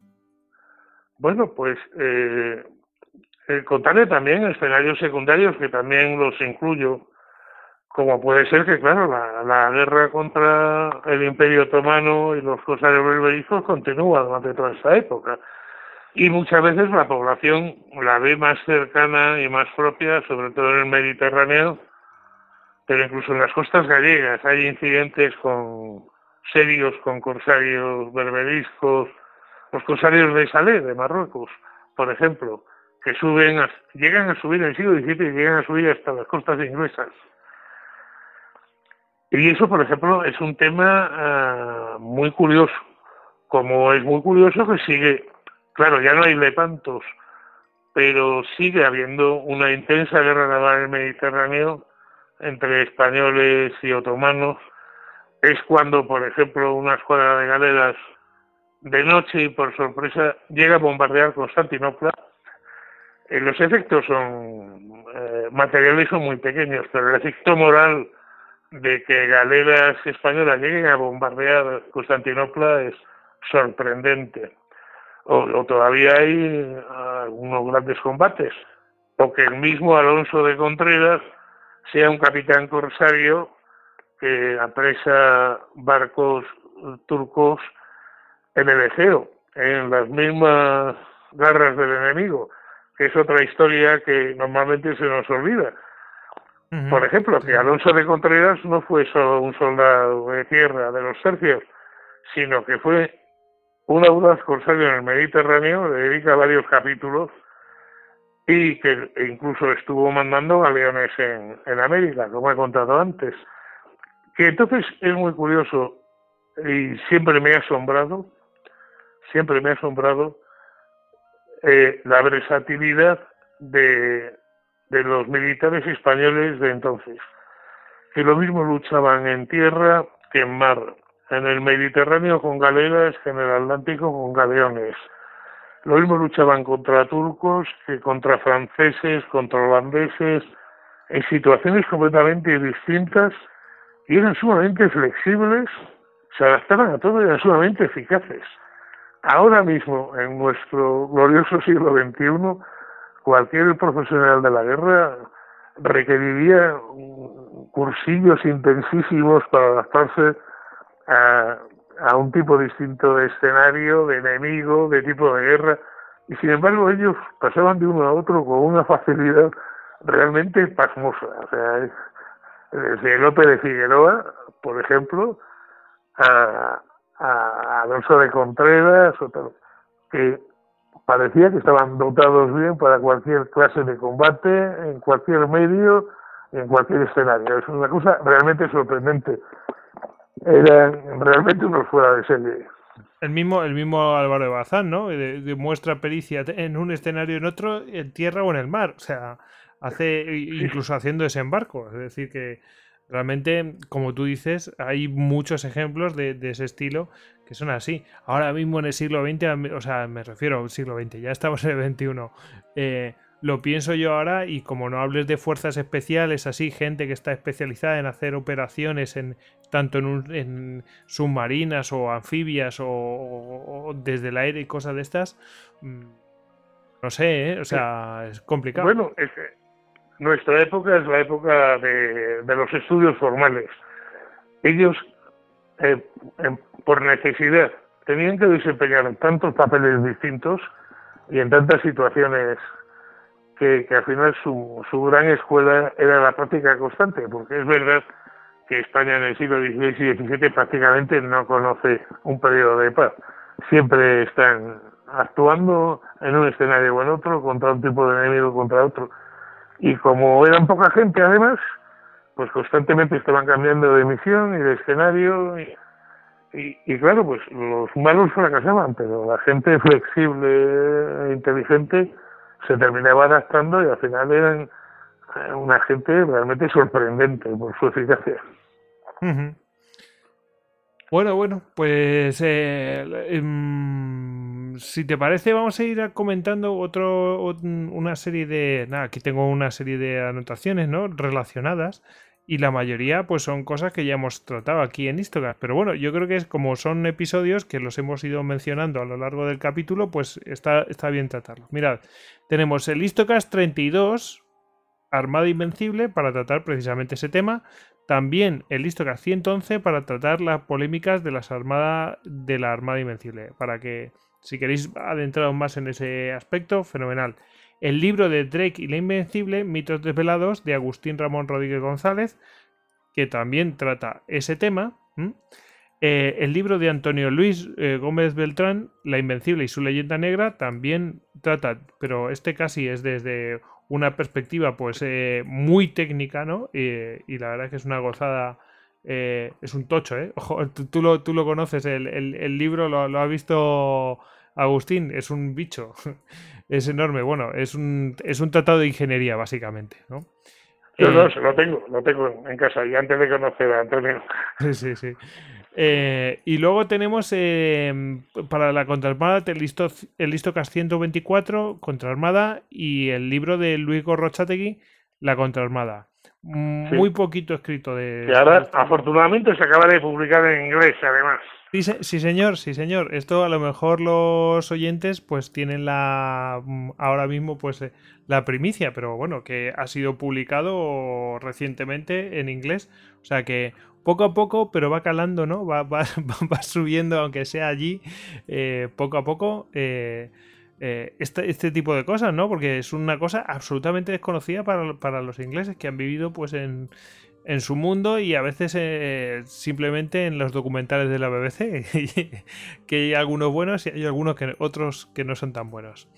Bueno, pues eh, eh, contarle también escenarios secundarios que también los incluyo, como puede ser que, claro, la, guerra contra el Imperio Otomano y los corsarios berberizos continúa durante toda esta época. Y muchas veces la población la ve más cercana y más propia, sobre todo en el Mediterráneo, pero incluso en las costas gallegas hay incidentes con serios con corsarios berberiscos, los corsarios de Salé, de Marruecos, por ejemplo, que suben, llegan a subir en el siglo XVII llegan a subir hasta las costas inglesas. Y eso, por ejemplo, es un tema ah, muy curioso, como es muy curioso que sigue, claro, ya no hay lepantos, pero sigue habiendo una intensa guerra naval en el Mediterráneo entre españoles y otomanos. Es cuando, por ejemplo, una escuadra de galeras de noche y por sorpresa llega a bombardear Constantinopla. Eh, los efectos son eh, materiales son muy pequeños, pero el efecto moral de que galeras españolas lleguen a bombardear Constantinopla es sorprendente. O, todavía hay algunos grandes combates, o que el mismo Alonso de Contreras sea un capitán corsario que apresa barcos turcos en el Egeo, en las mismas garras del enemigo, que es otra historia que normalmente se nos olvida. Por ejemplo, que Alonso de Contreras no fue solo un soldado de tierra de los tercios, sino que fue un audaz corsario en el Mediterráneo, le dedica varios capítulos, y que incluso estuvo mandando galeones en, en América, como he contado antes. Que entonces es muy curioso y siempre me ha asombrado siempre me ha asombrado eh, la versatilidad de, de los militares españoles de entonces, que lo mismo luchaban en tierra que en mar, en el Mediterráneo con galeras que en el Atlántico con galeones. Lo mismo luchaban contra turcos que contra franceses, contra holandeses, en situaciones completamente distintas y eran sumamente flexibles, se adaptaban a todo y eran sumamente eficaces. Ahora mismo, en nuestro glorioso siglo XXI, cualquier profesional de la guerra requeriría cursillos intensísimos para adaptarse a, un tipo distinto de escenario, de enemigo, de tipo de guerra, y sin embargo ellos pasaban de uno a otro con una facilidad realmente pasmosa. O sea, desde López de Figueroa, por ejemplo, a, a Alonso de Contreras, que parecía que estaban dotados bien para cualquier clase de combate, en cualquier medio, en cualquier escenario. Es una cosa realmente sorprendente. Eran realmente unos fuera de serie. El mismo, el mismo Álvaro de Bazán, ¿no? Demuestra pericia en un escenario, en otro, en tierra o en el mar. O sea, hace incluso haciendo desembarco. Es decir, que Realmente, como tú dices, hay muchos ejemplos de, ese estilo que son así. Ahora mismo en el siglo XX, o sea, me refiero al siglo XX, ya estamos en el XXI. Eh, lo pienso yo ahora y como no hables de fuerzas especiales, así, gente que está especializada en hacer operaciones en tanto en, submarinas o anfibias o, desde el aire y cosas de estas, mm, no sé, ¿eh? o sea, es complicado. Bueno, es que nuestra época es la época de, los estudios formales. Ellos, eh, por necesidad, tenían que desempeñar tantos papeles distintos y en tantas situaciones que, al final su, su gran escuela era la práctica constante, porque es verdad que España en el siglo XVI y XVII prácticamente no conoce un periodo de paz. Siempre están actuando en un escenario o en otro, contra un tipo de enemigo contra otro. Y como eran poca gente además, pues constantemente estaban cambiando de misión y de escenario. Y, y, claro, pues los malos fracasaban, pero la gente flexible e inteligente se terminaba adaptando y al final eran eh, una gente realmente sorprendente por su eficacia. Bueno, bueno, pues eh, em, si te parece vamos a ir comentando otro, una serie de... Nada, aquí tengo una serie de anotaciones, ¿no? Relacionadas y la mayoría pues son cosas que ya hemos tratado aquí en Istocast. Pero bueno, yo creo que es como son episodios que los hemos ido mencionando a lo largo del capítulo, pues está, está bien tratarlo. Mirad, tenemos el Istocast 32, Armada Invencible, para tratar precisamente ese tema. También el Istocast 111 para tratar las polémicas de, las armada, de la Armada Invencible. Para que, si queréis adentrar más en ese aspecto, fenomenal el libro de Drake y la Invencible, Mitos Desvelados, de Agustín Ramón Rodríguez González, que también trata ese tema. Eh, el libro de Antonio Luis eh, Gómez Beltrán, La Invencible y su leyenda negra, también trata, pero este casi es desde una perspectiva pues eh, muy técnica, ¿no? y la verdad es que es una gozada, es un tocho, ¿eh? Ojo, tú, lo, tú lo, conoces, el, libro lo, lo ha visto Agustín, es un bicho. es enorme. Bueno, es un, es un tratado de ingeniería, básicamente, ¿no? Yo no, eh, lo tengo, lo tengo en casa y antes de conocer a Antonio. Sí, sí. Eh, y luego tenemos eh, para la contraarmada el listo, el listo CAS 124, contraarmada, y el libro de Luis Gorrochategui, la contraarmada. Muy poquito escrito de. Y ahora, afortunadamente, se acaba de publicar en inglés, además. Sí, sí, señor, sí, señor. Esto a lo mejor los oyentes pues tienen la mm, ahora mismo pues eh, la primicia, pero bueno, que ha sido publicado recientemente en inglés. O sea que poco a poco, pero va calando, ¿no? Va, va, va subiendo, aunque sea allí, eh, poco a poco. Eh, este, este, tipo de cosas, ¿no? Porque es una cosa absolutamente desconocida para, para los ingleses que han vivido pues en, en su mundo y a veces eh, simplemente en los documentales de la BBC, que hay algunos buenos y hay algunos que otros que no son tan buenos.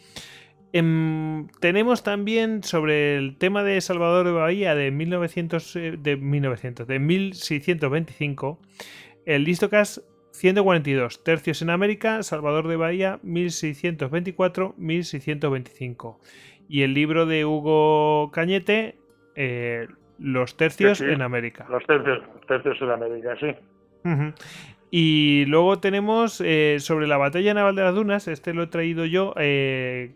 Em, tenemos también sobre el tema de Salvador de Bahía de 1900, eh, de 1900, de 1625, el Listocast 142, Tercios en América, Salvador de Bahía 1624-1625. Y el libro de Hugo Cañete, eh, los tercios en América. Los tercios, tercios en América, sí. Y luego tenemos eh, sobre la batalla naval de las dunas, este lo he traído yo, eh,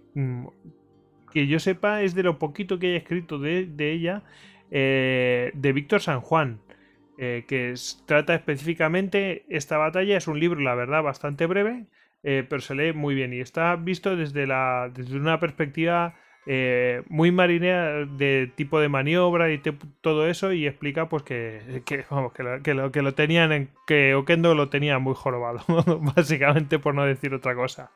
que yo sepa es de lo poquito que he escrito de, ella, eh, de Víctor San Juan, que trata específicamente esta batalla, es un libro, la verdad, bastante breve, pero se lee muy bien y está visto desde, la, desde una perspectiva eh, muy marinera de tipo de maniobra y todo eso y explica pues que, vamos que, lo, que, lo, tenían en, que Okendo lo tenía muy jorobado básicamente por no decir otra cosa.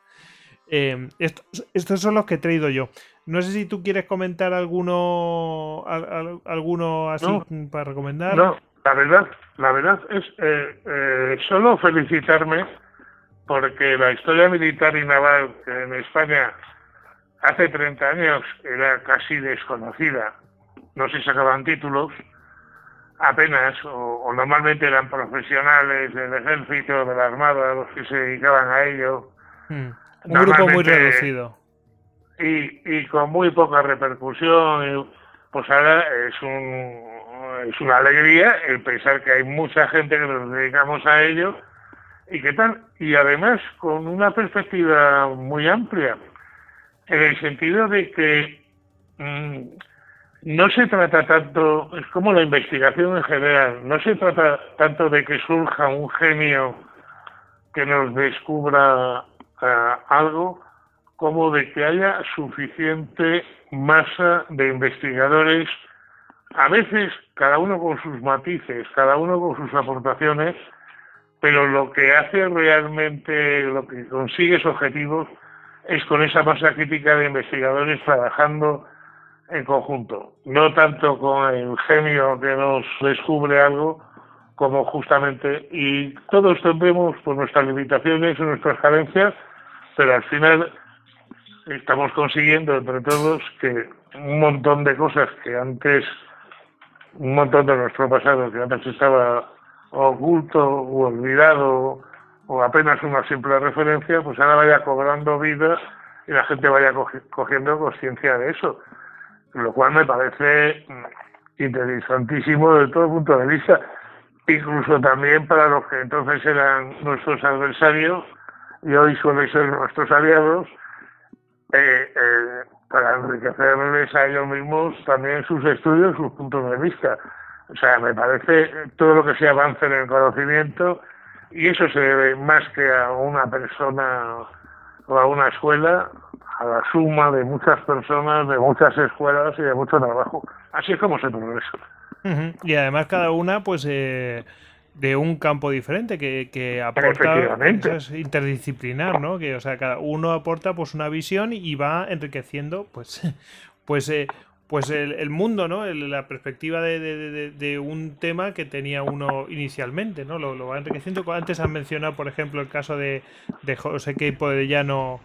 Eh, estos, son los que he traído yo. No sé si tú quieres comentar alguno alguno así para recomendar. No la verdad la verdad es eh, solo felicitarme porque la historia militar y naval en España hace 30 años era casi desconocida, no se sacaban títulos apenas, o, normalmente eran profesionales del ejército, de la armada, los que se dedicaban a ello. Hmm. Un grupo muy reducido. Y, y con muy poca repercusión, pues ahora es, un, es una alegría el pensar que hay mucha gente que nos dedicamos a ello y qué tal, y además con una perspectiva muy amplia en el sentido de que mm, no se trata tanto, es como la investigación en general, no se trata tanto de que surja un genio que nos descubra eh, algo, como de que haya suficiente masa de investigadores, a veces cada uno con sus matices, cada uno con sus aportaciones, pero lo que hace realmente, lo que consigue esos objetivos, es con esa masa crítica de investigadores trabajando en conjunto, no tanto con el genio que nos descubre algo, como justamente, y todos tendremos por nuestras limitaciones y nuestras carencias, pero al final estamos consiguiendo entre todos que un montón de cosas que antes, un montón de nuestro pasado que antes estaba oculto o olvidado o apenas una simple referencia, pues ahora vaya cobrando vida y la gente vaya cogiendo conciencia de eso, lo cual me parece interesantísimo desde todo punto de vista, incluso también para los que entonces eran nuestros adversarios y hoy suelen ser nuestros aliados, eh, eh, para enriquecerles a ellos mismos también sus estudios, sus puntos de vista. O sea, me parece todo lo que se avance en el conocimiento y eso se debe más que a una persona o a una escuela, a la suma de muchas personas, de muchas escuelas y de mucho trabajo. Así es como se progresa. Y además cada una, pues, eh, de un campo diferente que, que aporta es interdisciplinar, ¿no? Que, o sea, cada uno aporta pues una visión y va enriqueciendo, pues, pues eh, pues el, mundo, ¿no? la perspectiva de, un tema que tenía uno inicialmente, ¿no? Lo, va enriqueciendo. Antes han mencionado, por ejemplo, el caso de, José Queipo de Llano,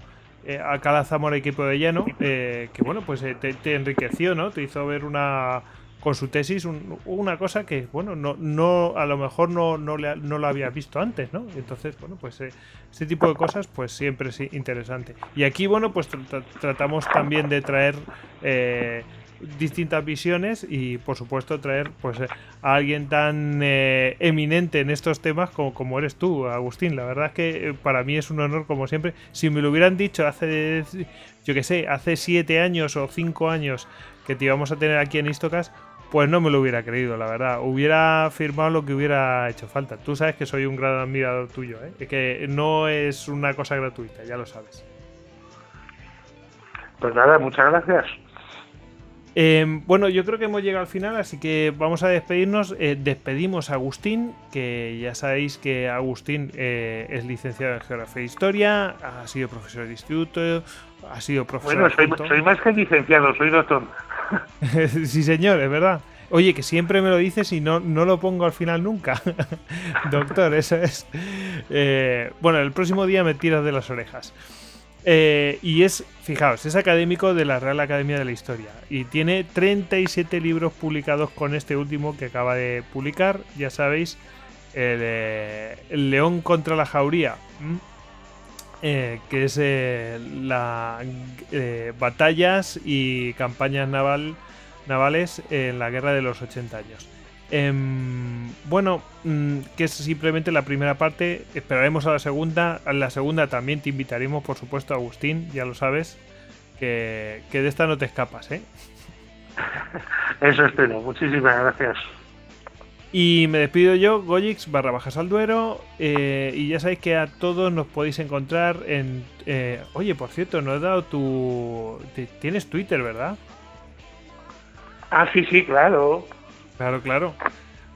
eh, Alcalá Zamora y Queipo de Llano, eh, que bueno, pues eh, te, enriqueció, ¿no? Te hizo ver una con su tesis una cosa que, bueno, no, no a lo mejor no, no, no lo había visto antes, ¿no? Entonces, bueno, pues eh, este tipo de cosas, pues siempre es interesante. Y aquí, bueno, pues tratamos también de traer distintas visiones y por supuesto traer pues eh, a alguien tan eh, eminente en estos temas como, como eres tú, Agustín. La verdad es que eh, para mí es un honor como siempre. Si me lo hubieran dicho hace, yo que sé, hace siete años o cinco años que te íbamos a tener aquí en Istocas, pues no me lo hubiera creído, la verdad. Hubiera firmado lo que hubiera hecho falta. Tú sabes que soy un gran admirador tuyo, ¿eh? que no es una cosa gratuita, ya lo sabes. Pues nada, muchas gracias. Em, bueno, yo creo que hemos llegado al final, así que vamos a despedirnos. Eh, despedimos a Agustín, que ya sabéis que Agustín eh, es licenciado en Geografía e Historia, ha sido profesor de instituto, ha sido profesor. Bueno, soy, más que licenciado, soy doctor. sí, señor, es verdad. Oye, que siempre me lo dices y no, no lo pongo al final nunca. doctor, eso es. Eh, bueno, el próximo día me tiras de las orejas. Eh, y es, fijaos, es académico de la Real Academia de la Historia y tiene 37 libros publicados con este último que acaba de publicar, ya sabéis, el, León contra la Jauría, eh, que es eh, la batallas y campañas naval, navales en la guerra de los 80 años. Em, bueno, mm, que es simplemente la primera parte. Esperaremos a la segunda. A la segunda también te invitaremos, por supuesto, Agustín, ya lo sabes. Que, de esta no te escapas, ¿eh? Eso espero. Muchísimas gracias. Y me despido yo, Goyix barra bajas al duero. Eh, y ya sabéis que a todos nos podéis encontrar en. Eh, oye, por cierto, no he dado tu. Tienes Twitter, ¿verdad? Ah, sí, sí, claro. Claro, claro.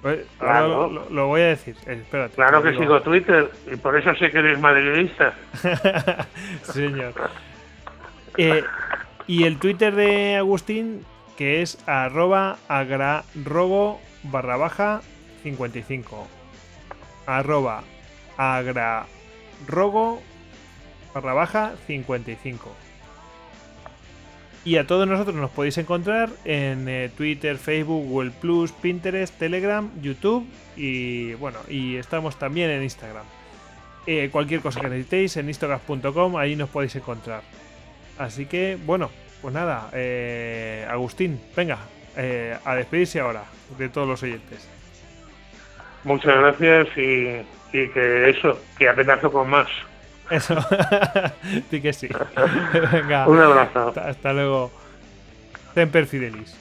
Pues, lo, voy a decir. Eh, espérate. Claro que sigo Twitter y por eso sé que eres madridista. señor. Eh, y el Twitter de Agustín, que es arroba agrarrobo barra baja 55. Arroba agrarrogo barra baja 55. Y a todos nosotros nos podéis encontrar en eh, Twitter, Facebook, Google Plus, Pinterest, Telegram, YouTube y bueno, y estamos también en Instagram. Eh, cualquier cosa que necesitéis en instagram.com, ahí nos podéis encontrar. Así que bueno, pues nada, eh, Agustín, venga, a despedirse ahora de todos los oyentes. Muchas gracias y, y que eso, que apenas con más. Eso, sí que sí. Venga. Un abrazo. hasta luego. Semper Fidelis.